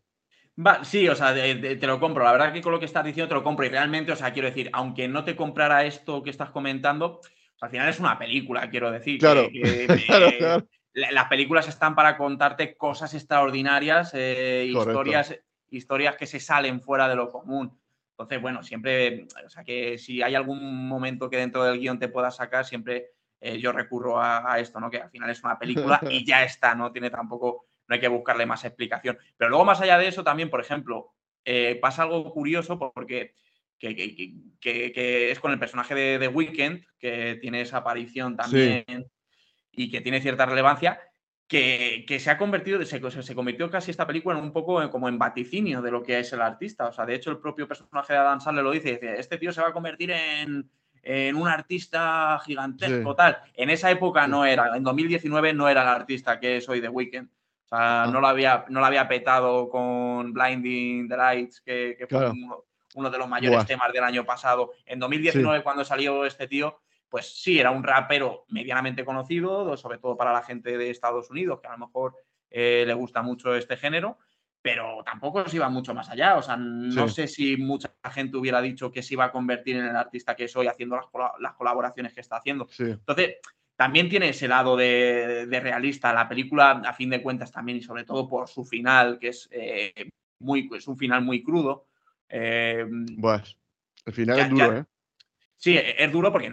sí, o sea, te, lo compro. La verdad que con lo que estás diciendo te lo compro. Y realmente, o sea, quiero decir, aunque no te comprara esto que estás comentando, al final es una película, quiero decir. Claro. Las películas están para contarte cosas extraordinarias, eh, historias, historias que se salen fuera de lo común. Entonces, bueno, siempre, o sea, que si hay algún momento que dentro del guion te pueda sacar, siempre eh, yo recurro a, a, esto, ¿no? Que al final es una película y ya está, no tiene tampoco no hay que buscarle más explicación. Pero luego, más allá de eso, también, por ejemplo, eh, pasa algo curioso porque que, es con el personaje de The Weeknd, que tiene esa aparición también y que tiene cierta relevancia, que, se ha convertido, se, se, convirtió casi esta película en un poco como en vaticinio de lo que es el artista. O sea, de hecho, el propio personaje de Adam Sandler lo dice, dice este tío se va a convertir en, un artista gigantesco, tal. En esa época no era, en 2019 no era el artista que es hoy The Weeknd. O sea, ah. no, lo había, no lo había petado con Blinding the Lights, que, fue uno, de los mayores temas del año pasado. En 2019, cuando salió este tío, pues sí, era un rapero medianamente conocido, sobre todo para la gente de Estados Unidos, que a lo mejor eh, le gusta mucho este género, pero tampoco se iba mucho más allá. O sea, no sé si mucha gente hubiera dicho que se iba a convertir en el artista que soy haciendo las, las colaboraciones que está haciendo. Entonces, también tiene ese lado de, realista. La película, a fin de cuentas, también y sobre todo por su final, que es, eh, muy, es un final muy crudo. Eh, el final es duro, ¿eh? Sí, e, es duro porque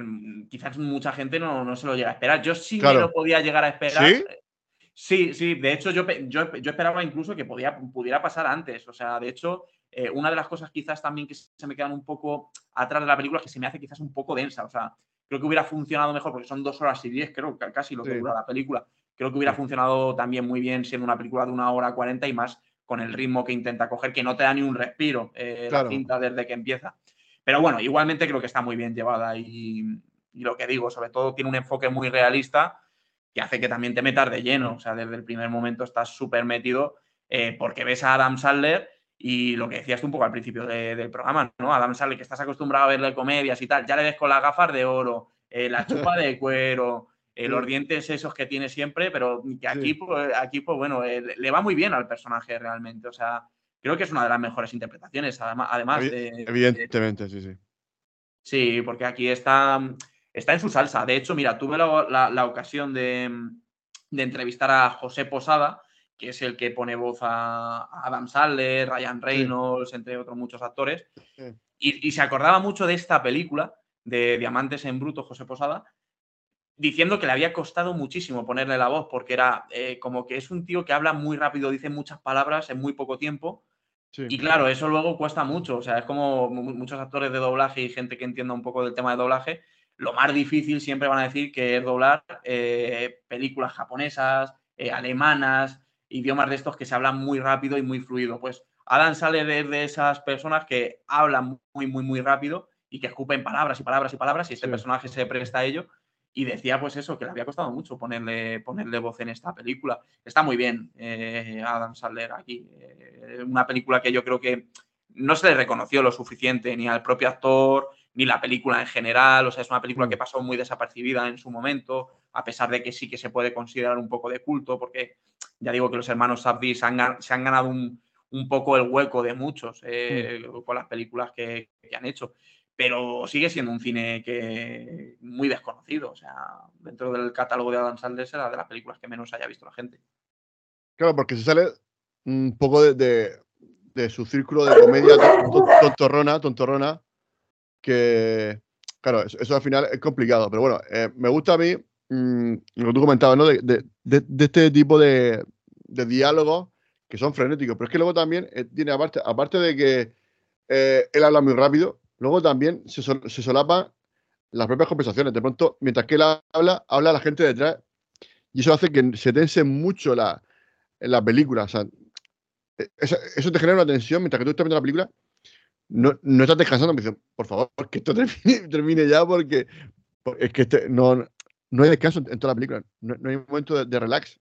quizás mucha gente no, se lo llega a esperar. Yo sí me lo podía llegar a esperar. ¿Sí? Sí, sí, de hecho yo, yo, esperaba incluso que podía, pudiera pasar antes. O sea, de hecho, eh, una de las cosas quizás también que se me quedan un poco atrás de la película es que se me hace quizás un poco densa. O sea, creo que hubiera funcionado mejor porque son dos horas y diez, creo, casi lo que dura la película. Creo que hubiera funcionado también muy bien siendo una película de una hora cuarenta y más con el ritmo que intenta coger, que no te da ni un respiro eh, la cinta desde que empieza. Pero bueno, igualmente creo que está muy bien llevada y, lo que digo, sobre todo tiene un enfoque muy realista que hace que también te metas de lleno. O sea, desde el primer momento estás súper metido eh, porque ves a Adam Sandler y lo que decías tú un poco al principio del programa, ¿no? Adam Sandler, que estás acostumbrado a verle comedias y tal, ya le ves con las gafas de oro, eh, la chupa de cuero, eh, los dientes esos que tiene siempre, pero que aquí, pues, aquí pues bueno, eh, le va muy bien al personaje realmente. O sea, creo que es una de las mejores interpretaciones, además, de, Evidentemente, sí, sí. Sí, porque aquí está, está en su salsa. De hecho, mira, tuve la, ocasión de, de entrevistar a José Posada, que es el que pone voz a Adam Sandler, Ryan Reynolds, entre otros muchos actores. Y, se acordaba mucho de esta película de Diamantes en Bruto, José Posada, diciendo que le había costado muchísimo ponerle la voz, porque era eh, como que es un tío que habla muy rápido, dice muchas palabras en muy poco tiempo. Y claro, eso luego cuesta mucho. O sea, es como muchos actores de doblaje y gente que entienda un poco del tema de doblaje. Lo más difícil siempre van a decir que es doblar eh, películas japonesas, eh, alemanas, idiomas de estos que se hablan muy rápido y muy fluido. Pues Adam sale de, esas personas que hablan muy, muy, muy rápido y que escupen palabras y palabras y palabras y este personaje se presta a ello. Y decía pues eso, que le había costado mucho ponerle, ponerle voz en esta película. Está muy bien eh, Adam Sandler aquí. Eh, una película que yo creo que no se le reconoció lo suficiente ni al propio actor ni la película en general. O sea, es una película que pasó muy desapercibida en su momento, a pesar de que sí que se puede considerar un poco de culto, porque ya digo que los hermanos Sabdi se han, ganado un, poco el hueco de muchos eh, con las películas que, que han hecho pero sigue siendo un cine que muy desconocido. O sea, dentro del catálogo de Adam Sandler era de las películas que menos haya visto la gente. Claro, porque se sale un poco de, su círculo de comedia tontorrona, tontorrona, que, claro, eso, al final es complicado. Pero bueno, eh, me gusta a mí mm, lo que tú comentabas, ¿no? De, este tipo de, diálogos que son frenéticos. Pero es que luego también eh, tiene, aparte, aparte de que eh, él habla muy rápido, Luego también se, solapan las propias conversaciones. De pronto, mientras que él habla, habla la gente detrás. Y eso hace que se tense mucho la, la película. E, eso, te genera una tensión mientras que tú estás viendo la película. No, no estás descansando. Me dicen, por favor, que esto termine, ya porque, es que este, no, no hay descanso en, toda la película. No, hay momento de relax.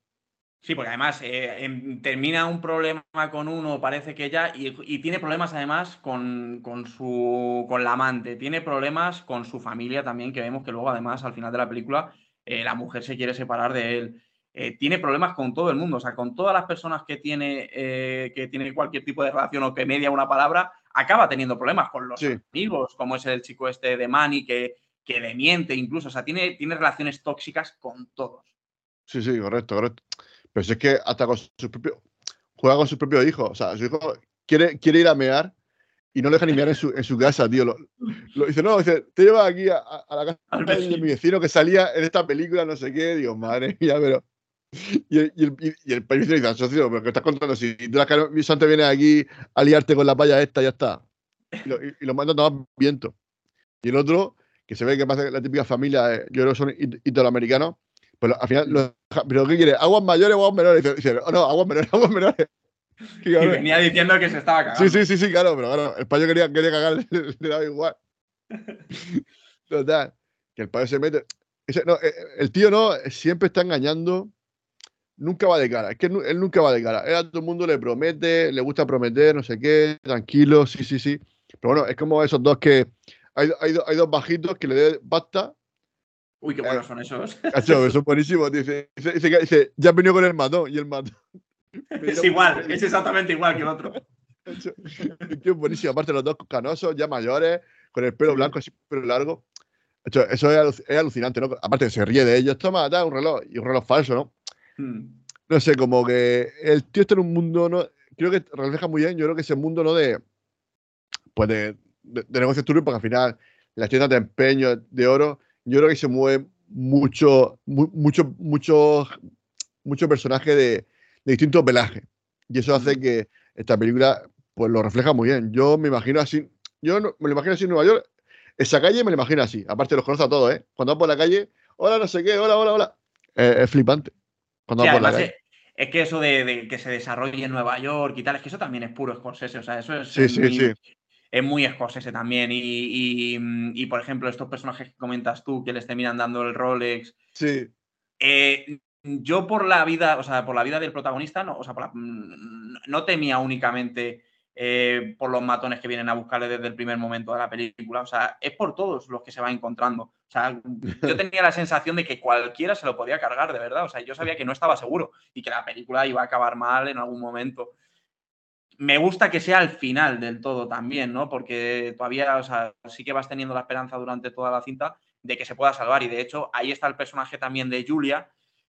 Sí, porque además eh, em, termina un problema con uno, parece que ya, y, tiene problemas además con, su, con la amante, tiene problemas con su familia también, que vemos que luego además al final de la película eh, la mujer se quiere separar de él. Eh, tiene problemas con todo el mundo, o sea, con todas las personas que tiene, que tiene cualquier tipo de relación o que media una palabra, acaba teniendo problemas con los amigos, como es el chico este de Manny que, que le miente incluso, o sea, tiene, tiene relaciones tóxicas con todos. Sí, sí, correcto, correcto. Pero si es que hasta con su propio. Juega con su propio hijo. O sea, su hijo quiere, quiere ir a mear y no le deja ni mear en su, en su casa, tío. Lo, dice, no, dice, te lleva aquí a, la casa de mi vecino que salía en esta película, no sé qué. Digo, madre mía, pero. Y el, y el, y el país dice, socio, pero ¿qué estás contando? Si tú la antes vienes aquí a liarte con la paya esta, ya está. Y lo, y, lo manda a tomar viento. Y el otro, que se ve que pasa la típica familia, eh, yo creo que son italoamericanos, pero al final, ¿pero qué quiere? ¿Aguas mayores o aguas menores? Dice, oh, no, aguas menores, aguas menores. Y venía diciendo que se estaba cagando. Sí, sí, sí, sí, claro, pero claro, el payo quería, quería cagar, le, daba igual. Total, que el payo se mete. no, eh, el tío no, siempre está engañando, nunca va de cara, es que él nunca va de cara. Él a todo el mundo le promete, le gusta prometer, no sé qué, tranquilo, sí, sí, sí. Pero bueno, es como esos dos que hay, hay, hay dos bajitos que le den basta Uy, qué buenos son esos. Cacho, son buenísimos. Dice, dice, dice, ya has venido con el matón y el matón. Es igual, es exactamente igual que el otro. Qué buenísimo. Aparte, los dos canosos, ya mayores, con el pelo blanco, así, pelo largo. Eso es, alucinante, ¿no? Aparte, se ríe de ellos. Toma, da un reloj. Y un reloj falso, ¿no? Hmm. No sé, como que el tío está en un mundo, ¿no? Creo que refleja muy bien, yo creo que ese mundo, ¿no? De, pues de, de, de negocios turbios, porque al final las tiendas de empeño de oro yo creo que se mueve mucho, mucho, mucho, mucho personaje de, distintos pelajes. Y eso hace que esta película pues lo refleja muy bien. Yo me imagino así, yo me lo imagino así en Nueva York, esa calle me lo imagino así. Aparte los conozco a todos, ¿eh? Cuando vas por la calle, hola, no sé qué, hola, hola, hola. es flipante. Cuando por la calle. Es, que eso de, que se desarrolle en Nueva York y tal, es que eso también es puro Scorsese. O sea, eso es. Sí, sí, sí es muy Scorsese también. Y, por ejemplo, estos personajes que comentas tú, que les terminan dando el Rolex. Sí. Eh, yo por la vida, o sea, por la vida del protagonista, no, o sea, no temía únicamente eh, por los matones que vienen a buscarle desde el primer momento de la película. O sea, es por todos los que se va encontrando. O sea, yo tenía la sensación de que cualquiera se lo podía cargar, de verdad. O sea, yo sabía que no estaba seguro y que la película iba a acabar mal en algún momento me gusta que sea al final del todo también, ¿no? Porque todavía, o sea, sí que vas teniendo la esperanza durante toda la cinta de que se pueda salvar. Y de hecho, ahí está el personaje también de Julia,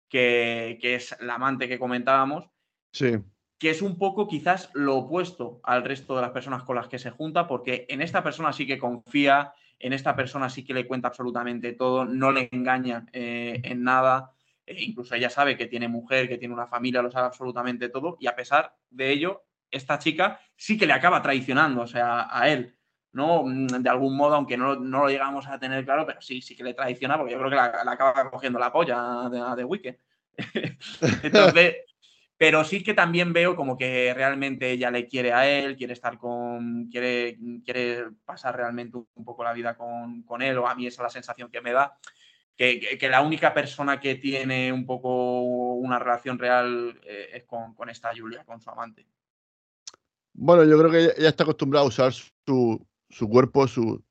que, es la amante que comentábamos. Sí. Que es un poco quizás lo opuesto al resto de las personas con las que se junta, porque en esta persona sí que confía, en esta persona sí que le cuenta absolutamente todo, no le engaña eh, en nada. E incluso ella sabe que tiene mujer, que tiene una familia, lo sabe absolutamente todo, y a pesar de ello, esta chica sí que le acaba traicionando, o sea, a él, ¿no? Mm, de algún modo, aunque no, lo llegamos a tener claro, pero sí, sí que le traiciona, porque yo creo que la, acaba cogiendo la polla de, de. Entonces, pero sí que también veo como que realmente ella le quiere a él, quiere estar con, quiere, quiere pasar realmente un poco la vida con, con él, o a mí esa es la sensación que me da. que, la única persona que tiene un poco una relación real eh, es con, esta Julia, con su amante. Bueno, yo creo que ella, está acostumbrada a usar su, cuerpo, su,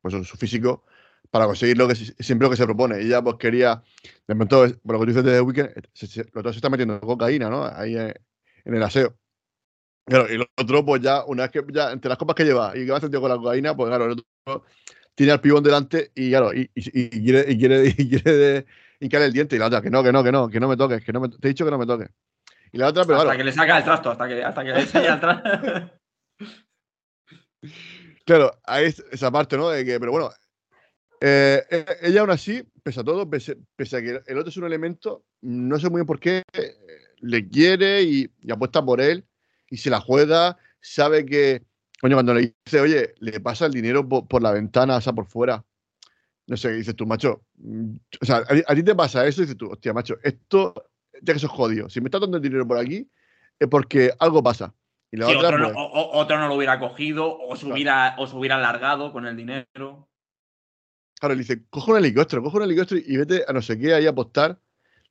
pues, su físico, para conseguir lo que siempre lo que se propone. Ella pues quería, de pronto, por lo que tú dices desde Weekend, lo otro se está metiendo cocaína, ¿no? Ahí en, el aseo. Claro, y lo otro, pues ya, una vez que ya, entre las copas que lleva y que va a hacer con la cocaína, pues claro, el otro tiene al pibón delante y claro, y, quiere, y quiere, y quiere hincarle el diente. Y la otra, que no, que no, que no, que no me toques, que no me, te he dicho que no me toques. Y la otra, pero hasta que le saca el trasto, hasta que, hasta que le saca el trasto. claro, hay esa parte, ¿no? De que, pero bueno, eh, eh, ella aún así, pese a todo, pese, a que el otro es un elemento, no sé muy bien por qué, eh, le quiere y, apuesta por él y se la juega, sabe que, coño, cuando le dice, oye, le pasa el dinero por, la ventana, o sea, por fuera, no sé, dices tú, macho, mm, o sea, a, ti te pasa eso y dices tú, hostia, macho, esto, ya que eso es jodido, si me está dando el dinero por aquí, es porque algo pasa. Y la otra, otro, no, pues otro, no, lo hubiera cogido o se, hubiera, o se hubiera alargado con el dinero. Claro, le dice, coge un helicóptero, coge un helicóptero y vete a no sé qué ahí a apostar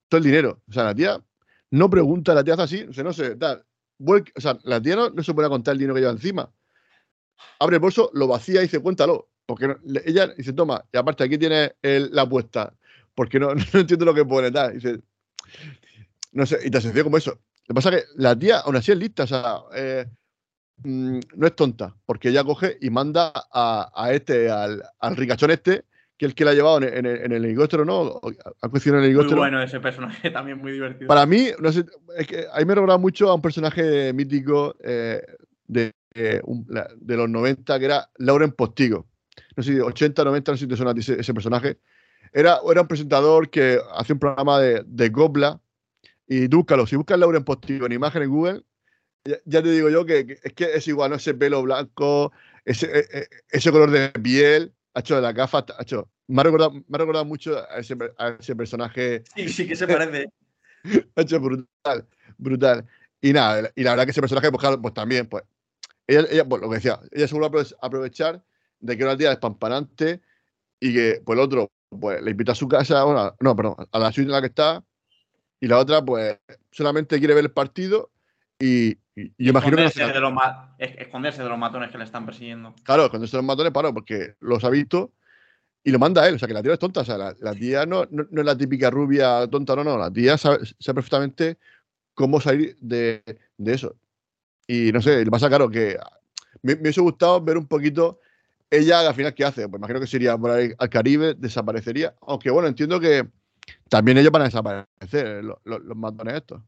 todo el dinero. O sea, la tía no pregunta, la tía hace así, o sea, no sé, tal. O sea, la tía no, se puede contar el dinero que lleva encima. Abre el bolso, lo vacía y dice, cuéntalo. Porque ella dice, toma, y aparte aquí tiene la apuesta. Porque no, no, entiendo lo que pone, tal. Dice, no sé, y te asoció como eso. Lo que pasa es que la tía, aún así es lista, o sea, eh, mm, no es tonta, porque ella coge y manda a, este, al, al, ricachón este, que el que la ha llevado en, el helicóptero, ¿no? Ha cuestionado en el helicóptero. Muy bueno ese personaje, también muy divertido. Para mí, no sé, es que a mí me recuerda mucho a un personaje mítico eh, de, de los 90 que era Lauren Postigo. No sé, 80, 90, no sé si te suena a ti ese, personaje. Era, era un presentador que hacía un programa de, de Gobla y búscalo. Si buscas Lauren Postigo en imagen en Google, ya, te digo yo que, es que es igual, ¿no? Ese pelo blanco, ese, e, e, ese color de piel hecho de la gafa, hecho, me ha recordado, me ha recordado mucho a ese, a ese, personaje. Sí, sí que se parece. hecho brutal, brutal. Y nada, y la verdad que ese personaje, pues, pues también, pues, ella, ella pues, lo que decía, ella se vuelve a aprovechar de que una tía es pampanante y que, pues, el otro, pues, le invita a su casa, bueno, no, perdón, a la suite en la que está, y la otra, pues, solamente quiere ver el partido y, y, imagino que de los esconderse de los matones que le están persiguiendo. Claro, esconderse de los matones, paro, porque los ha visto y lo manda a él. O sea, que la tía es tonta. O sea, la, tía no, no, es la típica rubia tonta, no, no. La tía sabe, perfectamente cómo salir de, de, eso. Y no sé, le pasa claro que me, me hubiese gustado ver un poquito ella al final qué hace. Pues imagino que sería ahí al Caribe, desaparecería. Aunque bueno, entiendo que también ellos van a desaparecer, los, los, matones estos.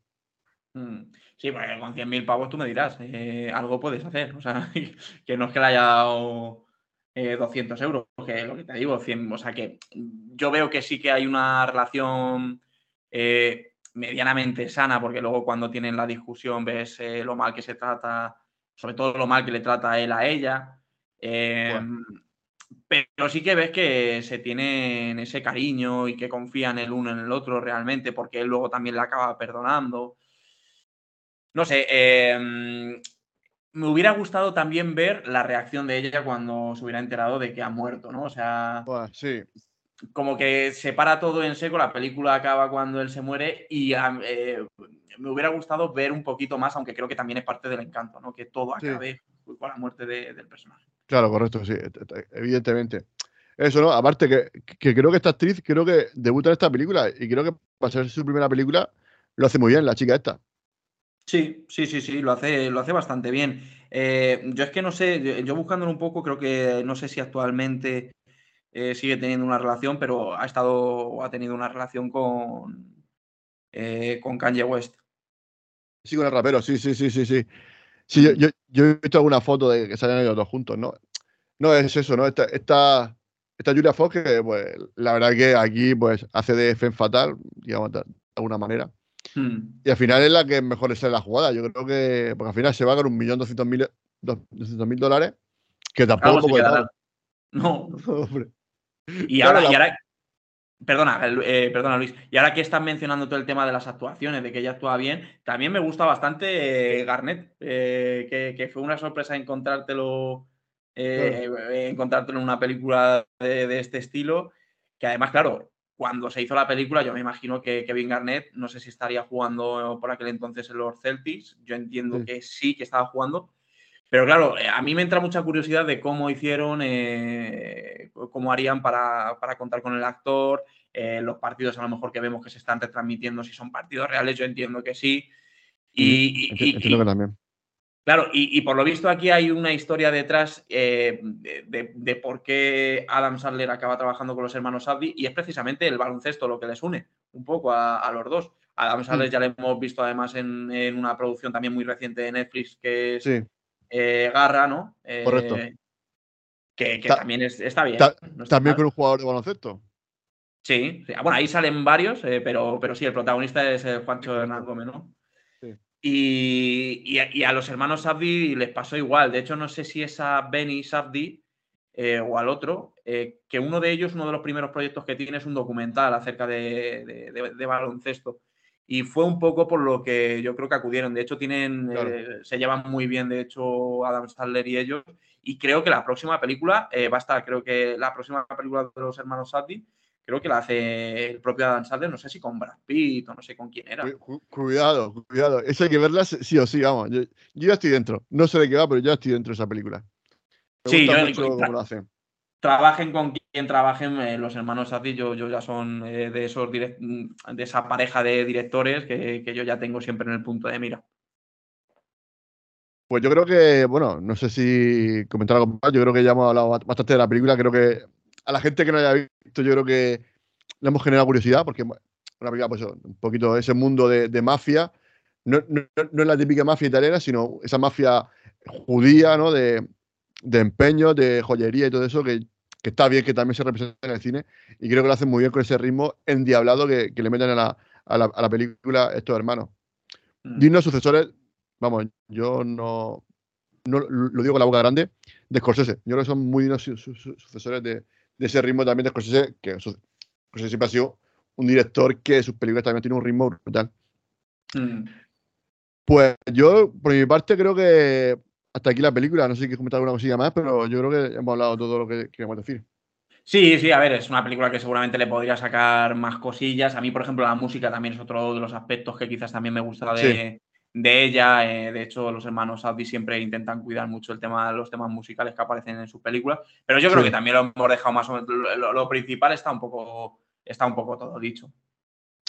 Mm. Sí, pues con 100.000 pavos tú me dirás, eh, algo puedes hacer. O sea, que no es que le haya dado 200 eh, euros, que lo que te digo, 100, o sea, que yo veo que sí que hay una relación eh, medianamente sana, porque luego cuando tienen la discusión ves lo mal que se trata, sobre todo lo mal que le trata él a ella. Pero sí que ves que se tienen ese cariño y que confían el uno en el otro realmente, porque él luego también la acaba perdonando. No sé, em, me hubiera gustado también ver la reacción de ella cuando se hubiera enterado de que ha muerto, ¿no? O sea, sí. como que se para todo en seco, la película acaba cuando él se muere y eh, me hubiera gustado ver un poquito más, aunque creo que también es parte del encanto, ¿no? Que todo acabe con la muerte del personaje. Claro, correcto, sí, evidentemente. Eso, ¿no? Aparte que, que, creo que esta actriz, creo que debuta en esta película y creo que para ser su primera película lo hace muy bien, la chica esta. Sí, sí, sí, sí, lo hace, lo hace bastante bien. Eh, yo es que no sé, yo, buscándolo un poco, creo que no sé si actualmente eh, sigue teniendo una relación, pero ha estado o ha tenido una relación con, eh, con Kanye West. Sí, con el rapero, sí, sí, sí, sí, sí. Sí, yo, yo, he visto alguna foto de que salen ellos dos juntos, ¿no? No es eso, ¿no? Esta, esta, esta Julia Fox, que pues la verdad que aquí pues hace de Fen Fatal, digamos, de alguna manera. Hmm. Y al final es la que mejor es la jugada. Yo creo que, porque al final se va con un millón doscientos mil dólares, que tampoco No. y, ahora, perdona, eh, perdona Luis, y ahora que estás mencionando todo el tema de las actuaciones, de que ella actúa bien, también me gusta bastante eh, Garnet, eh, que, fue una sorpresa encontrártelo, encontrártelo en una película de, de este estilo, que además, claro, cuando se hizo la película, yo me imagino que Kevin Garnett, no sé si estaría jugando por aquel entonces en los Celtics, yo entiendo que sí, que estaba jugando, pero claro, eh, a mí me entra mucha curiosidad de cómo hicieron, eh, cómo harían para, contar con el actor, eh, los partidos a lo mejor que vemos que se están retransmitiendo, si son partidos reales, yo entiendo que sí. Y, entiendo que también. Claro, y, por lo visto aquí hay una historia detrás de, por qué Adam Sandler acaba trabajando con los hermanos Abdi y es precisamente el baloncesto lo que les une un poco a, los dos. Adam Sandler mm. ya lo hemos visto además en, una producción también muy reciente de Netflix que es eh, Garra, ¿no? Correcto. Eh, que, también está bien. también con un jugador de baloncesto. Sí, bueno, ahí salen varios, eh, pero, pero sí, el protagonista es Juancho Hernán Gómez, ¿no? Y, a, los hermanos Sabdi les pasó igual. De hecho, no sé si es a Benny Sabdi o al otro, que uno de ellos, uno de los primeros proyectos que tiene es un documental acerca de, de baloncesto. Y fue un poco por lo que yo creo que acudieron. De hecho, tienen, eh, se llevan muy bien, de hecho, Adam Sandler y ellos. Y creo que la próxima película eh, va a estar, creo que la próxima película de los hermanos Sadi, creo que la hace el propio Adam Sandler, no sé si con Brad Pitt o no sé con quién era. Cuidado, cuidado. Eso hay que verla sí o sí, vamos. Yo, ya estoy dentro. No sé de qué va, pero ya estoy dentro de esa película. sí, yo, lo hacen trabajen con quien trabajen, eh, los hermanos así, yo, yo ya son eh, de esos de esa pareja de directores que, yo ya tengo siempre en el punto de mira. Pues yo creo que, bueno, no sé si comentar algo yo creo que ya hemos hablado bastante de la película, creo que a la gente que no haya visto, yo creo que le hemos generado curiosidad, porque una película, pues un poquito ese mundo de, mafia, no, no, no, es la típica mafia italiana, sino esa mafia judía, ¿no? De, de empeño, de joyería y todo eso, que que está bien que también se represente en el cine y creo que lo hacen muy bien con ese ritmo endiablado que, le meten a la, a, la, película estos hermanos. Mm. Dignos sucesores, vamos, yo no, no, lo digo con la boca grande, de Scorsese. Yo creo que son muy dignos sucesores de, ese ritmo también de Scorsese, que Scorsese siempre ha sido un director que sus películas también tienen un ritmo brutal. Mm. Pues yo, por mi parte, creo que hasta aquí la película. No sé si quieres comentar alguna cosilla más, pero yo creo que hemos hablado todo lo que queríamos decir. Sí, sí, a ver, es una película que seguramente le podría sacar más cosillas. A mí, por ejemplo, la música también es otro de los aspectos que quizás también me gusta de, ella. Eh, de hecho, los hermanos Audi siempre intentan cuidar mucho el tema, los temas musicales que aparecen en sus películas. Pero yo creo que también lo hemos dejado más o menos. Lo, principal está un poco, está un poco todo dicho.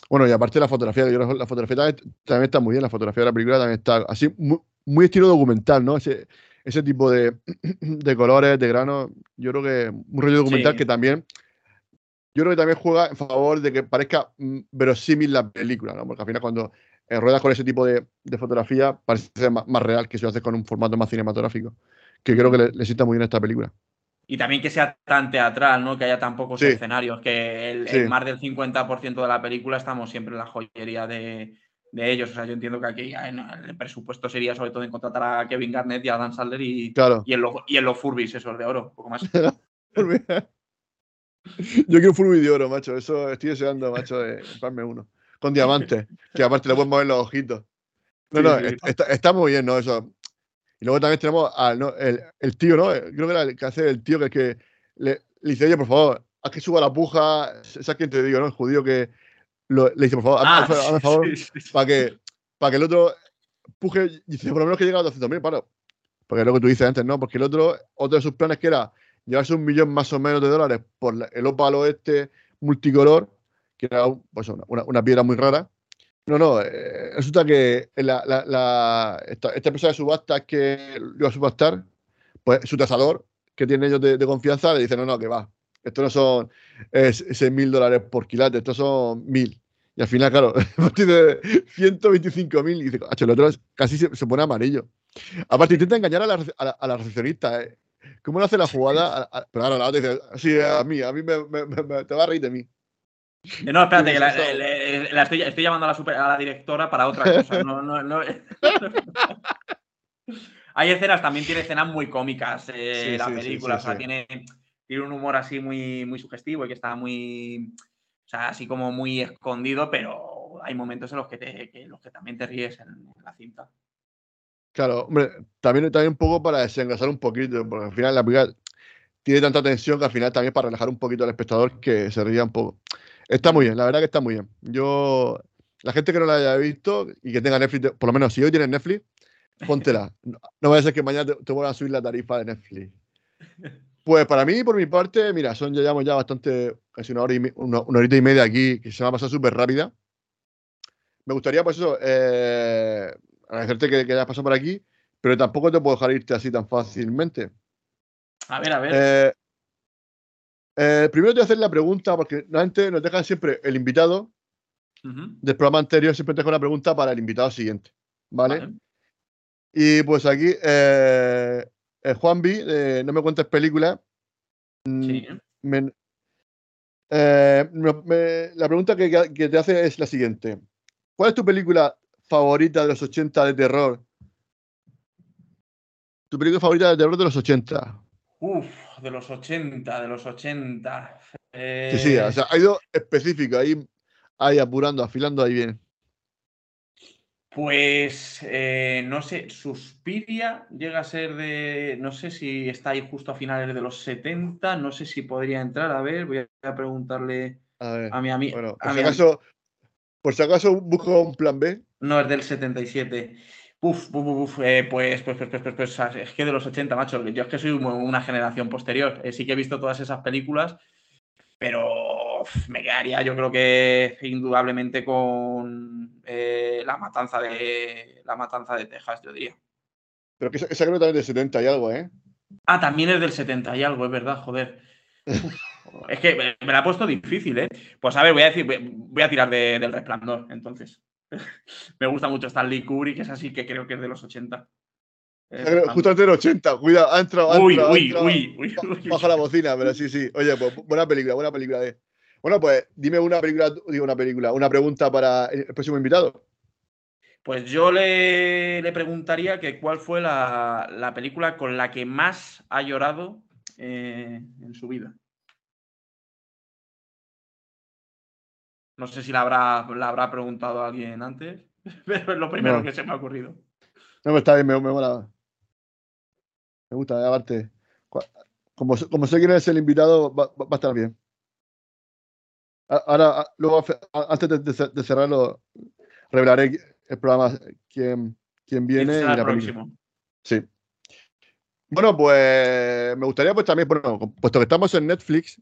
Bueno, y aparte la fotografía, yo la fotografía también, está muy bien, la fotografía de la película también está así, muy, muy estilo documental, ¿no? Ese, ese tipo de, de colores, de granos, yo creo que un rollo documental que también, yo creo que también juega en favor de que parezca mm, verosímil la película, ¿no? Porque al final cuando eh, ruedas con ese tipo de, de fotografía parece más, más, real que si lo haces con un formato más cinematográfico, que creo que le, le sienta muy bien a esta película. Y también que sea tan teatral, ¿no? Que haya tan pocos escenarios, que el, más del 50% de la película estamos siempre en la joyería de, ellos. O sea, yo entiendo que aquí el presupuesto sería sobre todo en contratar a Kevin Garnett y a Dan Sandler y, y, en, los, y en los Furbis, esos de oro, poco más. yo quiero Furby de oro, macho. Eso estoy deseando, macho, de comprarme uno. Con diamantes, que aparte le pueden mover los ojitos. No, no, está, está, muy bien, ¿no? Eso. Y luego también tenemos al el, el, tío, ¿no? Creo que era el que hace el tío que, que le, le, dice, oye, por favor, haz que suba la puja. ¿Sabes quién te digo, no? El judío que le dice, por favor, hazme, ah, favor, para que, para que el otro puje. Y dice, por lo menos que llegue a 200.000, para. Porque es lo que tú dices antes, ¿no? Porque el otro, otro de sus planes que era llevarse un millón más o menos de dólares por el ópalo este multicolor, que era pues una, una piedra muy rara no, no, eh, resulta que la, la, esta, empresa de subastas que iba a subastar, pues su tasador, que tiene ellos de, confianza, le dice, no, no, que va, esto no son 6 mil dólares por quilate, estos son mil. Y al final, claro, tiene 125 mil y dice, el otro casi se, pone amarillo. Aparte, intenta engañar a la, a la, recepcionista. ¿eh? ¿Cómo le hace la jugada? pero ahora la otra dice, sí, a mí, a mí me, te va a reír de mí. No, espérate, que la, estoy, estoy, llamando a la, a la, directora para otra cosa. No, no, no. Hay escenas, también tiene escenas muy cómicas eh, la película. o sea, tiene, tiene un humor así muy, muy sugestivo y que está muy. O sea, así como muy escondido, pero hay momentos en los que, te, los que también te ríes en, la cinta. Claro, hombre, también, también un poco para desengrasar un poquito, porque al final la película tiene tanta tensión que al final también para relajar un poquito al espectador que se ría un poco. Está muy bien, la verdad que está muy bien. Yo, la gente que no la haya visto y que tenga Netflix, por lo menos si hoy tienes Netflix, póntela. No, no vaya a ser que mañana te, te vuelvan a subir la tarifa de Netflix. Pues para mí, por mi parte, mira, son ya llevamos ya bastante, casi una hora y, una, una horita y media aquí, que se me ha pasado súper rápida. Me gustaría, pues eso, eh, agradecerte que, que hayas pasado por aquí, pero tampoco te puedo dejar irte así tan fácilmente. A ver, a ver. Eh, eh, primero te voy a hacer la pregunta, porque normalmente nos dejan siempre el invitado del programa anterior, siempre te dejo una pregunta para el invitado siguiente. ¿Vale? vale. Y pues aquí, eh, eh, No me cuentes películas, mm, Sí. me- eh, me- me- la pregunta que, que te hace es la siguiente. ¿Cuál es tu película favorita de los 80 de terror? Tu película favorita de terror de los 80. Uf, de los 80, de los 80. Sí, sí, o Eh, sea, ha ido específico, ahí, ahí apurando, afilando ahí bien. Pues eh, no sé, Suspiria llega a ser de, no sé si está ahí justo a finales de los 70, no sé si podría entrar, a ver, voy a preguntarle A ver, a mi amigo. bueno, por si acaso, por si acaso busco un plan B. No, es del 77. Uf, uf, uf, uf, eh, pues, pues, pues, pues, pues, pues, es que de los 80, macho, yo es que soy un- una generación posterior, eh, sí que he visto todas esas películas, pero uf, me quedaría yo creo que indudablemente con eh, la matanza de la matanza de Texas, yo diría. Pero que esa, esa creo también es de 70 y algo, ¿eh? Ah, también es del 70 y algo, es verdad, joder. Es que me, me la ha puesto difícil, ¿eh? Pues a ver, voy a decir, voy, voy a tirar de- del resplandor, entonces. me gusta mucho Stanley Kubrick, es así que creo que es de los 80. Eh, justamente del 80, cuidado, ha entrado, ha Uy, ha uy, entrado. uy, uy, uy. Baja la bocina, pero sí, sí. Oye, pues bu- buena película, buena película de. Bueno, pues dime una película, digo una película, una pregunta para el próximo invitado. Pues yo le, le preguntaría que cuál fue la, la película con la que más ha llorado eh, en su vida. No sé si la habrá, la habrá preguntado alguien antes, pero es lo primero No. que se me ha ocurrido. No, me está bien, me, me mola. Me gusta, aparte. Como, sé- como sé quién es el invitado, va, va- va a estar bien. Ahora, luego, antes de, de cer- de cerrarlo, revelaré el programa, quién, quién viene y la próximo. Sí. Bueno, pues me gustaría pues también, bueno, puesto que estamos en Netflix,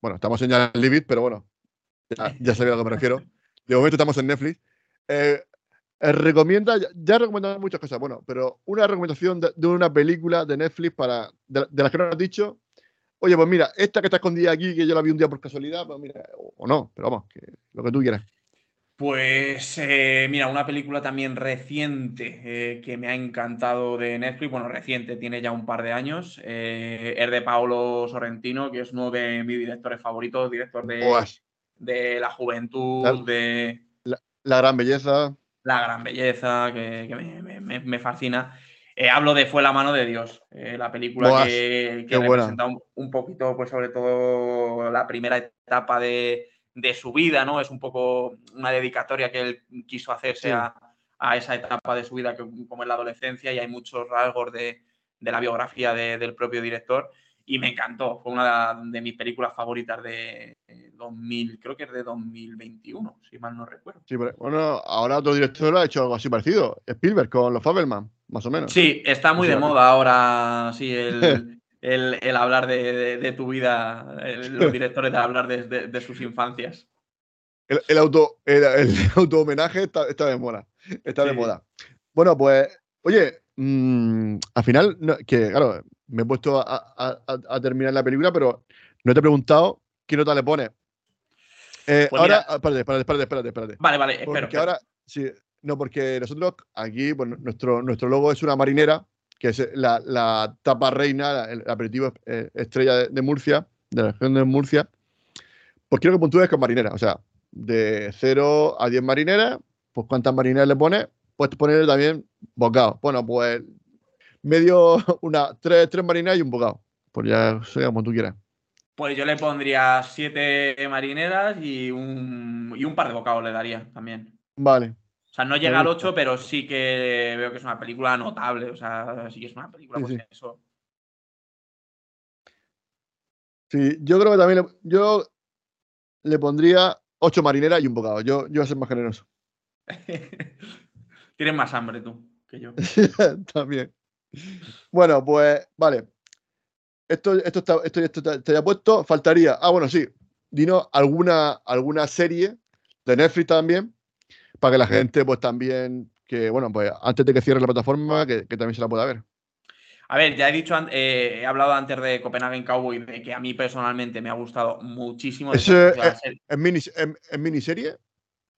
bueno, estamos en It, pero bueno, ya, ya sabéis a lo que me refiero. De momento estamos en Netflix. Eh, eh, recomienda, ya, ya he recomendado muchas cosas, bueno, pero una recomendación de, de una película de Netflix para, de, de las que no has dicho. Oye, pues mira, esta que está escondida aquí, que yo la vi un día por casualidad, pues mira, o, o no, pero vamos, que lo que tú quieras. Pues eh, mira, una película también reciente eh, que me ha encantado de Netflix, bueno, reciente, tiene ya un par de años, eh, es de Paolo Sorrentino, que es uno de mis directores favoritos, director de, Oas, de La Juventud, de la gran belleza. La Gran Belleza, que, que me, me- me- me fascina. Eh, hablo de Fue la mano de Dios, eh, la película que, que representa un, un poquito, pues sobre todo la primera etapa de, de su vida, ¿no? Es un poco una dedicatoria que él quiso hacerse Sí. a, a esa etapa de su vida, que, como es la adolescencia, y hay muchos rasgos de, de la biografía de- del propio director. Y me encantó, fue una de mis películas favoritas de eh, 2000, creo que es de 2021, si mal no recuerdo. Sí, pero, bueno, ahora otro director ha hecho algo así parecido. Spielberg con los Fabelman, más o menos. Sí, está muy O sea, de moda ahora, sí, el, el- el hablar de, de- de tu vida, el- los directores de hablar de, de- sus infancias. El, el auto, el, auto homenaje está, está de moda. Está de moda. Bueno, pues, oye, mm, al final, no- que claro, me he puesto a, a- a- a terminar la película, pero no te he preguntado qué nota le pones. Eh, Pues ahora, ah, espérate, espérate, espérate, espérate, espérate. Vale, vale, espero. Porque espero. ahora, sí, no, porque nosotros aquí, bueno, nuestro, nuestro logo es una marinera, que es la, la tapa reina, el aperitivo eh, estrella de, de Murcia, de la región de Murcia. Pues quiero que puntúes con marinera, o sea, de 0 a 10 marineras, pues cuántas marineras le pones, puedes ponerle también bocado. Bueno, pues medio, una, tres, tres marineras y un bocado. Pues ya, sea como tú quieras. Pues yo le pondría siete marineras y un, y un par de bocados le daría también. Vale. O sea, no llega al gusta. 8, pero sí que veo que es una película notable. O sea, sí que es una película, Sí, pues sí. eso. Sí, yo creo que también, le- yo le pondría ocho marineras y un bocado. Yo, yo voy a ser más generoso. Tienes más hambre tú que yo. También. Bueno, pues vale. Esto, esto, está, esto, esto está, puesto. Faltaría. Ah, bueno, sí. Dino alguna, alguna serie de Netflix también. Para que la gente, pues también. Que bueno, pues antes de que cierre la plataforma, que, también se la pueda ver. A ver, ya he dicho, eh, he hablado antes de Copenhagen Cowboy, de que a mí personalmente me ha gustado muchísimo. ¿Es, en miniserie?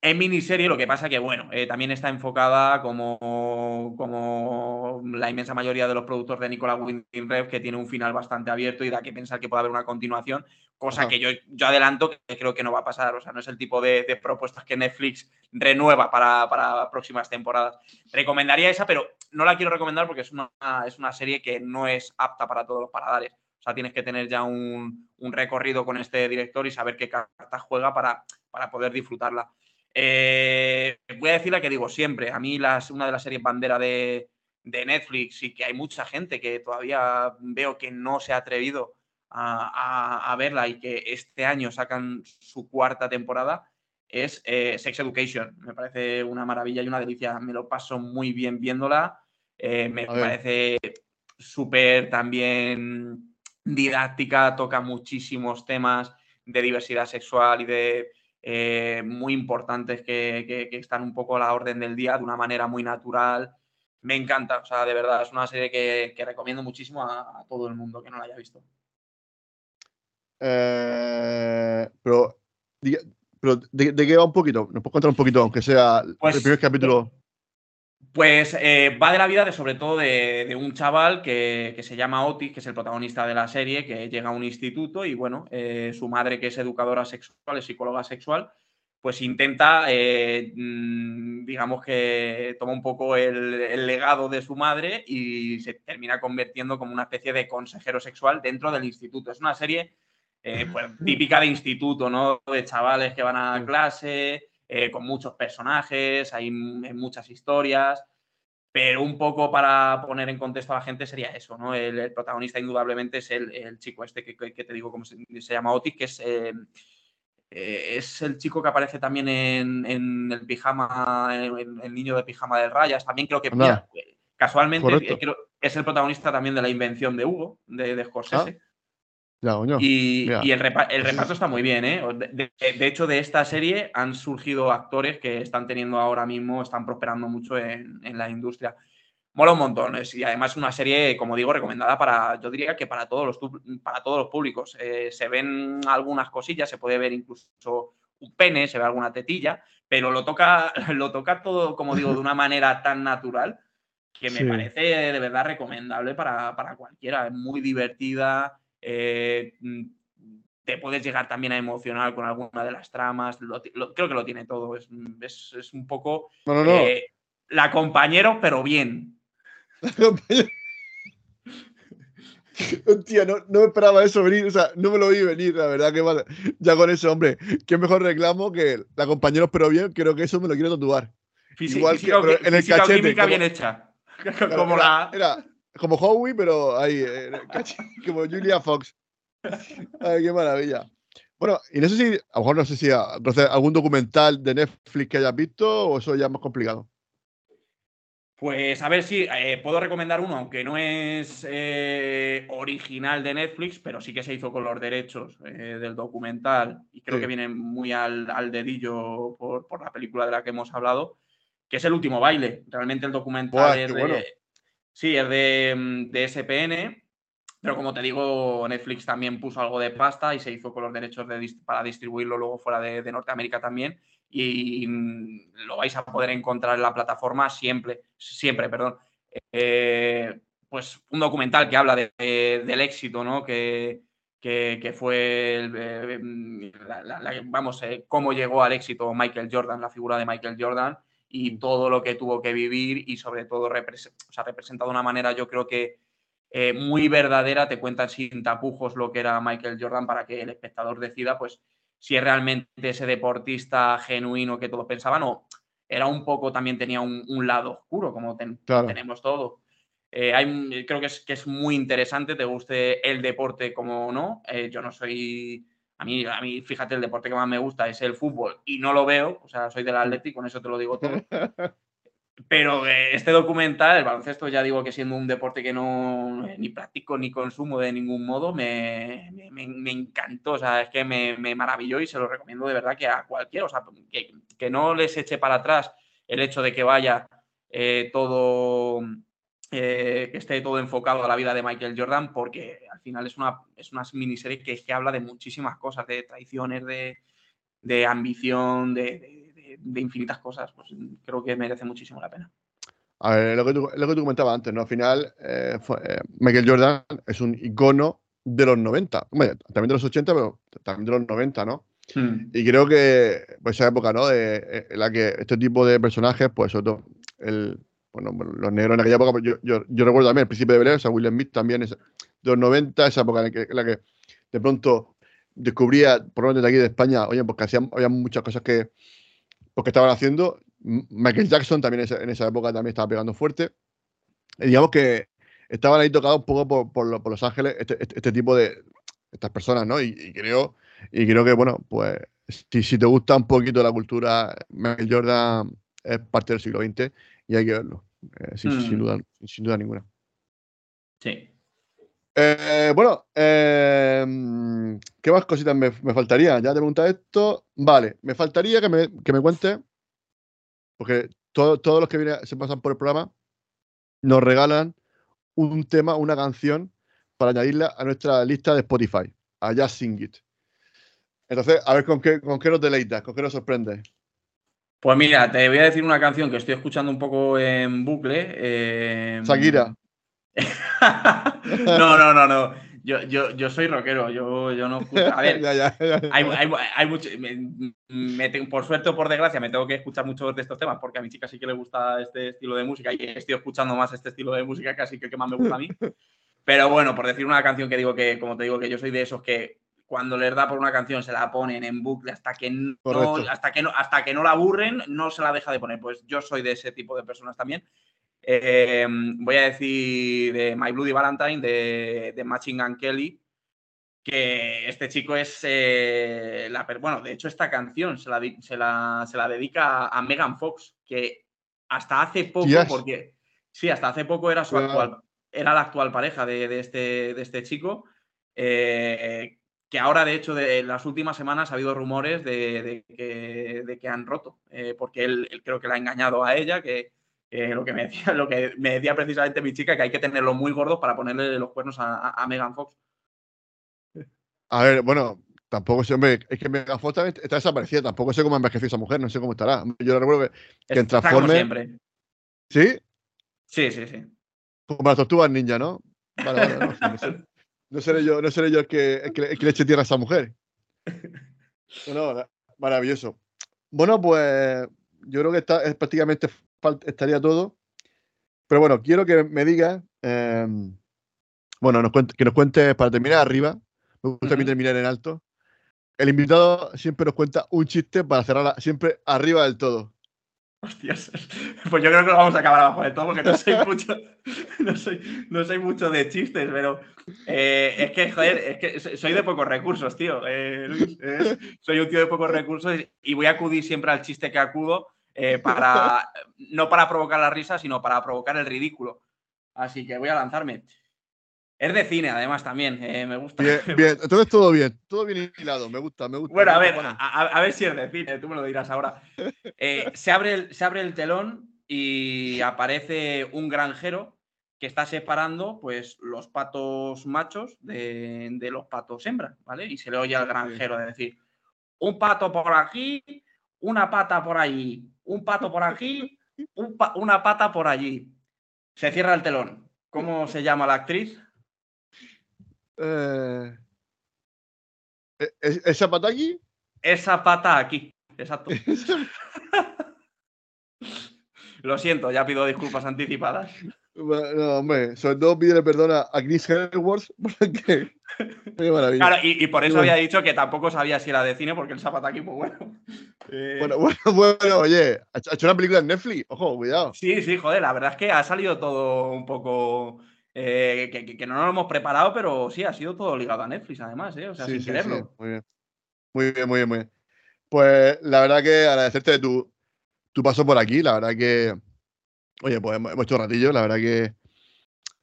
En miniserie, lo que pasa que, bueno, eh, también está enfocada como, como la inmensa mayoría de los productos de Nicola Winding Rev, que tiene un final bastante abierto y da que pensar que puede haber una continuación, cosa que yo, yo adelanto que creo que no va a pasar. O sea, no es el tipo de, propuestas que Netflix renueva para, para, próximas temporadas. Recomendaría esa, pero no la quiero recomendar porque es una, es una serie que no es apta para todos los paladares. O sea, tienes que tener ya un, un recorrido con este director y saber qué cartas juega para, para poder disfrutarla. Eh, voy a decir la que digo siempre. A mí las, una de las series bandera de, Netflix y que hay mucha gente que todavía veo que no se ha atrevido a, verla y que este año sacan su cuarta temporada es eh, Sex Education. Me parece una maravilla y una delicia. Me lo paso muy bien viéndola. Eh, me parece súper también didáctica, toca muchísimos temas de diversidad sexual y de eh, muy importantes que, están un poco a la orden del día de una manera muy natural. Me encanta, o sea, de verdad, es una serie que, recomiendo muchísimo a, todo el mundo que no la haya visto. Eh, pero, ¿de, qué va un poquito? ¿Nos puedes contar un poquito, aunque sea el pues, primer capítulo? Pues eh, va de la vida de sobre todo de, un chaval que, se llama Otis, que es el protagonista de la serie, que llega a un instituto y bueno, eh, su madre que es educadora sexual, es psicóloga sexual, pues intenta, eh, mm, digamos que toma un poco el, legado de su madre y se termina convirtiendo como una especie de consejero sexual dentro del instituto. Es una serie pues, típica de instituto, ¿no? De chavales que van a clase, eh, con muchos personajes, hay muchas historias, pero un poco para poner en contexto a la gente sería eso, ¿no? El, protagonista indudablemente es el, chico este que, te digo cómo se, llama Otis, que es, eh, eh, es el chico que aparece también en, el pijama, en, el niño de pijama de rayas, también creo que... casualmente es el protagonista también de la invención de Hugo, de, de Scorsese. Ah y, el, reparto está muy bien, ¿eh? De, hecho, de esta serie han surgido actores que están teniendo ahora mismo, están prosperando mucho en, la industria. Mola un montón. y además es una serie, como digo, recomendada para, yo diría que para todos los, para todos los públicos. Eh, se ven algunas cosillas, se puede ver incluso un pene, se ve alguna tetilla, pero lo toca, lo toca todo, como digo, de una manera tan natural que me parece de verdad recomendable para, para cualquiera. Es muy divertida eh, mm, te puedes llegar también a emocionar con alguna de las tramas. creo que lo tiene todo. Es, un poco eh, la compañero, pero bien. Hostia, no, no, me esperaba eso venir, o sea, no me lo vi venir, la verdad que ya con eso, hombre, qué mejor reclamo que la compañeros pero bien, creo que eso me lo quiero tatuar. Igual que, en el cachete. bien hecha. como la como Howie, pero ahí, eh, como Julia Fox. Ay, qué maravilla. Bueno, y no sé si, a lo mejor no sé si algún documental de Netflix que hayas visto o eso ya es más complicado. Pues a ver si eh, puedo recomendar uno, aunque no es eh, original de Netflix, pero sí que se hizo con los derechos del documental y creo que viene muy al, dedillo por, la película de la que hemos hablado, que es El último baile. Realmente el documental es, Sí, es de, mm, de, SPN, pero como te digo, Netflix también puso algo de pasta y se hizo con los derechos para distribuirlo luego fuera de, Norteamérica también. Y, mm, lo vais a poder encontrar en la plataforma siempre, siempre, perdón. Eh, pues un documental que habla del éxito, ¿no? Que, que, fue, eh, mm, vamos, eh, cómo llegó al éxito Michael Jordan, la figura de Michael Jordan y todo lo que tuvo que vivir y sobre todo representa de una manera yo creo que eh, muy verdadera, te cuentan sin tapujos lo que era Michael Jordan para que el espectador decida pues si es realmente ese deportista genuino que todos pensaban o era un poco, también tenía un, lado oscuro como tenemos todo. Eh, hay, creo que es, que es muy interesante, te guste el deporte como no. Eh, yo no soy A mí, a mí, fíjate, el deporte que más me gusta es el fútbol y no lo veo, o sea, soy del Atlético, con eso te lo digo todo. Pero eh, este documental, el baloncesto, ya digo que siendo un deporte que no ni practico ni consumo de ningún modo, me, me, encantó. O sea, es que me, maravilló y se lo recomiendo de verdad que a cualquiera. O sea, que, que no les eche para atrás el hecho de que vaya eh, todo, eh, que esté todo enfocado a la vida de Michael Jordan, porque al final es una, es una miniserie que, que habla de muchísimas cosas, de traiciones, de, de ambición, de de infinitas cosas, pues creo que merece muchísimo la pena. A ver, lo que tú, lo que tú comentabas antes, ¿no? Al final, eh, eh, Michael Jordan es un icono de los 90, también de los 80, pero también de los 90, ¿no? Hmm. Y creo que pues esa época, ¿no? De, eh, en la que este tipo de personajes, pues sobre todo el, bueno, los negros en aquella época, pues, yo, yo, yo, recuerdo también el principio de Belén, o sea, Smith también es de los 90, esa época en, la que de pronto descubría, por lo menos de aquí de España, oye, porque hacían, había muchas cosas que, que estaban haciendo. Michael Jackson también en esa época también estaba pegando fuerte. Y digamos que estaban ahí tocados un poco por, Los Ángeles, este, este, este, tipo de estas personas, ¿no? Y, creo, y creo que, bueno, pues si, si, te gusta un poquito la cultura, Michael Jordan es parte del siglo XX y hay que verlo, eh, sin, mm. duda, sin duda ninguna. Sí. Eh, bueno, em, ¿qué más cositas me, faltaría? Ya te preguntas esto. Vale, me faltaría que me, que me cuente, porque todos los que vienen, se pasan por el programa nos regalan un tema, una canción para añadirla a nuestra lista de Spotify, a Just Sing It. Entonces, a ver con qué, con qué nos deleitas, con qué nos sorprende. Pues mira, te voy a decir una canción que estoy escuchando un poco en bucle. Eh, Shakira. no, no, no, no. Yo, yo, yo soy rockero, yo, yo no A ver, hay, hay, hay, mucho. Me, por suerte o por desgracia, me tengo que escuchar muchos de estos temas porque a mi chica sí que le gusta este estilo de música y estoy escuchando más este estilo de música casi que el que más me gusta a mí. Pero bueno, por decir una canción que digo que, como te digo, que yo soy de esos que cuando les da por una canción se la ponen en bucle hasta que no, hasta que no, hasta que no la aburren, no se la deja de poner. Pues yo soy de ese tipo de personas también. Em, voy a decir de My Bloody Valentine, de, de Machine Gun Kelly, que este chico es eh, la. Bueno, de hecho, esta canción se la, se la, dedica a Megan Fox, que hasta hace poco, porque. Sí, hasta hace poco era su actual. Era la actual pareja de, este, de este chico. Eh, que ahora, de hecho, de las últimas semanas ha habido rumores de, que, han roto, eh, porque él, él, creo que la ha engañado a ella, que, lo, que me decía, lo que me decía precisamente mi chica, que hay que tenerlo muy gordo para ponerle los cuernos a, Megan Fox. A ver, bueno, tampoco sé, hombre, es que Megan Fox está desaparecida, tampoco sé cómo ha envejecido esa mujer, no sé cómo estará. Yo recuerdo que, que en Transformers. siempre. ¿Sí? Sí, sí, sí. Como las tortugas ninja, ¿no? Vale, vale, no, seré yo, no seré yo el que, el que, le eche tierra a esa mujer. No, maravilloso. Bueno, pues yo creo que está, es prácticamente estaría todo. Pero bueno, quiero que me digas, em, bueno, nos que nos cuente para terminar arriba, me gusta a mí terminar en alto. El invitado siempre nos cuenta un chiste para cerrar siempre arriba del todo. Hostias, pues yo creo que lo vamos a acabar abajo del todo porque no soy mucho, no soy, mucho de chistes, pero eh, es que, joder, es que soy de pocos recursos, tío. Eh, soy un tío de pocos recursos y voy a acudir siempre al chiste que acudo eh, para, no para provocar la risa, sino para provocar el ridículo. Así que voy a lanzarme. Es de cine, además, también. Eh, me gusta. Bien, bien, entonces todo bien, todo bien hilado, me gusta, me gusta. Bueno, a ver, a, ver si es de cine, tú me lo dirás ahora. Eh, se, abre el, se abre el telón y aparece un granjero que está separando pues, los patos machos de, de los patos hembras, ¿vale? Y se le oye al granjero de decir, un pato por aquí, una pata por allí, un pato por aquí, una pata por allí. Se cierra el telón. ¿Cómo se llama la actriz? Eh, ¿e-, ¿Esa pata aquí? Esa pata aquí, exacto. Lo siento, ya pido disculpas anticipadas. No, hombre, sobre todo pídele perdón a Chris Hemsworth porque. Claro, y, por eso había dicho que tampoco sabía si era de cine, porque el Zapataki, pues bueno. Eh, bueno, bueno, bueno, oye, ha hecho una película en Netflix, ojo, cuidado. Sí, sí, joder, la verdad es que ha salido todo un poco. Eh, que, no nos lo hemos preparado, pero sí, ha sido todo ligado a Netflix, además, ¿eh? O sea, sin quererlo. muy bien. Muy bien, muy bien, muy bien. Pues la verdad que agradecerte de tu, tu paso por aquí. La verdad que, oye, pues hemos, hecho un ratillo. La verdad que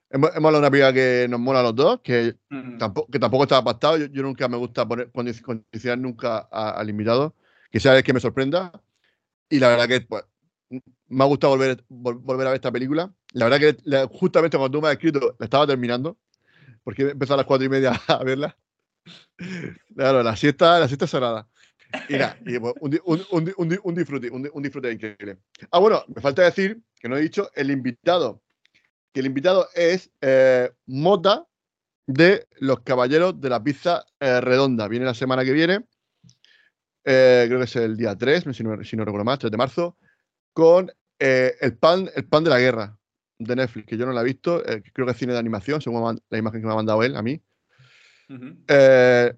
hemos, hemos hablado de una piba que nos mola a los dos, que, tampoco, que tampoco estaba pactado. Yo, nunca me gusta poner condicionar nunca al invitado, que sea el que me sorprenda. Y la verdad que pues, me ha gustado volver, volver a ver esta película. La verdad que justamente cuando tú me has escrito, la estaba terminando, porque empezó a las cuatro y media a verla. Claro, la siesta, la siesta cerrada. Y nada, pues, un, un, un, disfrute, un, disfrute increíble. Ah, bueno, me falta decir, que no he dicho, el invitado. Que el invitado es eh, Mota de los Caballeros de la Pizza eh, Redonda. Viene la semana que viene. Eh, creo que es el día 3, si no, si no recuerdo más, 3 de marzo con eh, el, pan, el pan de la guerra de Netflix, que yo no la he visto, eh, creo que es cine de animación, según la imagen que me ha mandado él a mí. Eh,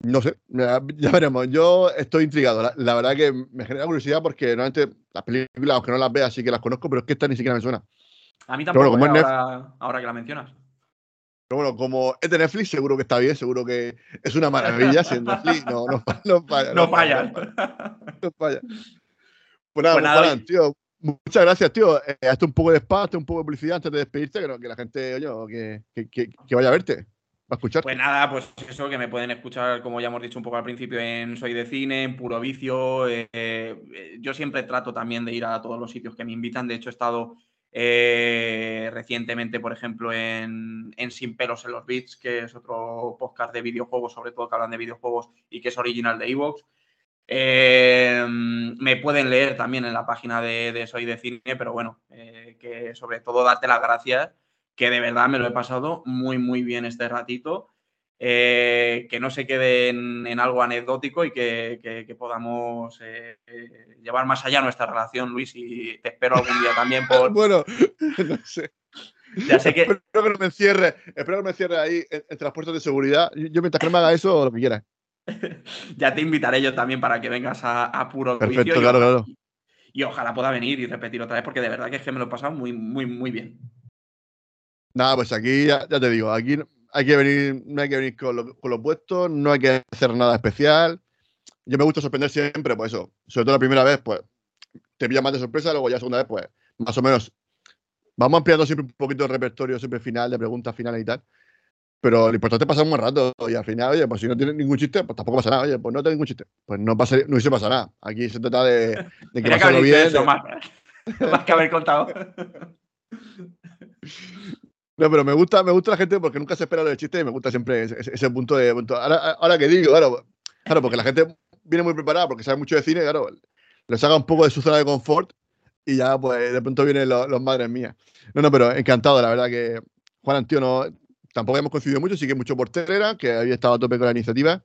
no sé, ya, veremos. Yo estoy intrigado. La, verdad que me genera curiosidad porque normalmente las películas, aunque no las vea, sí que las conozco, pero es que esta ni siquiera me suena. A mí tampoco, ahora, ahora, que la mencionas. Pero bueno, como es de Netflix, seguro que está bien, seguro que es una maravilla. siendo Netflix, no, no, no falla. No, falla. No falla. Pues nada, pues tío, muchas gracias, tío. Eh, hazte un poco de espacio, un poco de publicidad antes de despedirte, que, que la gente, oye, que, que, que, vaya a verte, a escuchar. Pues nada, pues eso, que me pueden escuchar, como ya hemos dicho un poco al principio, en Soy de Cine, en Puro Vicio. Eh, eh, yo siempre trato también de ir a todos los sitios que me invitan. De hecho, he estado recientemente, por ejemplo, en, en, Sin Pelos en los Beats, que es otro podcast de videojuegos, sobre todo que hablan de videojuegos y que es original de Evox. Eh, me pueden leer también en la página de, Soy de Cine, pero bueno, eh, que sobre todo darte las gracias, que de verdad me lo he pasado muy, muy bien este ratito. Eh, que no se quede en, algo anecdótico y que, podamos llevar más allá nuestra relación, Luis, y te espero algún día también por... bueno, no sé. Ya sé que... Espero que no me encierre, espero que me cierre ahí en, transporte de seguridad. Yo mientras que me haga eso, lo que quiera. ya te invitaré yo también para que vengas a, puro Perfecto, claro, claro. Y ojalá pueda venir y repetir otra vez, porque de verdad que es que me lo he pasado muy, muy, muy bien. Nada, pues aquí ya, te digo, aquí hay que venir, no hay que venir con lo, con puesto, no hay que hacer nada especial. Yo me gusta sorprender siempre, pues eso. Sobre todo la primera vez, pues te pilla más de sorpresa, luego ya la segunda vez, pues más o menos. Vamos ampliando siempre un poquito el repertorio, siempre final, de preguntas finales y tal. Pero lo importante es pasar un buen rato y al final, oye, pues si no tienes ningún chiste, pues tampoco pasa nada. Oye, pues no tengo ningún chiste. Pues no, pasa, no se pasa nada. Aquí se trata de, de que pasarlo bien. Eso, más, más que haber contado. No, pero me gusta, me gusta la gente porque nunca se espera lo del chiste y me gusta siempre ese, punto de. Ahora, ahora, que digo, claro, claro, porque la gente viene muy preparada porque sabe mucho de cine, claro, les haga un poco de su zona de confort y ya, pues de pronto vienen los, los madres mías. No, no, pero encantado, la verdad que Juan Antío tampoco hemos coincidido mucho, sí que mucho por Telera, que había estado a tope con la iniciativa.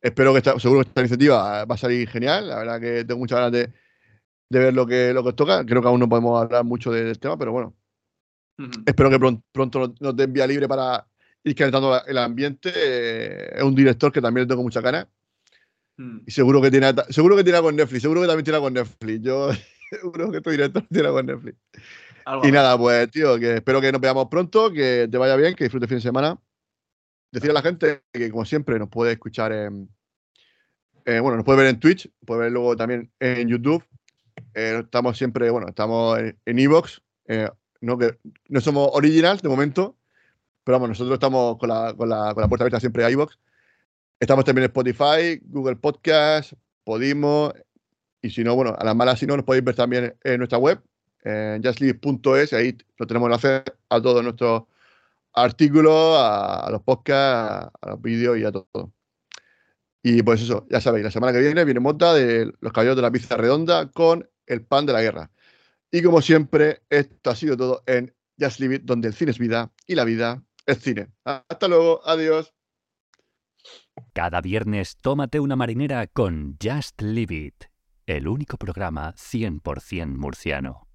Espero que esta, seguro que esta iniciativa va a salir genial. La verdad que tengo muchas ganas de, ver lo que, lo que os toca. Creo que aún no podemos hablar mucho del tema, pero bueno. Espero que pronto, nos den vía libre para ir calentando el ambiente. Eh, es un director que también le tengo mucha ganas. Mm. Y seguro que tiene seguro que tiene con Netflix, seguro que también tiene con Netflix. Yo seguro que este director tiene con Netflix y nada, pues, tío, que espero que nos veamos pronto, que te vaya bien, que disfrutes fin de semana. Decir a la gente que, como siempre, nos puede escuchar en. Eh, bueno, nos puede ver en Twitch, puede ver luego también en YouTube. Eh, estamos siempre, bueno, estamos en Evox. Eh, no, que no somos originals de momento, pero vamos, nosotros estamos con la, con la, con la puerta abierta siempre a iVoox. Estamos también en Spotify, Google Podcast, Podimo, y si no, bueno, a las malas si no, nos podéis ver también en nuestra web, en justleave.es, ahí lo tenemos hacer a todos nuestros artículos, a, los podcasts, a los vídeos y a todo. Y pues eso, ya sabéis, la semana que viene viene Mota de los caballos de la pizza redonda con el pan de la guerra. Y como siempre, esto ha sido todo en Just Leave It, donde el cine es vida y la vida es cine. Hasta luego, adiós. Cada viernes tómate una marinera con Just Leave It, el único programa 100% murciano.